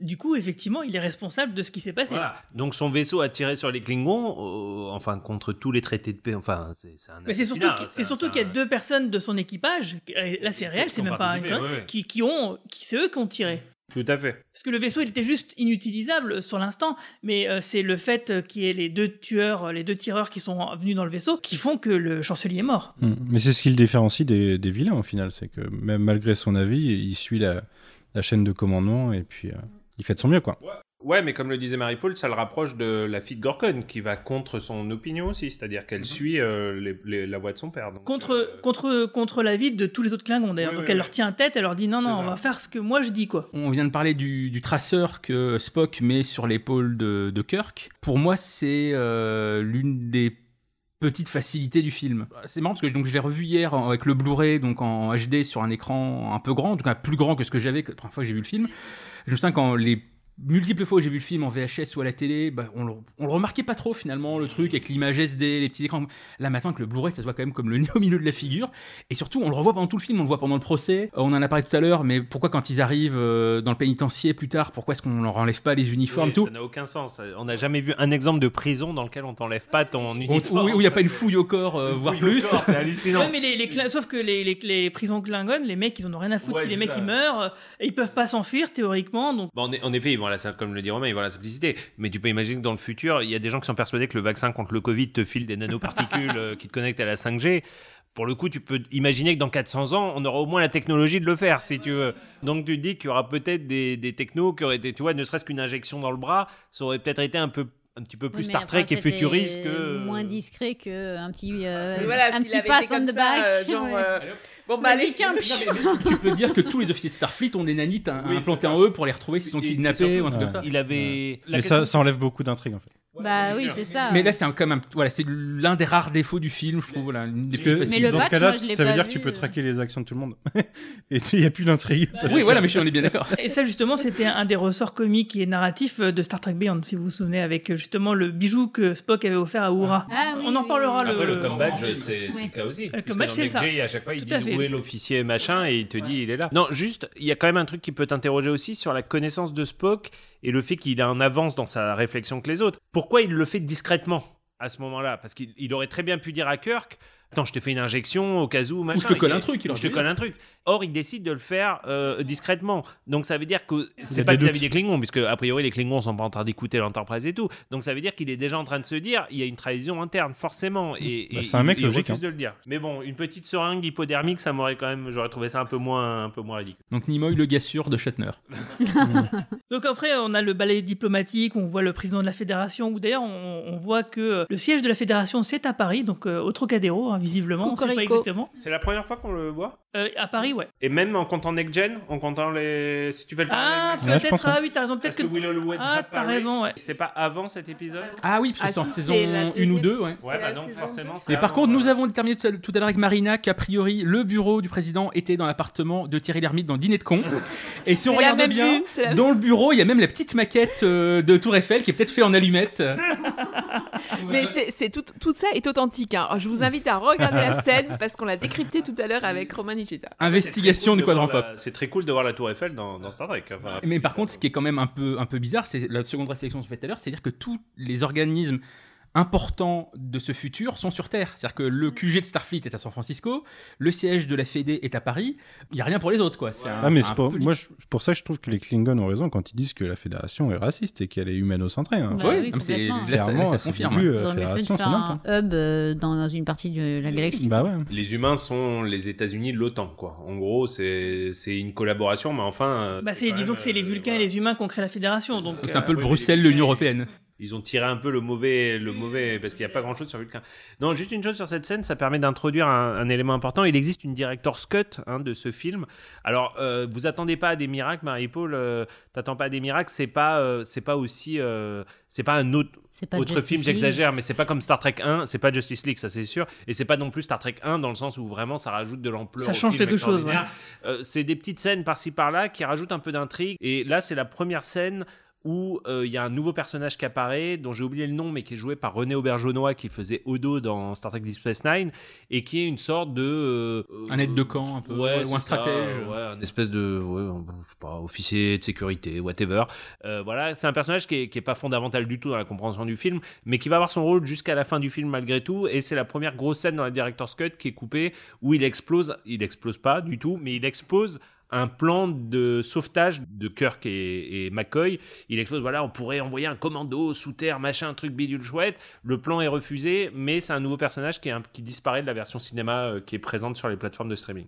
Du coup, effectivement, il est responsable de ce qui s'est passé. Voilà. Donc son vaisseau a tiré sur les Klingons, euh, enfin contre tous les traités de paix. Enfin, c'est un. Mais c'est surtout, hein, c'est un- surtout qu'il y a deux personnes de son équipage, et là c'est réel, c'est même pas un participé, ouais, ouais. qui, qui ont, qui c'est eux qui ont tiré. Tout à fait. Parce que le vaisseau, il était juste inutilisable sur l'instant, mais euh, c'est le fait euh, qu'il y ait les deux tueurs, euh, les deux tireurs qui sont venus dans le vaisseau, qui font que le chancelier est mort. Mm. Mais c'est ce qui le différencie des, des vilains au final, c'est que même malgré son avis, il suit la, la chaîne de commandement et puis euh, il fait de son mieux quoi. Ouais, mais comme le disait Marie-Paul, ça le rapproche de la fille de Gorkon, qui va contre son opinion aussi, c'est-à-dire qu'elle suit euh, les- les- la voix de son père. donc, Contre, euh, contre, contre l'avis de tous les autres Klingons d'ailleurs. Oui, Donc oui, elle oui. leur tient tête, elle leur dit non, non, on ça. va faire ce que moi je dis quoi. On vient de parler du, du traceur que Spock met sur l'épaule de, de Kirk. Pour moi, c'est euh, l'une des petites facilités du film. C'est marrant parce que donc, je l'ai revu hier avec le Blu-ray, donc en HD sur un écran un peu grand, en tout cas plus grand que ce que j'avais la première fois que j'ai vu le film. Je me souviens quand les multiples fois où j'ai vu le film en VHS ou à la télé, bah, on, le, on le remarquait pas trop finalement, le truc avec l'image SD, les petits écrans. Là maintenant avec le Blu-ray, ça se voit quand même comme le nez au milieu de la figure. Et surtout, on le revoit pendant tout le film, on le voit pendant le procès. On en a parlé tout à l'heure, mais pourquoi quand ils arrivent euh, dans le pénitencier plus tard, pourquoi est-ce qu'on leur enlève pas les uniformes oui, tout Ça n'a aucun sens. On n'a jamais vu un exemple de prison dans lequel on t'enlève pas ton Où uniforme. il n'y a pas une fouille au corps, euh, voire plus. c'est hallucinant. Ouais, mais les, les Kling- sauf que les, les, les prisons Klingon, les mecs, ils en ont rien à foutre Ouais, si les mecs ça. ils meurent, euh, et ils peuvent pas s'enfuir théoriquement, donc Bon, en, en effet, ils vont à la, comme le dit Romain, ils vont à la simplicité. Mais tu peux imaginer que dans le futur, il y a des gens qui sont persuadés que le vaccin contre le Covid te file des nanoparticules euh, qui te connectent à la 5G. Pour le coup, tu peux imaginer que dans 400 ans, on aura au moins la technologie de le faire, si tu veux. Donc tu te dis qu'il y aura peut-être des, des technos qui auraient été, tu vois, ne serait-ce qu'une injection dans le bras, ça aurait peut-être été un peu un petit peu plus Oui, Star après, Trek et futuriste que. Moins discret qu'un petit, euh, voilà, un petit pat on comme the back. euh, genre, euh, Bon, bah, Vas-y, allez. tiens, tu peux dire que tous les officiers de Starfleet ont des nanites hein, Oui, implantés en eux pour les retrouver s'ils sont kidnappés ou un truc ouais. comme ça. Il avait. Mais question- ça, ça enlève beaucoup d'intrigues en fait. Bah oui, c'est ça. Mais là, c'est un- quand même, voilà, c'est l'un des rares défauts du film, je trouve. Voilà, une des Parce plus. Mais le dans batch, ce cas-là, ça veut dire que tu peux euh. traquer les actions de tout le monde. et il n'y a plus d'intrigue. Oui, voilà, mais je- on est bien d'accord. Et ça, justement, c'était un des ressorts comiques et narratifs de Star Trek Beyond, si vous vous souvenez, avec justement le bijou que Spock avait offert à Uhura. Ah oui, On en parlera oui. Après, le le. comeback, c'est le cas aussi. Que comeback, c'est ça. À chaque fois, disent fait. où est l'officier machin et il te dit il est là. Non, juste, il y a quand même un truc qui peut t'interroger aussi sur la connaissance de Spock et le fait qu'il a en avance dans sa réflexion que les autres. Pourquoi il le fait discrètement à ce moment-là? Parce qu'il il aurait très bien pu dire à Kirk. Attends, je te fais une injection au cas où, machin. je te colle Il- un truc, il ou je te colle un truc. Or, il décide de le faire euh, discrètement. Donc, ça veut dire que c'est pas vis-à-vis des Klingons, puisque a priori, les Klingons sont pas en train d'écouter l'Enterprise et tout. Donc, ça veut dire qu'il est déjà en train de se dire il y a une trahison interne, forcément. Et, Bah, et c'est un il- mec il logique, refuse hein. de le dire. Mais bon, une petite seringue hypodermique, ça m'aurait quand même, j'aurais trouvé ça un peu moins, un peu moins ridicule. Donc Nimoy, le gars sûr de Shatner. Donc après, on a le balai diplomatique, on voit le président de la fédération, ou d'ailleurs, on, on voit que le siège de la fédération, c'est à Paris, donc euh, au Trocadéro, hein, visiblement, on sait pas Cocorico. exactement. C'est la première fois qu'on le voit. Euh, à Paris, ouais. Et même en comptant Next Gen, en comptant les. Si tu le Ah, parallèle avec- je pense, peut-être, ouais. ah oui, t'as raison, Parce peut-être que que... Will Always Ah, Have t'as Paris, raison, ouais. C'est pas avant cet épisode Ah oui, parce que Ah, c'est en si, saison c'est la 1 ou deuxième. 2, ouais. Ouais, C'est bah la donc saison forcément. c'est par avant, contre, nous avons déterminé tout à tout à l'heure avec Marina qu'a priori, le bureau du président était dans l'appartement de Thierry Lhermitte dans Dîner de con. Et si on C'est la regarde même bien, vue, c'est la- dans le bureau, il y a même la petite maquette euh, de Tour Eiffel qui est peut-être fait en allumette. Mais c'est, c'est tout, tout ça est authentique. hein. Je vous invite à regarder la scène parce qu'on l'a décrypté tout à l'heure avec Roman Nishita. Investigation C'est du quadrant pop. la- C'est très cool de voir la Tour Eiffel dans, dans Star Trek. Enfin, Mais par contre, ce qui est quand même un peu, un peu bizarre, c'est la seconde réflexion que je fais tout à l'heure, c'est-à-dire que tous les organismes importants de ce futur sont sur Terre. C'est-à-dire que le QG de Starfleet est à San Francisco, le siège de la Fédé est à Paris, il n'y a rien pour les autres, quoi. C'est un- Ah, mais c'est c'est un pas- peu moi, je- pour ça, je trouve que les Klingons ont raison quand ils disent que la fédération est raciste et qu'elle est humano-centrée. hein. Bah Ouais, oui, non, mais c'est- là, ça, là, se confirme. débuts, Ils la auraient mieux fait fédération, de c'est faire nimp, un hub euh, dans une partie de la galaxie. Bah ouais. Les humains sont les États-Unis de l'OTAN, quoi. En gros, c'est c'est une collaboration, mais enfin. euh, Bah, c'est, disons même, que c'est les euh, Vulcains et les humains qui ont créé la fédération, donc... C'est un peu le Bruxelles, l'Union Européenne. Ils ont tiré un peu le mauvais, le mauvais, parce qu'il n'y a pas grand chose sur Vulcain. Non, juste une chose sur cette scène, ça permet d'introduire un, un élément important. Il existe une director's cut hein, de ce film. Alors, euh, vous attendez pas à des miracles, Marie-Paul. euh, T'attends pas à des miracles. C'est pas, euh, c'est pas aussi, euh, c'est pas un autre, C'est pas autre Justice film. J'exagère, mais c'est pas comme Star Trek 1. C'est pas Justice League, ça c'est sûr. Et c'est pas non plus Star Trek 1 dans le sens où vraiment ça rajoute de l'ampleur. Ça au change film quelque chose. Euh, c'est des petites scènes par-ci par-là qui rajoutent un peu d'intrigue. Et là, c'est la première scène où euh, il y a un nouveau personnage qui apparaît, dont j'ai oublié le nom, mais qui est joué par René Auberjonois, qui faisait Odo dans Star Trek Deep Space Nine, et qui est une sorte de... euh, Un aide de camp, un peu, ouais, ou un ça, stratège. ouais, un espèce de... Ouais, je sais pas, officier de sécurité, whatever. Euh, voilà, c'est un personnage qui est, qui est pas fondamental du tout dans la compréhension du film, mais qui va avoir son rôle jusqu'à la fin du film malgré tout, et c'est la première grosse scène dans la Director's Cut qui est coupée, où il explose, il explose pas du tout, mais il explose un plan de sauvetage de Kirk et, et McCoy. Il explose, voilà, on pourrait envoyer un commando sous terre, machin, un truc bidule chouette. Le plan est refusé, mais c'est un nouveau personnage qui, est un- qui disparaît de la version cinéma euh, qui est présente sur les plateformes de streaming.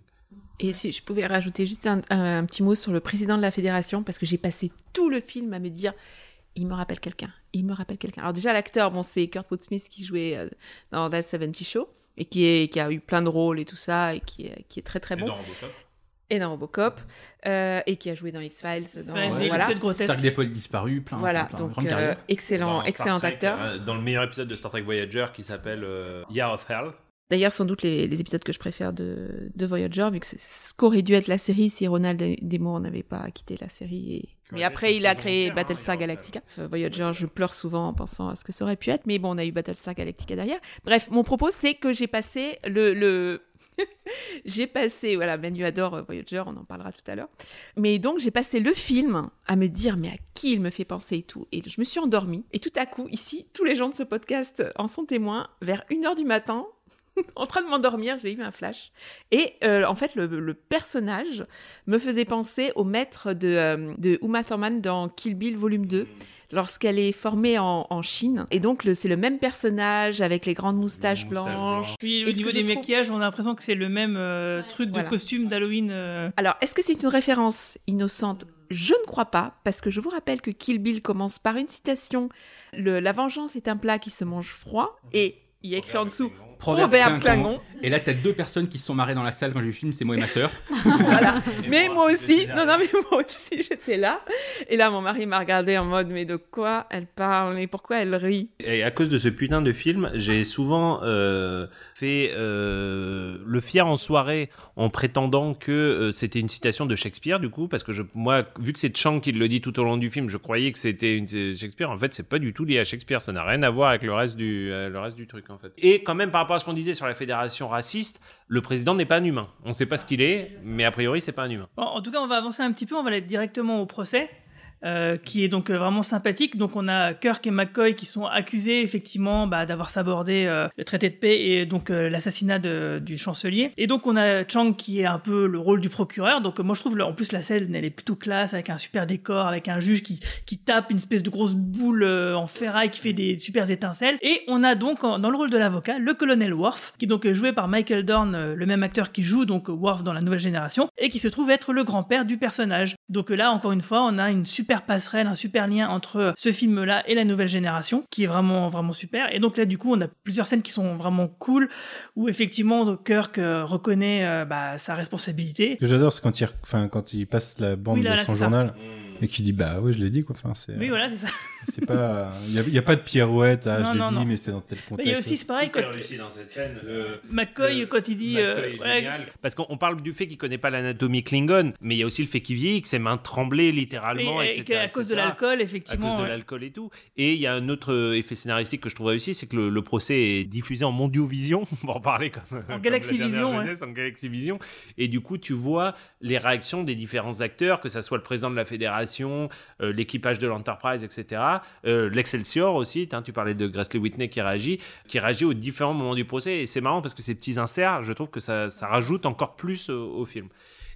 Et si je pouvais rajouter juste un, un- un petit mot sur le président de la fédération, parce que j'ai passé tout le film à me dire, il me rappelle quelqu'un, il me rappelle quelqu'un. Alors déjà, l'acteur, bon, c'est Kurt Woodsmith qui jouait euh, dans That 70 Show, et qui, est, qui a eu plein de rôles et tout ça, et qui est, qui est très très bon. Et dans Robocop, euh, et qui a joué dans X-Files. Dans, oui, voilà. Cercle d'épaule disparu, plein. Voilà, plein, plein, donc euh, excellent, Dans excellent Trek, acteur. euh, dans le meilleur épisode de Star Trek Voyager qui s'appelle euh, Year of Hell. D'ailleurs, sans doute les, les épisodes que je préfère de, de Voyager, vu que c'est ce qu'aurait dû être la série si Ronald Desmours n'avait pas quitté la série. et- Mais après, il a créé Battlestar Galactica. Enfin, Voyager, je pleure souvent en pensant à ce que ça aurait pu être, mais bon, on a eu Battlestar Galactica derrière. Bref, mon propos, c'est que j'ai passé le... le... j'ai passé, voilà, Manu adore euh, Voyager, on en parlera tout à l'heure. Mais donc, j'ai passé le film à me dire, mais à qui il me fait penser et tout. Et je me suis endormie. Et tout à coup, ici, tous les gens de ce podcast en sont témoins. Vers 1h du matin, en train de m'endormir, j'ai eu un flash. Et euh, en fait, le, le personnage me faisait penser au maître de, euh, de Uma Thurman dans Kill Bill Volume 2, lorsqu'elle est formée en, en Chine. Et donc, le- c'est le même personnage avec les grandes moustaches blanches. Puis Et au niveau des trouve- maquillages, on a l'impression que c'est le même euh, truc de voilà. costume d'Halloween. euh. Alors, est-ce que c'est une référence innocente? Je ne crois pas, parce que je vous rappelle que Kill Bill commence par une citation Le- La vengeance est un plat qui se mange froid, et il y a écrit en dessous Proverbe, Klingon. Et là, t'as deux personnes qui se sont marrées dans la salle quand j'ai vu le film, c'est moi et ma sœur. voilà. Mais moi aussi, non, non, mais moi aussi, j'étais là. Et là, mon mari m'a regardé en mode, mais de quoi elle parle et pourquoi elle rit? Et à cause de ce putain de film, j'ai souvent euh, fait euh, le fier en soirée en prétendant que euh, c'était une citation de Shakespeare, du coup, parce que je, moi, vu que c'est Chang qui le dit tout au long du film, je croyais que c'était une Shakespeare. En fait, c'est pas du tout lié à Shakespeare. Ça n'a rien à voir avec le reste du, euh, le reste du truc, en fait. Et quand même, par rapport à ce qu'on disait sur la fédération raciste, le président n'est pas un humain. On sait pas ce qu'il est, mais a priori, c'est pas un humain. En tout cas, on va avancer un petit peu, on va aller directement au procès. Euh, qui est donc euh, vraiment sympathique. Donc on a Kirk et McCoy qui sont accusés effectivement bah, d'avoir sabordé euh, le traité de paix et donc euh, l'assassinat du chancelier. Et donc on a Chang qui est un peu le rôle du procureur. Donc moi je trouve en plus la scène elle est plutôt classe avec un super décor, avec un juge qui, qui tape une espèce de grosse boule en ferraille qui fait des super étincelles. Et on a donc dans le rôle de l'avocat le colonel Worf qui est donc joué par Michael Dorn, le même acteur qui joue donc Worf dans la nouvelle génération et qui se trouve être le grand-père du personnage. Donc là encore une fois on a une super passerelle, un super lien entre ce film-là et la nouvelle génération qui est vraiment vraiment super. Et donc là du coup on a plusieurs scènes qui sont vraiment cool où effectivement Kirk euh, reconnaît euh, bah, sa responsabilité. Ce que j'adore, c'est quand il, enfin, quand il passe la bande Oui, là, de là, son c'est ça. Et qu'il dit Bah oui, je l'ai dit quoi. Enfin, c'est, Oui voilà c'est ça. c'est pas. Il n'y a, il y a pas de pirouette, ah, Non, je l'ai non, dit, non. mais c'était dans tel contexte. il y a aussi c'est pareil quand dans cette scène. McCoy quand il dit euh, McCoy est voilà, génial. Parce qu'on on parle du fait qu'il connaît pas l'anatomie Klingon, mais il y a aussi le fait qu'il vieillit, que ses mains tremblaient littéralement, Et- et etc., qu'à cause de l'alcool, effectivement, À cause de ouais. l'alcool et tout. Et il y a un autre euh, effet scénaristique que je trouve réussi, c'est que le, le procès est diffusé en Mondiovision, pour en parler comme, comme Galaxy Vision, ouais. jeunesse, en Galaxy Vision. Et du coup, tu vois les réactions des différents acteurs, que ça soit le président de la fédération, euh, l'équipage de l'Enterprise, etc. Euh, L'Excelsior aussi, tu parlais de Grassley Whitney qui réagit, qui réagit aux différents moments du procès. Et c'est marrant parce que ces petits inserts, je trouve que ça, ça rajoute encore plus au film.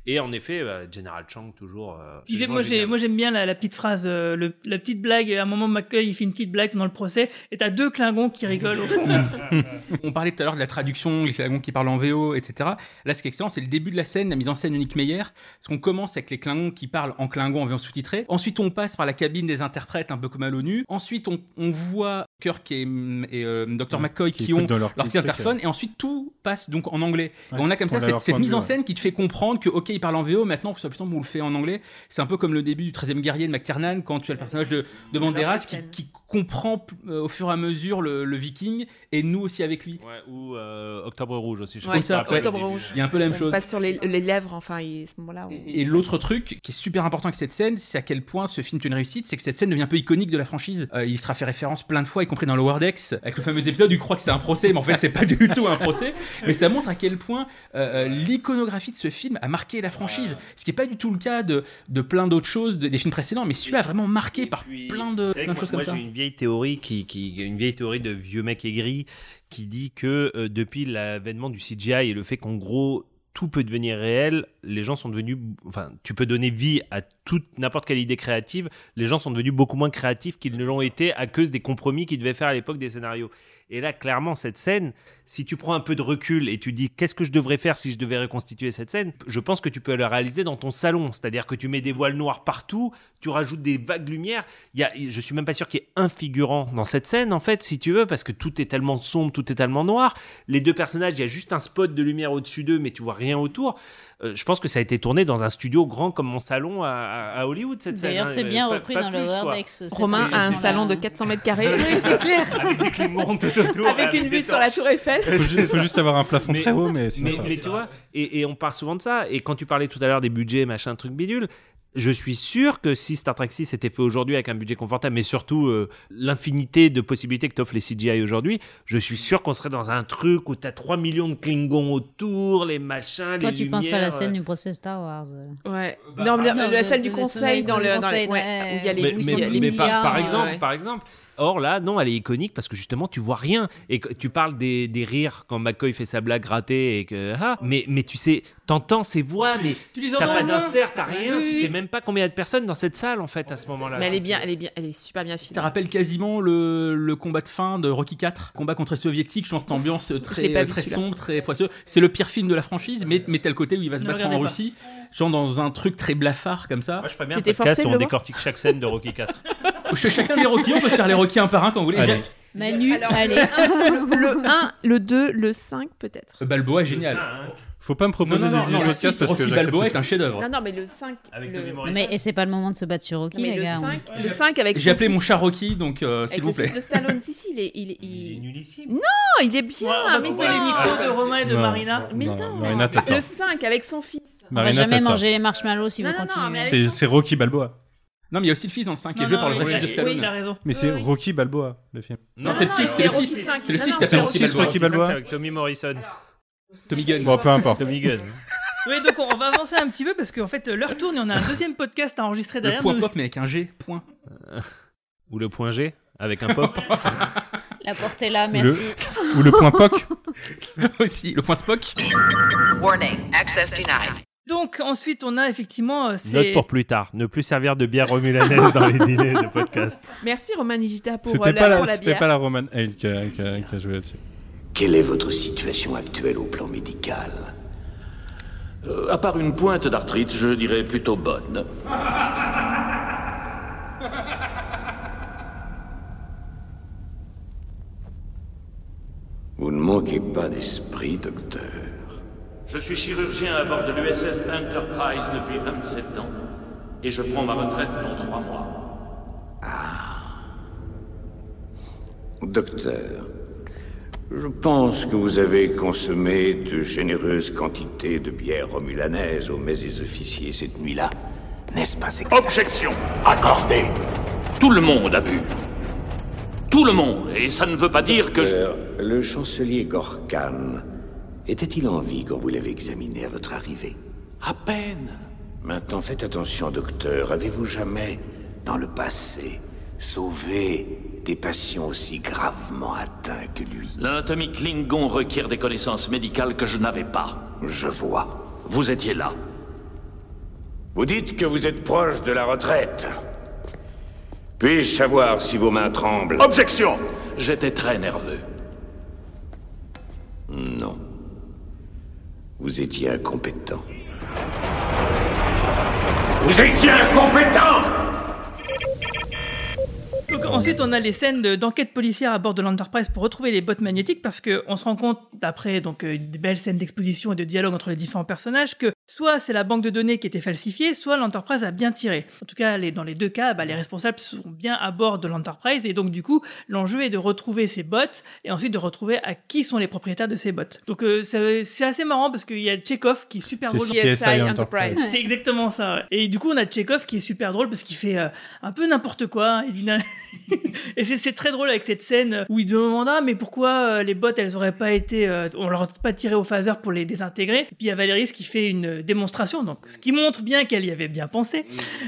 Et en effet, bah, General Chang, toujours. euh, moi, j'ai- génial. moi j'aime bien la, la petite phrase, euh, le- la petite blague. À un moment, McCoy il fait une petite blague pendant le procès, et t'as deux Klingons qui rigolent au fond. On parlait tout à l'heure de la traduction, les Klingons qui parlent en VO, etc. Là, ce qui est excellent, c'est le début de la scène, la mise en scène de Nick Meyer. Parce qu'on commence avec les Klingons qui parlent en Klingon en VO sous-titré. Ensuite, on passe par la cabine des interprètes, un peu comme à l'ONU. Ensuite, on, on voit Kirk et, et euh, Dr. McCoy qui, Qui ont leur leur petit interphone. euh. Et ensuite, tout passe donc en anglais. Ouais, et on a comme ça cette, mise en ouais. scène qui te fait comprendre que, ok, il parle en VO, maintenant, plus simple, on le fait en anglais. C'est un peu comme le début du 13e guerrier de McTiernan, quand tu as le personnage de, de Banderas qui, qui comprend euh, au fur et à mesure le, le viking, et nous aussi avec lui. Ouais, ou euh, Octobre Rouge aussi. Je Ouais, ça. Octobre Rouge. Il y a un peu la même On chose. passe sur les, les lèvres, enfin, et à ce moment-là. on- Et l'autre truc qui est super important avec cette scène, c'est à quel point ce film est une réussite, c'est que cette scène devient un peu iconique de la franchise. Euh, il sera fait référence plein de fois, y compris dans le Wordex, avec le fameux épisode où il croit que c'est un procès, mais en fait c'est pas du tout un procès. Mais ça montre à quel point l'iconographie de ce film a marqué la franchise, ce qui est pas du tout le cas de, de plein d'autres choses, de- des films précédents, mais celui-là a vraiment marqué par plein de, plein moi, choses moi, comme ça. j'ai une vieille théorie qui, qui, une vieille théorie de vieux mec aigri qui dit que euh, depuis l'avènement du CGI et le fait qu'en gros tout peut devenir réel, les gens sont devenus, enfin, tu peux donner vie à toute n'importe quelle idée créative. Les gens sont devenus beaucoup moins créatifs qu'ils ne l'ont été à cause des compromis qu'ils devaient faire à l'époque des scénarios. Et là, clairement, cette scène, si tu prends un peu de recul et tu dis qu'est-ce que je devrais faire si je devais reconstituer cette scène, je pense que tu peux la réaliser dans ton salon. C'est-à-dire que tu mets des voiles noirs partout, tu rajoutes des vagues lumière. Il y a, je suis même pas sûr qu'il y ait un figurant dans cette scène, en fait, si tu veux, parce que tout est tellement sombre, tout est tellement noir. Les deux personnages, il y a juste un spot de lumière au-dessus d'eux, mais tu vois rien autour. Euh, je pense que ça a été tourné dans un studio grand comme mon salon à, Hollywood, cette scène. D'ailleurs, hein. c'est bien Pas- repris pas dans le. Wordex. Romain a un salon de 400 mètres carrés. Oui, c'est clair. Avec des tout autour. Avec une vue sur la. Tour Eiffel. Faut ju- faut juste avoir un plafond Mais- très haut, mais sinon mais, ça va. mais tu vois, et, et on parle souvent de ça. Et quand tu parlais tout à l'heure des budgets, machin, truc bidule, je suis sûr que si Star Trek 6 était fait aujourd'hui avec un budget confortable, mais surtout euh, l'infinité de possibilités que t'offrent les CGI aujourd'hui, je suis sûr qu'on serait dans un truc où t'as 3 millions de Klingons autour, les machins, Toi, les tu penses à la scène euh. du procès Star Wars. euh. Ouais. Bah, non, mais ah, la, non, la de- salle du conseil dans le, dans conseil, le- ouais, ouais. où il y a les mais, mais- y a les mais par, par exemple, ouais. par exemple, or là, non, elle est iconique parce que justement, tu vois rien. Et tu parles des, des rires quand McCoy fait sa blague ratée et que. Ah, mais, mais tu sais, t'entends ses voix, mais Tu les t'as entends pas d'insert, t'as rien. Oui, tu sais même pas combien il y a de personnes dans cette salle en fait à ce moment-là. Mais elle est bien, elle est bien, elle est super bien filmée. Ça rappelle quasiment le, le combat de fin de Rocky 4, combat contre les soviétiques. Je pense cette ambiance très, très sombre, très poisseux. C'est le pire film de la franchise, mais, mais tel côté où il va se Ne battre en pas. Russie, genre dans un truc très blafard comme ça. Moi, je ferais bien un podcast où on décortique chaque scène de Rocky 4. Chez chacun des Rocky, on peut se faire les Rocky un par un quand vous voulez. Allez. Manu, Alors, allez. le 1, le 2, le 5 peut-être. Balboa est génial. Faut pas me Non, proposer non, non, des non, idées le podcast parce que Rocky j'accepte Balboa tout. est un chef-d'œuvre. Non, non, mais le 5. Avec le... Morrison. Mais et c'est pas le moment de se battre sur Rocky, Non, mais les le gars. 5, le 5 avec J'ai appelé mon chat Rocky, donc euh, s'il vous le plaît. de Stallone, si, si, il est, il est, il- Il est nullissime. Non, il est bien, Ouais, on va mais couper non. les micros de Romain et de Non, Marina. Mais non, non, Marina, le 5 avec son fils. On va Marina, jamais manger les marshmallows si Non, vous non, non, continuez. c'est Rocky Balboa. Non, mais il y a aussi le fils dans le 5 qui est joué non, par le vrai fils de oui, Stallone. il a raison. Mais c'est. Rocky Balboa, le film. Non, c'est le 6, c'est le 6. C'est le 6 qui C'est s'appelle le Rocky 6, Balboa. C'est avec Tommy Morrison. Tommy Gunn. Bon, peu importe. Tommy Gunn. Oui, donc on va avancer un petit peu parce qu'en fait l'heure tourne et on a un deuxième podcast à enregistrer Le derrière point nous. pop, mais avec un G, point. Ou le point G avec un pop. La portée là, Le- merci. Ou le point POC. aussi, le point Spock. Warning, access denied. Donc ensuite on a effectivement euh, c'est Note pour plus tard. Ne plus servir de bière romulanaise dans les dîners de podcast. Merci Romain Nigita pour, euh, la, pour la, la c'était bière. pas la Roman Hale qui a, qui a- qui a joué là-dessus. Quelle est votre situation actuelle au plan médical? Euh, à part une pointe d'arthrite, je dirais plutôt bonne. Vous ne manquez pas d'esprit, docteur. Je suis chirurgien à bord de l'USS Enterprise depuis 27 ans. Et je prends ma retraite dans trois mois. Docteur, je pense que vous avez consommé de généreuses quantités de bière romulanaise aux mets des officiers cette nuit-là. N'est-ce pas exact Objection accordée. Tout le monde a bu. Tout le monde. Et ça ne veut pas dire que je... Le chancelier Gorkan était-il en vie quand vous l'avez examiné à votre arrivée À peine. Maintenant, faites attention, docteur. Avez-vous jamais, dans le passé, sauvé des patients aussi gravement atteints que lui L'anatomie Klingon requiert des connaissances médicales que je n'avais pas. Je vois. Vous étiez là. Vous dites que vous êtes proche de la retraite. Puis-je savoir si vos mains tremblent? Objection J'étais très nerveux. Non. Vous étiez incompétent. Vous étiez incompétent Donc ensuite, on a les scènes de- d'enquête policière à bord de l'Enterprise pour retrouver les bottes magnétiques parce qu'on se rend compte, d'après donc euh, des belles scènes d'exposition et de dialogue entre les différents personnages, que soit c'est la banque de données qui était falsifiée, soit l'Enterprise a bien tiré. En tout cas, les- dans les deux cas, bah, les responsables sont bien à bord de l'Enterprise et donc du coup, l'enjeu est de retrouver ces bots et ensuite de retrouver à qui sont les propriétaires de ces bots. Donc euh, c'est assez marrant parce qu'il y a Chekhov qui est super drôle. CSI CSI Enterprise. C'est exactement ça. ouais. Et du coup, on a Chekhov qui est super drôle parce qu'il fait euh, un peu n'importe quoi. hein. Il dit na- et c'est très drôle avec cette scène où il demande ah mais pourquoi euh, les bots elles auraient pas été euh, on leur a pas tiré au phaser pour les désintégrer? Et puis il y a Valérie qui fait une démonstration donc ce qui montre bien qu'elle y avait bien pensé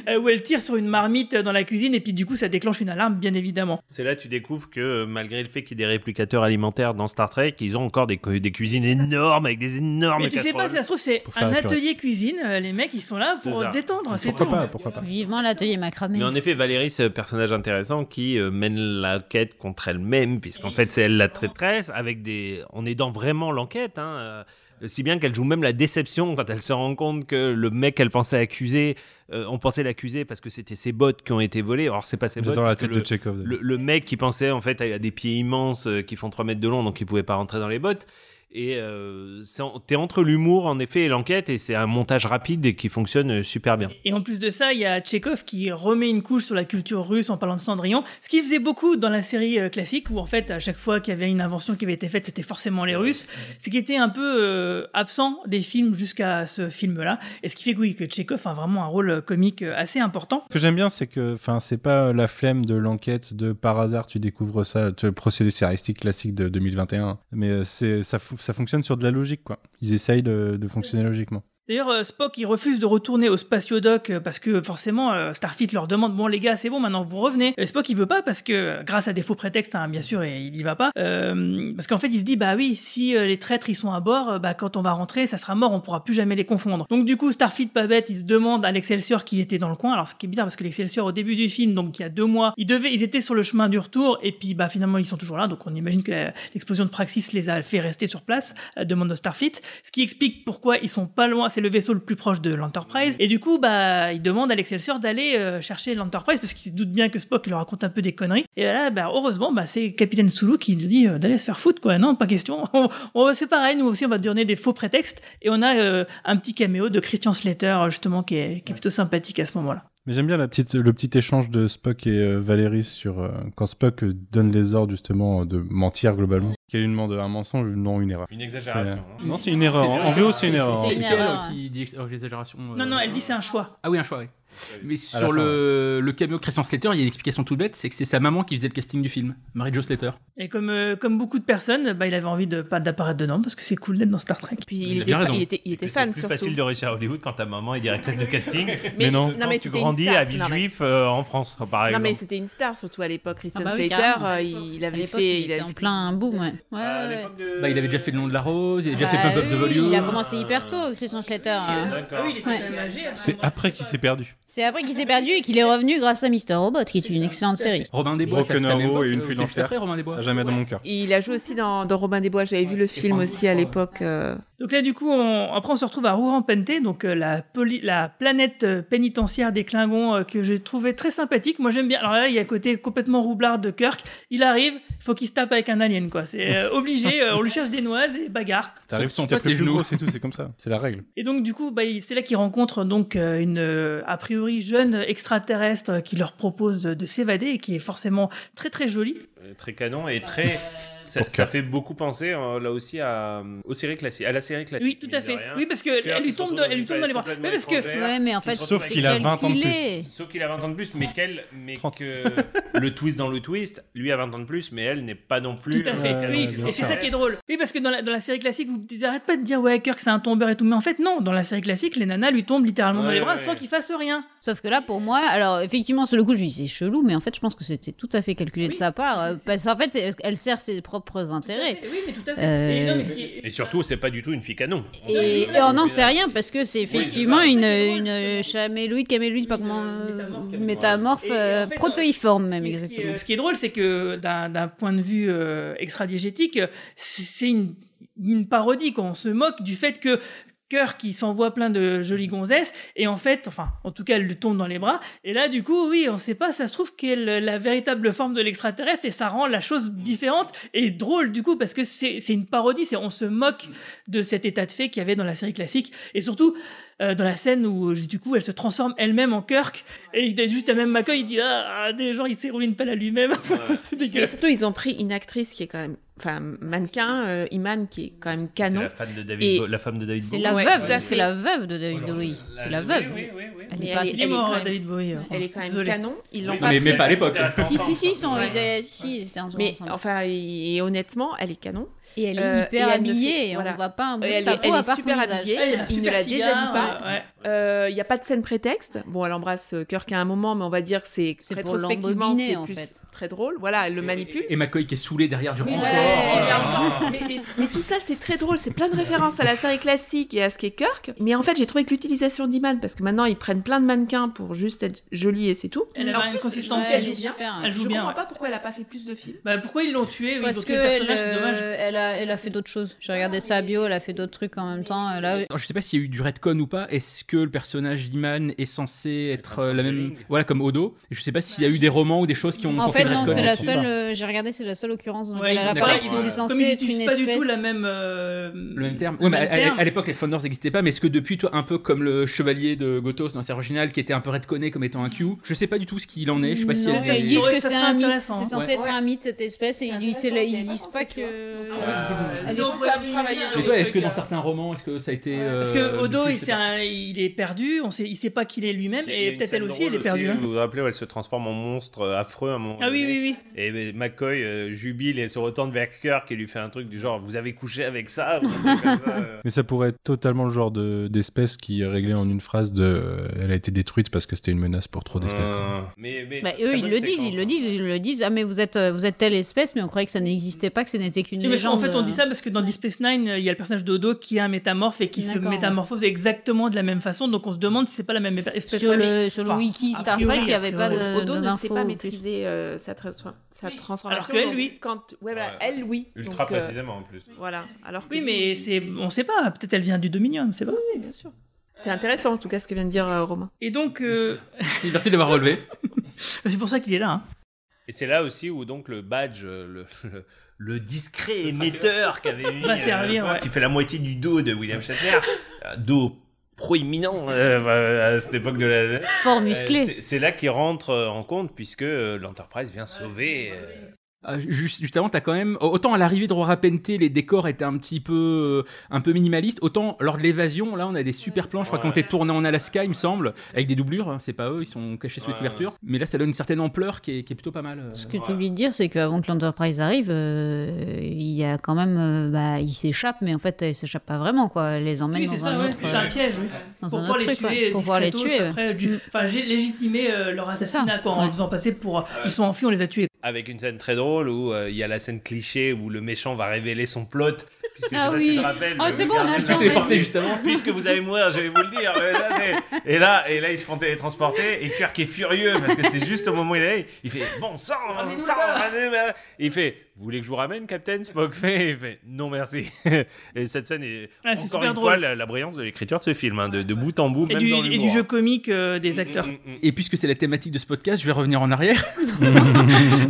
euh, où elle tire sur une marmite dans la cuisine et puis du coup ça déclenche une alarme bien évidemment. C'est là que tu découvres que euh, malgré le fait qu'il y ait des réplicateurs alimentaires dans Star Trek, ils ont encore des, cu- des cuisines énormes avec des énormes Mais tu sais pas si ça se trouve c'est un atelier cuisine euh, les mecs ils sont là pour se détendre c'est Pourquoi tout. pas Pourquoi pas. Vivement l'atelier macramé. Mais en effet, Valérie, c'est un personnage intéressant qui euh, mène la quête contre elle-même, puisqu'en fait, c'est elle la traîtresse, avec des... On est dans vraiment l'enquête, hein, euh, si bien qu'elle joue même la déception quand elle se rend compte que le mec qu'elle pensait accuser, euh, on pensait l'accuser parce que c'était ses bottes qui ont été volées. Or, c'est pas ses bottes. J'adore la tête le, de Chekhov. Le, le mec qui pensait, en fait, a des pieds immenses euh, qui font 3 mètres de long, donc il pouvait pas rentrer dans les bottes. Et euh, t'es entre l'humour, en effet, et l'enquête, et c'est un montage rapide et qui fonctionne euh, super bien. Et en plus de ça, il y a Tchekhov qui remet une couche sur la culture russe en parlant de Cendrillon, ce qu'il faisait beaucoup dans la série euh, classique, où en fait, à chaque fois qu'il y avait une invention qui avait été faite, c'était forcément les Russes, ce qui était un peu euh, absent des films jusqu'à ce film-là, et ce qui fait que oui, que Tchekhov a vraiment un rôle comique assez important. Ce que j'aime bien, c'est que, enfin, c'est pas la flemme de l'enquête de par hasard, tu découvres ça, le procédé scénaristique classique de 2021. Mais c'est, ça, fou- ça fonctionne sur de la logique, quoi. Ils essayent de, de fonctionner logiquement. D'ailleurs, euh, Spock, il refuse de retourner au spatiodoc euh, parce que forcément, euh, Starfleet leur demande Bon, les gars, c'est bon, maintenant vous revenez. Et Spock, il veut pas parce que, grâce à des faux prétextes, hein, bien sûr, et il y va pas. Euh, parce qu'en fait, il se dit Bah oui, si les traîtres ils sont à bord, bah quand on va rentrer, ça sera mort, on pourra plus jamais les confondre. Donc, du coup, Starfleet, pas bête, il se demande à l'Excelsior qui était dans le coin. Alors, ce qui est bizarre parce que l'Excelsior, au début du film, donc il y a deux mois, ils, devaient, ils étaient sur le chemin du retour et puis bah finalement, ils sont toujours là. Donc, on imagine que l'explosion de Praxis les a fait rester sur place, demande de Starfleet. Ce qui explique pourquoi ils sont pas loin, c'est le vaisseau le plus proche de l'Enterprise. Et du coup, bah, il demande à l'Excelsior d'aller euh, chercher l'Enterprise parce qu'il se doute bien que Spock leur raconte un peu des conneries. Et là, bah, heureusement, bah, c'est Capitaine Sulu qui lui dit euh, d'aller se faire foutre, quoi. Non, pas question. On- c'est pareil, nous aussi, on va donner des faux prétextes. Et on a euh, un petit caméo de Christian Slater, justement, qui est, qui est plutôt sympathique à ce moment-là. Mais j'aime bien le petit échange de Spock et euh, Valérie sur quand Spock donne les ordres justement de mentir globalement. Une demande, un mensonge, non une erreur. Une exagération, C'est- Non, c'est une erreur. En en VO, c'est une erreur. C'est une elle erreur. qui dit ex- l'exagération. euh, Non, non, elle dit c'est un choix. Ah oui, un choix, oui. Mais sur fin, le, le cameo de Christian Slater, il y a une explication toute bête, c'est que c'est sa maman qui faisait le casting du film, Mary Jo Slater. Et comme, euh, comme beaucoup de personnes, bah, il avait envie de pas d'apparaître dedans parce que c'est cool d'être dans Star Trek. Puis Il était, fa- il était, il était C'est fan plus surtout. facile de réussir à Hollywood quand ta maman est directrice de casting. Mais- non, non, mais tu grandis à Non, mais- Villejuif euh, en France, par Non exemple. mais c'était une star surtout à l'époque. Christian Ah bah oui, Slater, euh, il avait fait, il était avait en fait- plein boom, ouais. Ouais, ouais, ouais. Bah, il avait déjà fait le nom de la rose, il avait déjà Bah fait Pump Up the Volume. Il a commencé hyper tôt, Christian Slater. hein. Ah oui, il était Ouais. quand même âgé. C'est après qu'il s'est perdu. C'est après qu'il s'est perdu et qu'il est revenu grâce à Mr. Robot, qui est une excellente série. Robin des Bois, Broken Arrow et Une euh, pluie d'enfer. après Robin des Bois. Jamais dans mon cœur. Il a joué aussi dans, dans Robin des Bois. J'avais vu le film aussi à l'époque. euh. Donc là, du coup, on- après, on se retrouve à Rouran-Pente, donc euh, la, poli- la planète pénitentiaire des Klingons euh, que j'ai trouvé très sympathique. Moi, j'aime bien. Alors là, il y a un côté complètement roublard de Kirk. Il arrive, faut qu'il se tape avec un alien, quoi. C'est euh, obligé. euh, on lui cherche des noises et bagarre. T'arrives pas tes plus genoux. gros, c'est tout, c'est comme ça. C'est la règle. Et donc, du coup, bah, c'est là qu'il rencontre donc euh, une a priori jeune extraterrestre qui leur propose de, de s'évader et qui est forcément très très jolie. Très canon et très. Ça, fait beaucoup penser euh, là aussi à, aux séries classiques, à la série classique. Oui, tout à fait. rien. Oui, parce que Kirk, elle lui tombe, dans, elle lui tombe dans les bras. Oui, parce que. Ouais, mais en fait, Sauf qu'il a 20 ans de plus. Sauf qu'il a 20 ans de plus, mais, qu'elle, mais que le twist dans le twist, lui a 20 ans de plus, mais elle n'est pas non plus. Tout à fait, euh, oui, et c'est ça qui est drôle. Oui, parce que dans la, dans la série classique, vous n'arrêtez pas de dire ouais, Kirk c'est un tombeur et tout, mais en fait non, dans la série classique, les nanas lui tombent littéralement dans les bras ouais. sans qu'il fasse rien. Sauf que là, pour moi, alors effectivement, sur le coup, je lui dis c'est chelou, mais en fait, je pense que c'était tout à fait calculé de sa part. euh, Parce qu'en fait, elle sert ses propres intérêts. Oui, mais tout à fait. Euh, Et non, mais ce qui est- Et surtout, c'est pas du tout une fille canon. Et, et on n'en sait rien parce que c'est effectivement une, une chaméloïde, caméloïde, je sais pas comment, euh, métamorphe, Et- et en euh, fait, protéiforme même Ce qui est- exactement. Ce qui est drôle, c'est que d'un point de vue euh, extradiégétique, c'est une, une parodie. Quoi. On se moque du fait que Cœur qui s'envoie plein de jolies gonzesses et en fait, enfin, en tout cas, elle lui tombe dans les bras. Et là, du coup, oui, on sait pas, ça se trouve qu'elle est la véritable forme de l'extraterrestre et ça rend la chose différente et drôle du coup parce que c'est c'est une parodie, c'est on se moque de cet état de fait qu'il y avait dans la série classique et surtout. euh, dans la scène où du coup elle se transforme elle-même en Kirk et il juste à même McCoy il dit ah, ah, des gens il s'est roulé une pelle à lui-même c'est dégueulasse surtout, ils ont pris une actrice qui est quand même, enfin, mannequin, euh, Iman, qui est quand même C'est canon. la femme de David, Et- Bo- la femme de David C'est Bowie. la Ouais, veuve, c'est la veuve de David Bowie. C'est la veuve. Mais Elle est elle pas- est- il est elle mort quand même- David Bowie hein. Elle est quand même Désolé. canon. Ils l'ont Oui, pas mais- mais pas à l'époque. Si, si, si, ils sont, Ouais. ils étaient- si, étaient ensemble. Mais enfin, et, et honnêtement, elle est canon. Et elle est Euh, hyper et elle ne habillée fait- et voilà. on voit pas un bout de elle, sa est- peau elle à est part son super visage. habillée. Elle, elle a il ne super la déshabille pas. euh, ouais. Euh, Il n'y a pas de scène prétexte. Bon, elle embrasse euh, Kirk à un moment, mais on va dire que c'est rétrospectivement, c'est en plus fait. très drôle. Voilà, elle le manipule. Et McCoy qui est saoulé derrière du Ouais, et Oh mais, mais- mais tout ça, c'est très drôle. C'est plein de références à la série classique et à ce qu'est Kirk. Mais en fait, j'ai trouvé que l'utilisation d'Iman, parce que maintenant, ils prennent plein de mannequins pour juste être jolis et c'est tout. Elle plus, une consistance. elle joue bien. Elle je bien, comprends pas pourquoi elle a pas fait plus de films. Bah, pourquoi ils l'ont tué Parce que le personnage, c'est elle, dommage. euh, elle a, elle a fait d'autres choses. J'ai regardé sa bio, elle a fait d'autres trucs en même temps. Elle a- Alors, je sais pas s'il y a eu du retcon ou pas. Est-ce que le personnage d'Iman est censé être euh, la même, voilà, comme Odo Je sais pas s'il y a eu des romans ou des choses qui ont. En fait, le non, c'est la seule. euh, J'ai regardé, c'est la seule occurrence dans Ouais, laquelle ils elle apparaît parce que c'est censé être une pas du tout espèce. la même. euh, Le même terme. Ouais, mais même à, à- terme. à l'époque, les Founders n'existaient pas, mais est-ce que depuis, toi, un peu comme le chevalier de Gothos dans la série originale, qui était un peu retconné comme étant un Q, je sais pas du tout ce qu'il en est. Je sais pas si ils disent que c'est un mythe. C'est censé être un mythe cette espèce et ils, disent pas que. Ils Ils ont Mais toi, est-ce que dans euh, certains romans, est-ce que ça a été. Parce euh, que Odo, il, est perdu, on sait, il sait pas qu'il est lui-même, Il y a et peut-être elle aussi, elle est perdue. hein. Vous vous rappelez où elle se transforme en monstre euh, affreux à un moment Ah oui, oui, oui. Et euh, McCoy euh, jubile et se retourne vers Kirk et lui fait un truc du genre Vous avez couché avec ça euh. Mais ça pourrait être totalement le genre de- d'espèce qui est réglé en une phrase de euh, elle a été détruite parce que c'était une menace pour trop d'espèces. Euh, mais, mais Bah, eux, ils le disent, ils le hein. disent, ils le disent. Ah, mais vous êtes, euh, vous êtes telle espèce, mais on croyait que ça n'existait pas, que ce n'était qu'une légende. En fait, on dit ça parce que dans Deep Space Nine, il y a le personnage d'Odo qui est un métamorphe et qui se métamorphose exactement de la même façon. Donc on se demande si c'est pas la même espèce. Sur le, sur le enfin, wiki a Star Trek, il n'y avait pas de- Odo ne sait pas maîtriser euh, sa, transfor- sa transformation. Alors que elle, donc oui. Quand, ouais, voilà, Ouais. elle, oui. Ultra Donc, euh, précisément en plus. Voilà. Alors que Oui, mais c'est, on sait pas. Peut-être elle vient du Dominion, on sait pas. Oui, bien sûr. C'est intéressant en tout cas ce que vient de dire euh, Romain. Et donc, euh, Merci de l'avoir relevé. c'est pour ça qu'il est là. hein. Et c'est là aussi où donc le badge, euh, le, le, le discret émetteur qu'avait mis, Va servir, ouais. qui fait la moitié du dos de William Shatner, un dos proéminent euh, bah, à cette époque de la... Fort Euh, musclé. c'est- c'est là qu'il rentre euh, en compte puisque euh, l'Enterprise vient sauver... euh, Ah, juste, juste avant, t'as quand même autant à l'arrivée de Rora Pente, les décors étaient un petit peu, euh, un peu minimalistes. Autant lors de l'évasion, là, on a des super plans. Je crois Ouais. qu'on était tourné en Alaska, il me semble, avec des doublures. hein, c'est pas eux, ils sont cachés sous les Ouais. couvertures. Mais là, ça donne une certaine ampleur qui est, qui est plutôt pas mal. euh. Ce que tu oublies de dire, c'est qu'avant que l'Enterprise arrive, euh, il y a quand même. euh, bah, ils s'échappent, mais en fait, ils s'échappent pas vraiment, quoi. Elle les emmène Oui, dans c'est ça, un ouais, autre. c'est un piège, oui. dans pour un pouvoir autre les truc, tuer. Pour pouvoir les tuer. après, Mm. enfin, euh, leur assassinat quoi, en ouais. faisant passer pour. Ils sont enfuis, on les a tués. Avec une scène très drôle où euh, il y a la scène cliché où le méchant va révéler son plot. Puisque je sais Ah pas si oui. tu te rappelles, Oh, le c'est bon, on a gardien le de temps, la- vas-y. juste avant. Puisque vous allez mourir, je vais vous le dire. Et là, et là, ils se font télétransporter et Kirk est furieux parce que c'est juste au moment où il est là, il fait bon sang, bon sang. Il fait vous voulez que je vous ramène, Captain Spock? Fait, il fait non merci. Et cette scène est Ah, c'est encore super une drôle. fois la, la brillance de l'écriture de ce film, hein, de, de bout en bout, Et même du, dans et du jeu comique euh, des acteurs. Et puisque c'est la thématique de ce podcast, je vais revenir en arrière.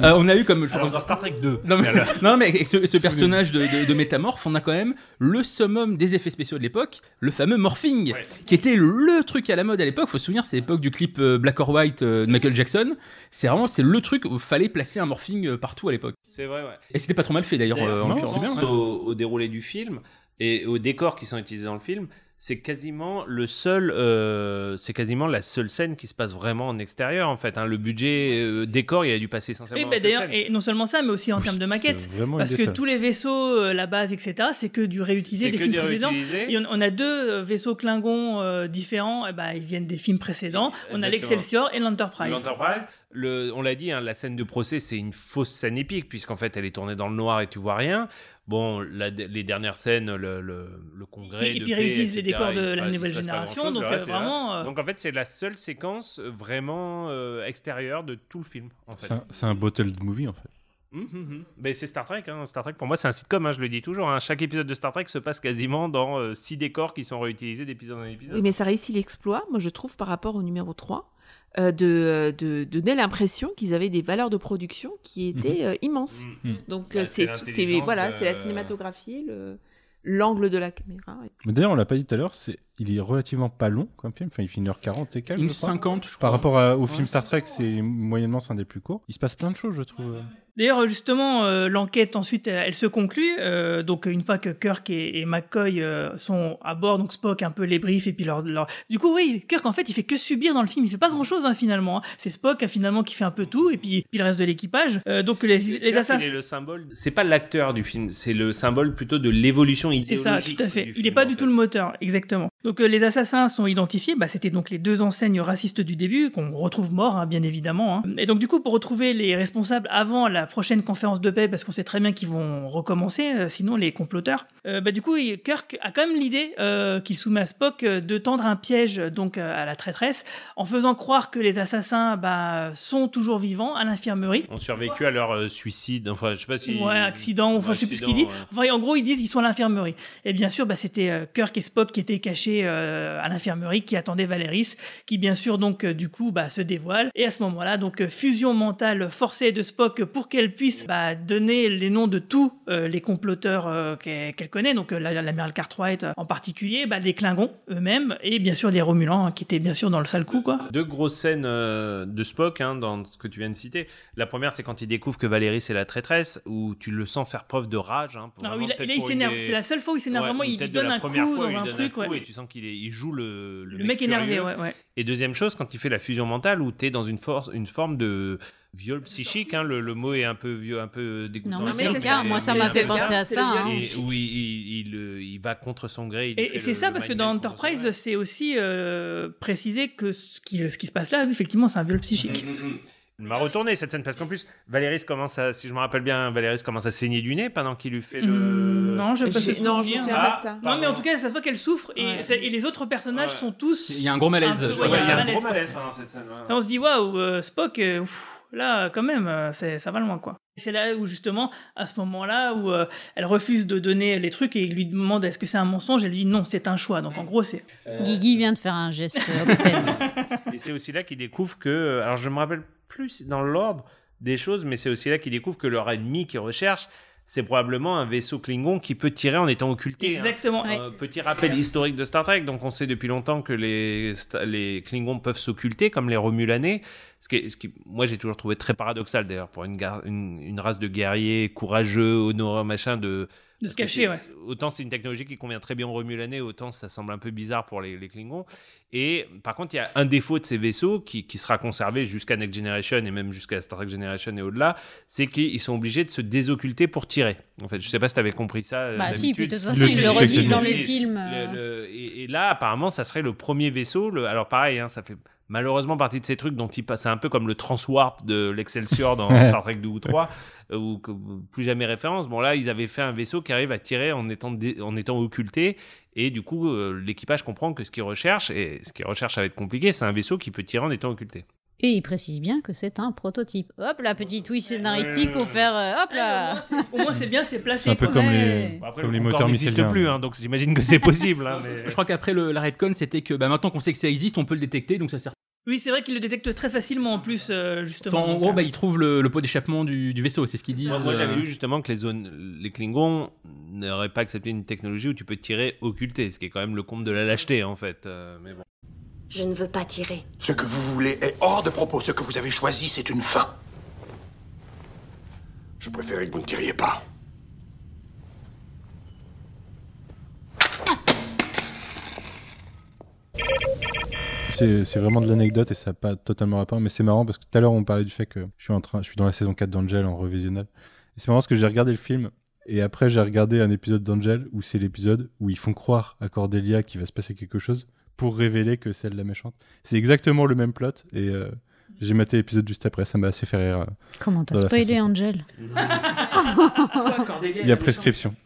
Euh, on a eu comme. Alors dans Star Trek 2. Non mais, non, avec ce, ce personnage de, de, de métamorphe, on a quand même le summum des effets spéciaux de l'époque, le fameux morphing, qui était le truc à la mode à l'époque. Faut se souvenir, c'est l'époque du clip euh, Black or White euh, de Michael Jackson. C'est vraiment c'est le truc où il fallait placer un morphing partout à l'époque. C'est vrai, ouais. Et c'était pas trop mal fait d'ailleurs. Euh, en l'occurrence. au, au déroulé du film et aux décors qui sont utilisés dans le film, c'est quasiment le seul, euh, c'est quasiment la seule scène qui se passe vraiment en extérieur en fait. hein. Le budget euh, décor, il a dû passer Oui, essentiellement. bah, dans cette d'ailleurs, scène. et non seulement ça, mais aussi en termes de une Parce que tous les vaisseaux, euh, la base, etc., c'est que du réutilisé des films du précédents. Et on, on a deux vaisseaux Klingons euh, différents, et bah, ils viennent des films précédents. On a l'Excelsior et l'Enterprise. L'Enterprise, le- on l'a dit, hein, la scène de procès, c'est une fausse scène épique, puisqu'en fait, elle est tournée dans le noir et tu vois rien. Bon, la- les dernières scènes, le, le, le congrès. Et- et de puis paix, réutilise les décors de la nouvelle génération, donc, euh, là. vraiment, euh, Donc en fait, c'est la seule séquence euh, vraiment euh, extérieure de tout le film. En fait. C'est un, un bottled movie en fait. Mhm, Mais c'est Star Trek. hein. Star Trek, pour moi, c'est un sitcom. hein, je le dis toujours. hein. Chaque épisode de Star Trek se passe quasiment dans euh, six décors qui sont réutilisés d'épisode en épisode. Oui, mais ça réussit l'exploit, moi je trouve, par rapport au numéro 3, euh, de, de, de donner l'impression qu'ils avaient des valeurs de production qui étaient euh, immenses. Donc Bah, euh, c'est voilà, de- c'est la cinématographie, le- l'angle de la caméra. Mais D'ailleurs, on l'a pas dit tout à l'heure, c'est il est relativement pas long comme film. Enfin, il fait 1h40 et quelques. Une je crois. 50, je crois. Par rapport à- au Ouais. film Star Trek, c'est moyennement c'est un des plus courts. Il se passe plein de choses, je trouve. D'ailleurs, justement, euh, l'enquête ensuite, elle, elle se conclut. euh, donc, une fois que Kirk et, et McCoy euh, sont à bord, donc Spock un peu les briefs et puis leur, leur- Du coup, oui, Kirk en fait, il fait que subir dans le film. Il fait pas grand chose finalement. hein. C'est Spock hein, finalement qui fait un peu tout et puis, puis le reste de l'équipage. Euh, donc les, les assassins. il est le symbole. C'est pas l'acteur du film, c'est le symbole plutôt de l'évolution C'est ça, idéologique. tout à fait. Il n'est pas du fait. tout le moteur, exactement. Donc euh, les assassins sont identifiés, bah, c'était donc les deux enseignes racistes du début, qu'on retrouve morts, hein, bien évidemment. hein. Et donc du coup, pour retrouver les responsables avant la prochaine conférence de paix, parce qu'on sait très bien qu'ils vont recommencer, euh, sinon les comploteurs, euh, bah, du coup, Kirk a quand même l'idée qu'il soumet à Spock de tendre un piège donc à la traîtresse, en faisant croire que les assassins bah, sont toujours vivants à l'infirmerie. Ont survécu à leur suicide. Enfin, je sais pas si. Ouais, accident, enfin, je sais plus ce qu'il dit. Enfin, en gros, ils disent qu'ils sont à l'infirmerie. Et bien sûr, bah, c'était Kirk et Spock qui étaient cachés euh, à l'infirmerie, qui attendaient Valeris, qui bien sûr, donc, euh, du coup, bah, se dévoile. Et à ce moment-là, donc, euh, fusion mentale forcée de Spock pour qu'elle puisse bah, donner les noms de tous les comploteurs qu'elle connaît, donc la- l'amiral Cartwright en particulier, bah, des Klingons eux-mêmes, et bien sûr des Romulans, hein, qui étaient bien sûr dans le sale coup, quoi. Deux grosses scènes de Spock hein, dans ce que tu viens de citer. La première, c'est quand il découvre que Valérie c'est la traîtresse, où tu le sens faire preuve de rage. Hein, pour vraiment il, a- s'énerve. une C'est la seule fois où il s'énerve Ouais, vraiment. Il donne un coup dans un truc. ouais. Et tu sens qu'il est- il joue le, Le mec énervé, furieux. ouais, ouais. Et deuxième chose, quand il fait la fusion mentale, où tu es dans une, force, une forme de viol psychique, hein, le, le mot est un peu vieux, un peu dégoûtant. Non, mais c'est le cas. Moi, ça m'a fait penser à ça. hein. Et où il, il- il, euh, il va contre son gré. Et, c'est ça le parce que dans Enterprise, c'est aussi euh, précisé que ce qui, ce qui se passe là, effectivement, c'est un viol psychique. Il m'a retourné cette scène parce qu'en plus, Valéris commence à, si je me rappelle bien, Valéris commence à saigner du nez pendant qu'il lui fait le. Hmm, Non, je peux se non, je me pas de ça. Non, mais en tout cas, ça se voit qu'elle souffre et, Ouais. et les autres personnages sont tous. Il y a un gros malaise. peu- ouais, il y a un gros quoi. malaise pendant cette scène. ouais. Ça, on se dit, waouh, euh, Spock, euh, là, quand même, euh, ça va loin, quoi. Et C'est là où, justement, à ce moment-là, où euh, elle refuse de donner les trucs et il lui demande est-ce que c'est un mensonge? Elle lui dit non, c'est un choix. Donc, en gros, c'est. Guigui vient de faire un geste obscène. Et c'est aussi là qu'il découvre que. Alors, je me rappelle plus dans l'ordre des choses, mais c'est aussi là qu'il découvre que leur ennemi qu'ils recherchent, c'est probablement un vaisseau Klingon qui peut tirer en étant occulté. hein. Exactement. Euh, petit rappel historique de Star Trek, donc on sait depuis longtemps que les, Klingons peuvent s'occulter comme les Romulanais, ce qui, est- ce qui moi j'ai toujours trouvé très paradoxal d'ailleurs pour une, une, une race de guerriers courageux, honoreux, machin, de, De se cacher, ouais. Autant c'est une technologie qui convient très bien aux Romulanais, autant ça semble un peu bizarre pour les, les Klingons. Et par contre, il y a un défaut de ces vaisseaux qui, qui sera conservé jusqu'à Next Generation et même jusqu'à Star Trek Generation et au-delà, c'est qu'ils sont obligés de se désocculter pour tirer. En fait, je sais pas si tu avais compris ça. euh, Bah si, puis de toute façon, ils le redisent dans les Le- films. le- euh. le- et, et là, apparemment, ça serait le premier vaisseau. Le, alors pareil, hein, ça fait malheureusement partie de ces trucs dont il passe. C'est un peu comme le transwarp de l'Excelsior dans. Star Trek 2 ou 3, euh, ou que- plus jamais référence. Bon là, ils avaient fait un vaisseau qui arrive à tirer en étant, dé- en étant occulté. Et du coup, euh, l'équipage comprend que ce qu'ils recherchent, et ce qu'ils recherchent, ça va être compliqué, c'est un vaisseau qui peut tirer en étant occulté. Et il précise bien que c'est un prototype. Hop là, petit twist scénaristique pour faire. euh, hop là Au moins, c'est bien, c'est placé. C'est un peu quoi. comme les, après, comme le les moteurs n'existe missiles. plus, hein, donc j'imagine que c'est possible. hein, mais- Je crois qu'après le, la retcon, c'était que bah, maintenant qu'on sait que ça existe, on peut le détecter, donc ça sert. Oui, c'est vrai qu'il le détecte très facilement en plus, euh, justement. en gros, euh, bah, ils trouvent le, le pot d'échappement du, du vaisseau, c'est ce qu'ils disent. Moi, moi, j'avais lu justement que les, zones, les Klingons n'auraient pas accepté une technologie où tu peux tirer occulté, ce qui est quand même le comble de la lâcheté en fait. euh, mais bon. Je ne veux pas tirer. Ce que vous voulez est hors de propos. Ce que vous avez choisi, c'est une fin. Je préférais que vous ne tiriez pas. C'est vraiment de l'anecdote et ça n'a pas totalement rapport, mais c'est marrant parce que tout à l'heure on parlait du fait que je suis, en train, je suis dans la saison 4 d'Angel en revisionnel. Et c'est marrant parce que j'ai regardé le film et après j'ai regardé un épisode d'Angel où c'est l'épisode où ils font croire à Cordelia qu'il va se passer quelque chose pour révéler que c'est elle la méchante. C'est exactement le même plot et euh, j'ai maté l'épisode juste après, ça m'a assez fait rire. euh, Comment t'as spoilé. Angel? Il y a prescription.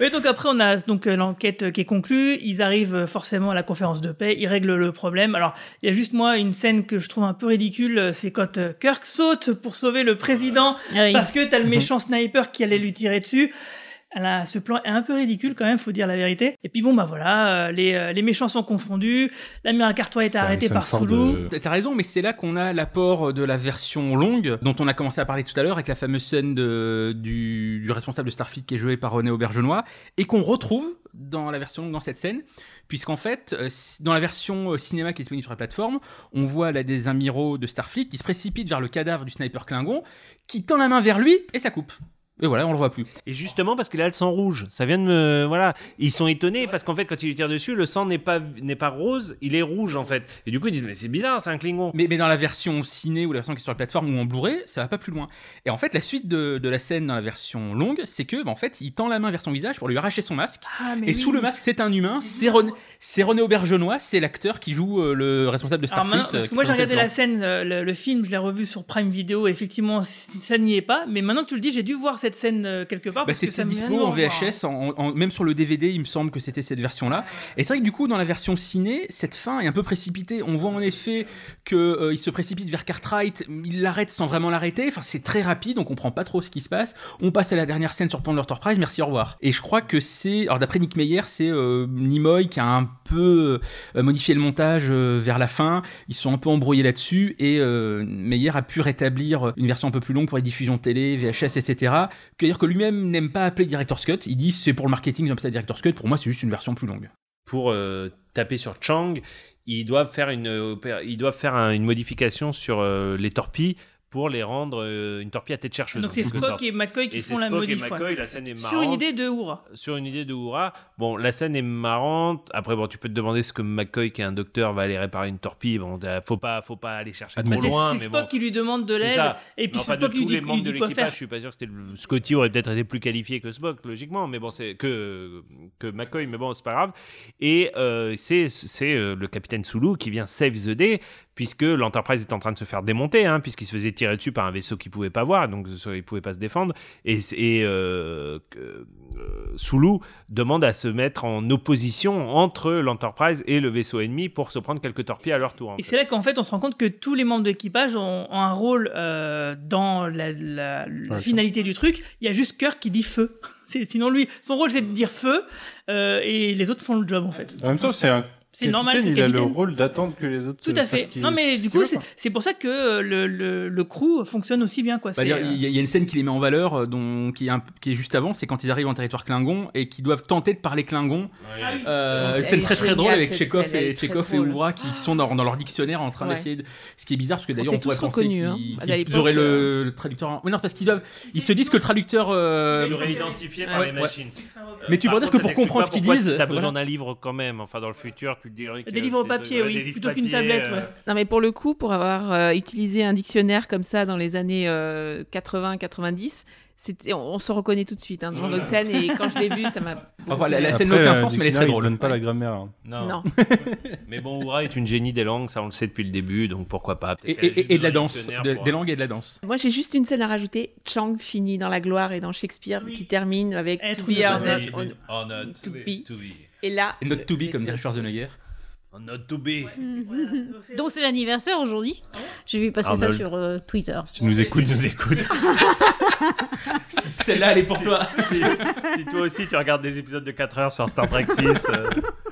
Et donc après, on a donc euh, l'enquête qui est conclue. Ils arrivent forcément à la conférence de paix. Ils règlent le problème. Alors, il y a juste moi une scène que je trouve un peu ridicule. C'est quand Kirk saute pour sauver le président Ah oui. parce que t'as le méchant sniper qui allait lui tirer dessus. Elle a- ce plan est un peu ridicule quand même, faut dire la vérité. Et puis bon, bah voilà, euh, les, euh, les méchants sont confondus. L'amiral Cartwright est arrêté par Sulu. de- T'as raison, mais c'est là qu'on a l'apport de la version longue, dont on a commencé à parler tout à l'heure, avec la fameuse scène de- du, du responsable de Starfleet qui est joué par René Aubergenois, et qu'on retrouve dans la version longue, dans cette scène, puisqu'en fait, euh, dans la version cinéma qui est disponible sur la plateforme, on voit là des amiraux de Starfleet qui se précipitent vers le cadavre du sniper Klingon, qui tend la main vers lui, et ça coupe. Et voilà, on le voit plus. Et justement parce qu'il a le sang rouge, ça vient de me voilà, ils sont étonnés parce qu'en fait quand il lui tire dessus, le sang n'est pas n'est pas rose, il est rouge en fait. Et du coup ils disent mais c'est bizarre, c'est un Klingon. Mais, mais dans la version ciné ou la version qui est sur la plateforme ou en Blu-ray, ça va pas plus loin. Et en fait, la suite de, de la scène dans la version longue, c'est que, bah, en fait, il tend la main vers son visage pour lui arracher son masque. Ah, mais et sous le masque, c'est un humain. C'est René, c'est René Aubergenois, c'est l'acteur qui joue euh, le responsable de Alors Starfleet. maintenant, parce euh, que qui moi j'ai regardé la scène, euh, le, le film, je l'ai revu sur Prime Video, et effectivement ça n'y est pas. Mais maintenant que tu le dis, j'ai dû voir cette scène euh, quelque part. Bah, parce que ça c'était dispo en. VHS, en- en- même sur le DVD, il me semble que c'était cette version-là. Et c'est vrai que du coup, dans la version ciné, cette fin est un peu précipitée. On voit en effet que euh, il se précipite vers Cartwright, il l'arrête sans vraiment l'arrêter. Enfin, c'est très rapide, on comprend pas trop ce qui se passe. On passe à la dernière scène sur Pond Enterprise. Merci, au revoir. Et je crois que c'est, alors d'après Nick Meyer, c'est euh, Nimoy qui a un peu euh, modifié le montage vers la fin. Ils sont un peu embrouillés là-dessus et Meyer a pu rétablir une version un peu plus longue pour les diffusions télé, VHS, etc. Que dire que lui-même n'aime pas appeler Director's Cut. Il dit c'est pour le marketing, j'aime ça Director's Cut. Pour moi, c'est juste une version plus longue. Pour euh, taper sur Chang, ils doivent faire une une modification sur euh, les torpilles pour les rendre euh, une torpille à tête chercheuse. Donc c'est Spock sorte. et McCoy qui Et font la Spock et modif. McCoy, la scène est Sur marrante. une idée de Oura. sur une idée de. Bon, la scène est marrante. Après, bon, tu peux te demander ce que McCoy, qui est un docteur, va aller réparer une torpille. Bon, euh, faut pas, faut pas aller chercher trop C'est loin. c'est mais Spock bon. qui lui demande de l'aide. Et puis Non, pas de Spock lui tous dit, les lui membres dit de quoi l'équipage. faire. Je suis pas sûr que c'était le... Scotty aurait peut-être été plus qualifié que Spock, logiquement, mais bon, c'est que que McCoy, mais bon, c'est pas grave. Et euh, c'est c'est euh, le capitaine Sulu qui vient save the day puisque l'Enterprise est en train de se faire démonter, hein, puisqu'il se faisait tirer dessus par un vaisseau qu'il pouvait pas voir, donc il pouvait pas se défendre. Et, et euh, que, euh, Sulu demande à se mettre en opposition entre l'Enterprise et le vaisseau ennemi pour se prendre quelques torpilles à leur tour. Et c'est là qu'en fait, on se rend compte que tous les membres de l'équipage ont, ont un rôle euh, dans la, la- la Ouais, finalité du truc. Il y a juste Kirk qui dit feu. Sinon, lui, son rôle, c'est de dire feu, euh, et les autres font le job, en fait. En même temps, c'est un. C'est normal, capitaine, c'est Il a le capitaine. rôle d'attendre que les autres. Tout euh, à fait. Non, mais du coup, c'est pour ça que euh, le, le, le crew fonctionne aussi bien, quoi. Bah, euh, Il y, y a une scène qui les met en valeur, dont, qui, est un- qui est juste avant, c'est quand ils arrivent en territoire Klingon et qu'ils doivent tenter de parler Klingon. Ah Euh, C'est- une scène très très drôle avec Chekhov et Chekhov et. Oura qui sont dans, dans leur dictionnaire en train Ouais. d'essayer de. Ce qui est bizarre parce que On d'ailleurs s'est on, pourrait tous penser qu'ils hein. qu'ils- auraient le, le traducteur. en- non, parce qu'ils doivent. Ils se disent que le traducteur. euh, Suridentifié par ouais, les machines. Mais tu pourrais dire que pour comprendre ce qu'ils disent. T'as besoin d'un livre quand même. Enfin, dans le futur, Des livres papier, ouais, oui, plutôt qu'une papier, tablette, euh, ouais. Non, mais pour le coup, pour avoir euh, utilisé un dictionnaire comme ça dans les années 80-90, c'était- on, on se reconnaît tout de suite, hein, ce genre de scène. Et quand je l'ai vu, ça m'a. Enfin, la, scène n'a aucun euh, sens, mais elle est très drôle. donne pas la grammaire. hein. Non. Non. Mais bon, Oura est une génie des langues, ça on le sait depuis le début, donc pourquoi pas. Et, de la danse, dictionnaire de- pour- des langues et de la danse. Moi, j'ai juste une scène à rajouter. Chang finit dans la gloire et dans Shakespeare, qui termine avec Être To be or not, to be. Et là. Et not to be, le- comme dirait Schwarzenegger. Not to be. Donc c'est l'anniversaire aujourd'hui. J'ai vu passer ça sur euh, Twitter. Si tu nous écoutes, nous écoutes. Celle-là, elle est pour toi. si, si toi aussi tu regardes des épisodes de 4 heures sur Star Trek 6 euh,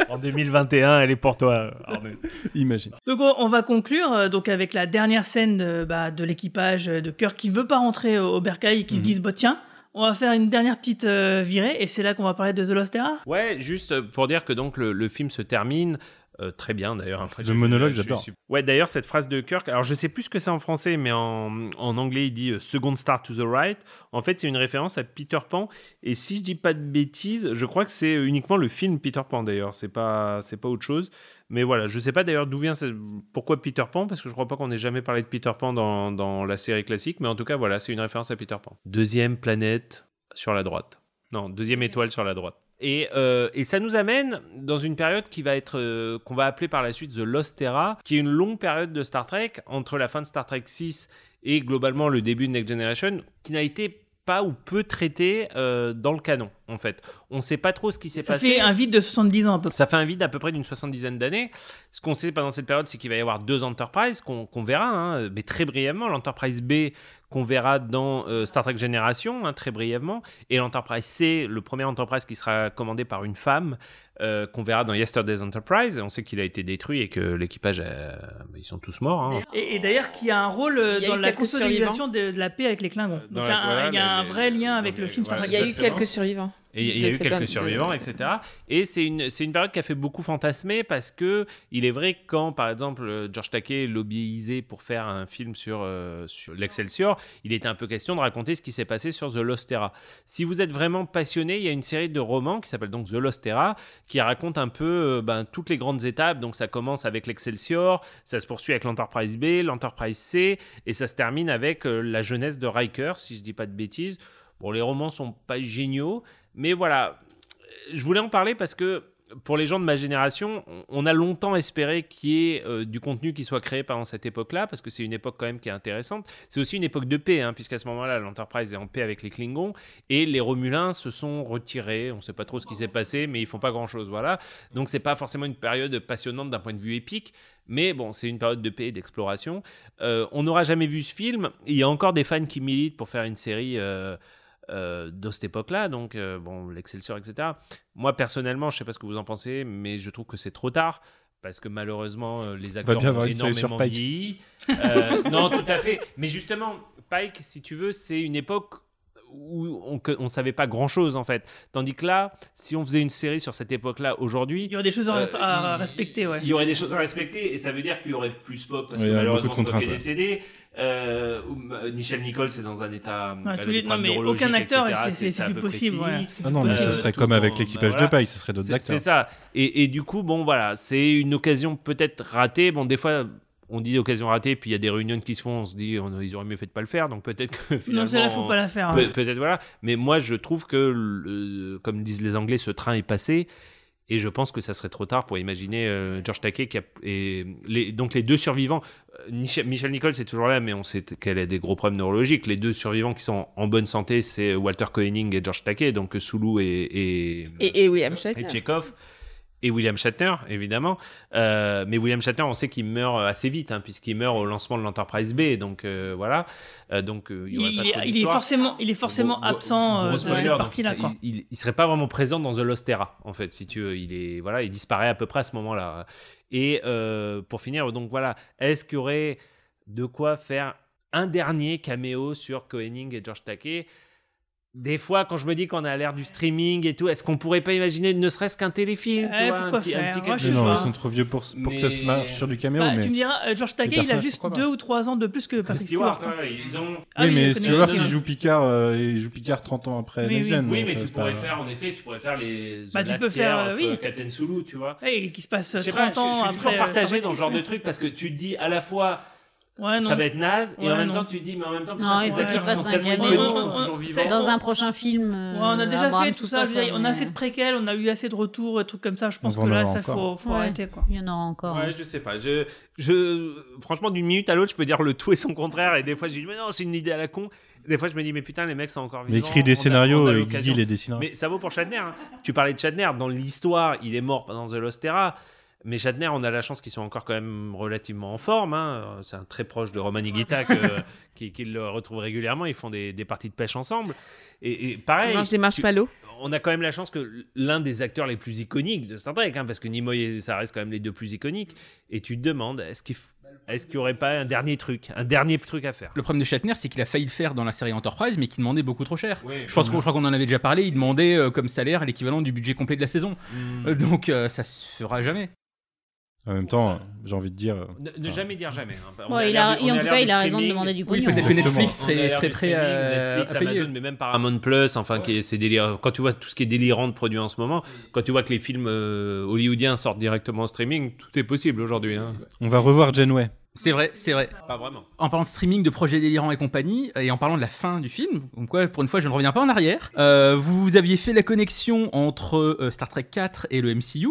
en 2021, elle est pour toi, Arnaud. imagine. Donc on, on va conclure euh, donc avec la dernière scène de, bah, de l'équipage euh, de Kirk qui veut pas rentrer au, au bercail et qui se disent bah tiens on va faire une dernière petite euh, virée et c'est là qu'on va parler de The Lost Era? Ouais, juste pour dire que donc le, le film se termine. Euh, très bien d'ailleurs. Le monologue, j'adore. Ouais, d'ailleurs, cette phrase de Kirk, alors je sais plus ce que c'est en français, mais en, en anglais, il dit euh, Second Star to the Right. En fait, c'est une référence à Peter Pan. Et si je dis pas de bêtises, je crois que c'est uniquement le film Peter Pan d'ailleurs. C'est pas, c'est pas autre chose. Mais voilà, je sais pas d'ailleurs d'où vient, ce- pourquoi Peter Pan, parce que je crois pas qu'on ait jamais parlé de Peter Pan dans, dans la série classique. Mais en tout cas, voilà, c'est une référence à Peter Pan. Deuxième planète sur la droite. Non, deuxième étoile sur la droite. Et, euh, et ça nous amène dans une période qui va être euh, qu'on va appeler par la suite The Lost Era, qui est une longue période de Star Trek entre la fin de Star Trek 6 et globalement le début de Next Generation, qui n'a été pas ou peu traité euh, dans le canon. en fait. On sait pas trop ce qui s'est Ça passé. fait un vide de 70 ans à peu près. Ça fait un vide à peu près d'une soixante-dizaine d'années. Ce qu'on sait pendant cette période, c'est qu'il va y avoir deux Enterprise qu'on qu'on verra, hein, mais très brièvement. L'Enterprise B qu'on verra dans euh, Star Trek Génération, hein, très brièvement, et l'Enterprise C, le premier Enterprise qui sera commandé par une femme, euh, qu'on verra dans Yesterday's Enterprise. On sait qu'il a été détruit et que l'équipage, euh, ils sont tous morts. hein. Et, et d'ailleurs, qui a un rôle euh, a dans la consolidation de, de la paix avec les Klingons. Dans Donc, voilà, il y a un vrai lien avec le film Star Trek. Il y a eu quelques survivants. Et il y a eu quelques de- survivants, etc. Et c'est une, une période qui a fait beaucoup fantasmer parce que il est vrai que quand, par exemple, George Takei lobbyisait pour faire un film sur, euh, sur l'Excelsior, il était un peu question de raconter ce qui s'est passé sur The Lost Terra. Si vous êtes vraiment passionné, il y a une série de romans qui s'appelle donc The Lost Terra qui raconte un peu euh, ben, toutes les grandes étapes. Donc ça commence avec l'Excelsior, ça se poursuit avec l'Enterprise B, l'Enterprise C, et ça se termine avec euh, la jeunesse de Riker, si je dis pas de bêtises. Bon, les romans sont pas géniaux, mais voilà, je voulais en parler parce que pour les gens de ma génération, on- a longtemps espéré qu'il y ait euh, du contenu qui soit créé pendant cette époque-là, parce que c'est une époque quand même qui est intéressante. C'est aussi une époque de paix, hein, puisqu'à ce moment-là, l'Enterprise est en paix avec les Klingons, et les Romulins se sont retirés. On ne sait pas trop ce qui s'est passé, mais ils font pas grand-chose, voilà. Donc c'est pas forcément une période passionnante d'un point de vue épique, mais bon, c'est une période de paix et d'exploration. Euh, on n'aura jamais vu ce film. Il y a encore des fans qui militent pour faire une série. euh, euh, de cette époque-là, donc euh, bon, l'Excelsior, etc. Moi, personnellement, je sais pas ce que vous en pensez, mais je trouve que c'est trop tard. Parce que malheureusement, euh, les acteurs bien ont énormément Pike. vieilli. Euh, non, tout à fait. Mais justement, Pike, si tu veux, c'est une époque où on ne savait pas grand-chose, en fait. Tandis que là, si on faisait une série sur cette époque-là aujourd'hui... Il y aurait des choses à, euh, à respecter, ouais. il y aurait des choses à respecter et ça veut dire qu'il y aurait plus Spock parce que malheureusement Spock est décédé. Euh, euh, Nichelle Nichols c'est dans un état. A tous les- non, mais aucun acteur, c'est- plus possible, Ah non, mais ce serait comme avec l'équipage voilà. de paille, ce serait d'autres C'est- acteurs. C'est ça. Et, et du coup, bon, voilà, c'est une occasion peut-être ratée. Bon, des fois. On dit occasion ratée, puis il y a des réunions qui se font, on se dit on- ils auraient mieux fait de pas le faire, donc peut-être que finalement. celle-là, faut pas la faire, hein. Peut-être voilà, mais moi je trouve que, le- comme disent les Anglais, ce train est passé. Et je pense que ça serait trop tard pour imaginer euh, George Takei qui a, et les, donc les deux survivants. euh, Michel, Michel Nichols c'est toujours là, mais on sait qu'elle a des gros problèmes neurologiques. Les deux survivants qui sont en bonne santé, c'est Walter Koenig et George Takei, donc Sulu et et, Et, et William Shatner. et Chekhov. Et William Shatner, évidemment. Euh, mais William Shatner, on sait qu'il meurt assez vite, hein, puisqu'il meurt au lancement de l'Enterprise B. Donc euh, voilà. Euh, donc euh, il y aurait Il, pas il trop est, il est d'histoire. forcément, il est forcément Gros- absent de cette partie-là. il, quoi. il, il serait pas vraiment présent dans The Lost Terra, en fait, si tu veux. Il est voilà, il disparaît à peu près à ce moment-là. Et euh, pour finir, donc voilà, est-ce qu'il y aurait de quoi faire un dernier caméo sur Koenig et George Takei? Des fois, quand je me dis qu'on a l'air du streaming et tout, est-ce qu'on pourrait pas imaginer ne serait-ce qu'un téléfilm tu Eh, vois, pourquoi un petit, un petit Moi, je non, pas. ils sont trop vieux pour, pour que ça se marche sur du caméo. Bah, mais... Tu me diras, euh, George Takei, il a juste pourquoi pas. deux ou trois ans de plus que Patrick Stewart, Stewart. hein. ouais, ils ont... Ah oui, oui, mais Stewart, il joue Picard, euh, il joue Picard 30 ans après Oui, Next oui. Donc, mais euh, tu pourrais pas- faire, en effet, tu pourrais faire les The Bah, tu Last peux faire, euh, of, oui. Captain Sulu, tu vois. Et qui se passe Je sais 30 pas, je- ans je, suis après. toujours partagé dans ce genre de truc parce que tu te dis à la fois Ouais, non. ça va être naze et en même non. temps tu dis mais en même temps Non, il ces acteurs sont un tellement iconiques, sont toujours C'est- vivants. Dans un prochain film. euh, Ouais, on a déjà fait ou tout ça. quoi, on a mais- assez de préquels, on a eu assez de retours, et trucs comme ça. Je pense On que là, ça faut, encore. faut Ouais. arrêter quoi. Il y en aura encore. hein. Ouais, je sais pas. Je, je, franchement, d'une minute à l'autre, je peux dire le tout et son contraire. Et des fois, je dis, mais non, c'est une idée à la con. Des fois, je me dis, mais putain, les mecs sont encore Mais vivants. écrit des scénarios, a euh. Guigui les dessinera. Mais ça vaut pour Shatner. hein. Tu parlais de Shatner. Dans l'histoire, il est mort pendant The Lost Terra. Mais Shatner, on a la chance qu'ils soient encore quand même relativement en forme. hein. C'est un très proche de Roman Higuita que- qui, qui le retrouve régulièrement. Ils font des, des parties de pêche ensemble. Et, et pareil. On mange des tu- marshmallows. on a quand même la chance que l'un des acteurs les plus iconiques de Star Trek, hein, parce que Nimoy et ça reste quand même les deux plus iconiques, et tu te demandes, est-ce qu'il f- est-ce qu'il n'y aurait pas un dernier truc, un dernier truc à faire? Le problème de Shatner, c'est qu'il a failli le faire dans la série Enterprise, mais qu'il demandait beaucoup trop cher. Oui, je pense oui. qu'on je crois qu'on en avait déjà parlé. Il demandait euh, comme salaire l'équivalent du budget complet de la saison. Hmm. Euh, donc euh, ça se fera jamais. En même temps, j'ai envie de dire. euh, Ne, jamais dire jamais. hein. On Ouais, a il a- du- on et en tout cas, il a raison de demander du Oui, pognon. peut-être que. Netflix serait, prêt streaming, à, Netflix, à payer. Amazon, mais même Paramount Plus, enfin, qui est, c'est délire. Quand tu vois tout ce qui est délirant de produits en ce moment, quand tu vois que les films euh, hollywoodiens sortent directement en streaming, tout est possible aujourd'hui. hein. On va revoir Janeway. C'est vrai, c'est vrai. Pas vraiment. En parlant de streaming, de projets délirants et compagnie, et en parlant de la fin du film, donc quoi, pour une fois, je ne reviens pas en arrière. euh, vous aviez fait la connexion entre euh, Star Trek 4 et le MCU.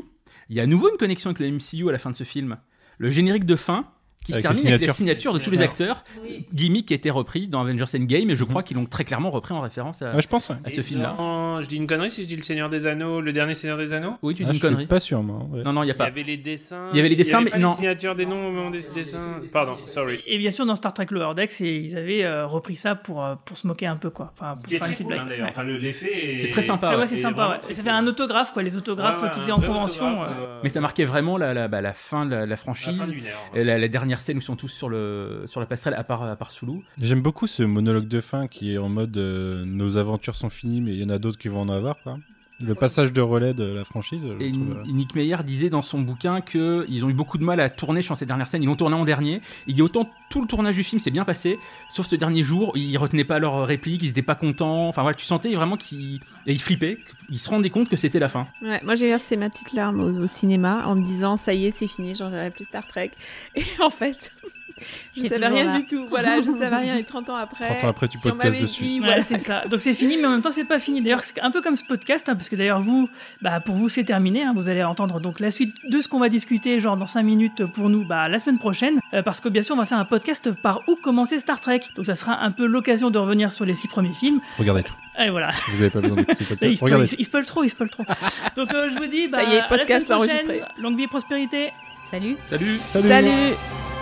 Il y a à nouveau une connexion avec le MCU à la fin de ce film. Le générique de fin qui se termine avec la signatures. signature de tous les acteurs. Gimmick qui a été repris dans Avengers Endgame, et je crois qu'ils l'ont très clairement repris en référence à, Ouais, je pense, ouais. à ce film-là. dans Non, je dis une connerie si je dis le Seigneur des Anneaux, le dernier Seigneur des Anneaux. Oui, tu dis Ah, une je suis connerie. pas sûr, moi. ouais. Non, non, il y a Il y pas. avait les dessins. Il y avait les dessins, avait mais pas non. Les signatures des noms au moment des dessins. Pardon, sorry. Et bien sûr, dans Star Trek Lower Decks, ils avaient euh, repris ça pour, euh, pour se moquer un peu, quoi. Enfin, pour faire une petite cool, blague. hein. Ouais. Enfin, l'effet. est- C'est très sympa, ouais. c'est sympa, vraiment ouais. Et ça fait un autographe, quoi. Les autographes Ouais, qui faisaient en convention. euh. Mais ça marquait vraiment la, la, bah, la fin de la, la franchise. La dernière scène où ils sont tous sur, le, sur la passerelle, à part, à part Sulu. J'aime beaucoup ce monologue de fin qui est en mode nos aventures sont finies, mais il y en a d'autres qui vont en avoir. Quoi. Le passage de relais de la franchise. je Et trouve, euh, Nick Meyer disait dans son bouquin qu'ils ont eu beaucoup de mal à tourner sur ces dernières scènes. Ils l'ont tourné en dernier. Il dit autant tout le tournage du film s'est bien passé, sauf ce dernier jour, ils retenaient pas leurs répliques, ils étaient pas contents. Enfin voilà, tu sentais vraiment qu'ils ils flippaient. Ils se rendaient compte que c'était la fin. Ouais, moi j'ai versé ma petite larme au, au cinéma en me disant ça y est c'est fini, j'en verrai plus Star Trek. Et en fait, je T'es savais rien là. du tout. Voilà, je savais rien. Et 30 ans après, 30 ans après, tu si m'avait dessus. dit, Ouais, voilà, c'est ça. Donc c'est fini, mais en même temps c'est pas fini. D'ailleurs, c'est un peu comme ce podcast, hein, parce que d'ailleurs vous, bah pour vous c'est terminé. hein. vous allez entendre donc la suite de ce qu'on va discuter, genre dans 5 minutes pour nous, bah la semaine prochaine, Euh, parce que bien sûr on va faire un podcast par où commencer Star Trek. Donc ça sera un peu l'occasion de revenir sur les six premiers films. Regardez tout. Et voilà. Vous avez pas besoin d'écouter le Il podcast. spoil, il spoil trop, il spoil trop. Donc euh, je vous dis, bah, Ça y est, à la podcast semaine prochaine. enregistré. Longue vie et prospérité. Salut. Salut Salut. Salut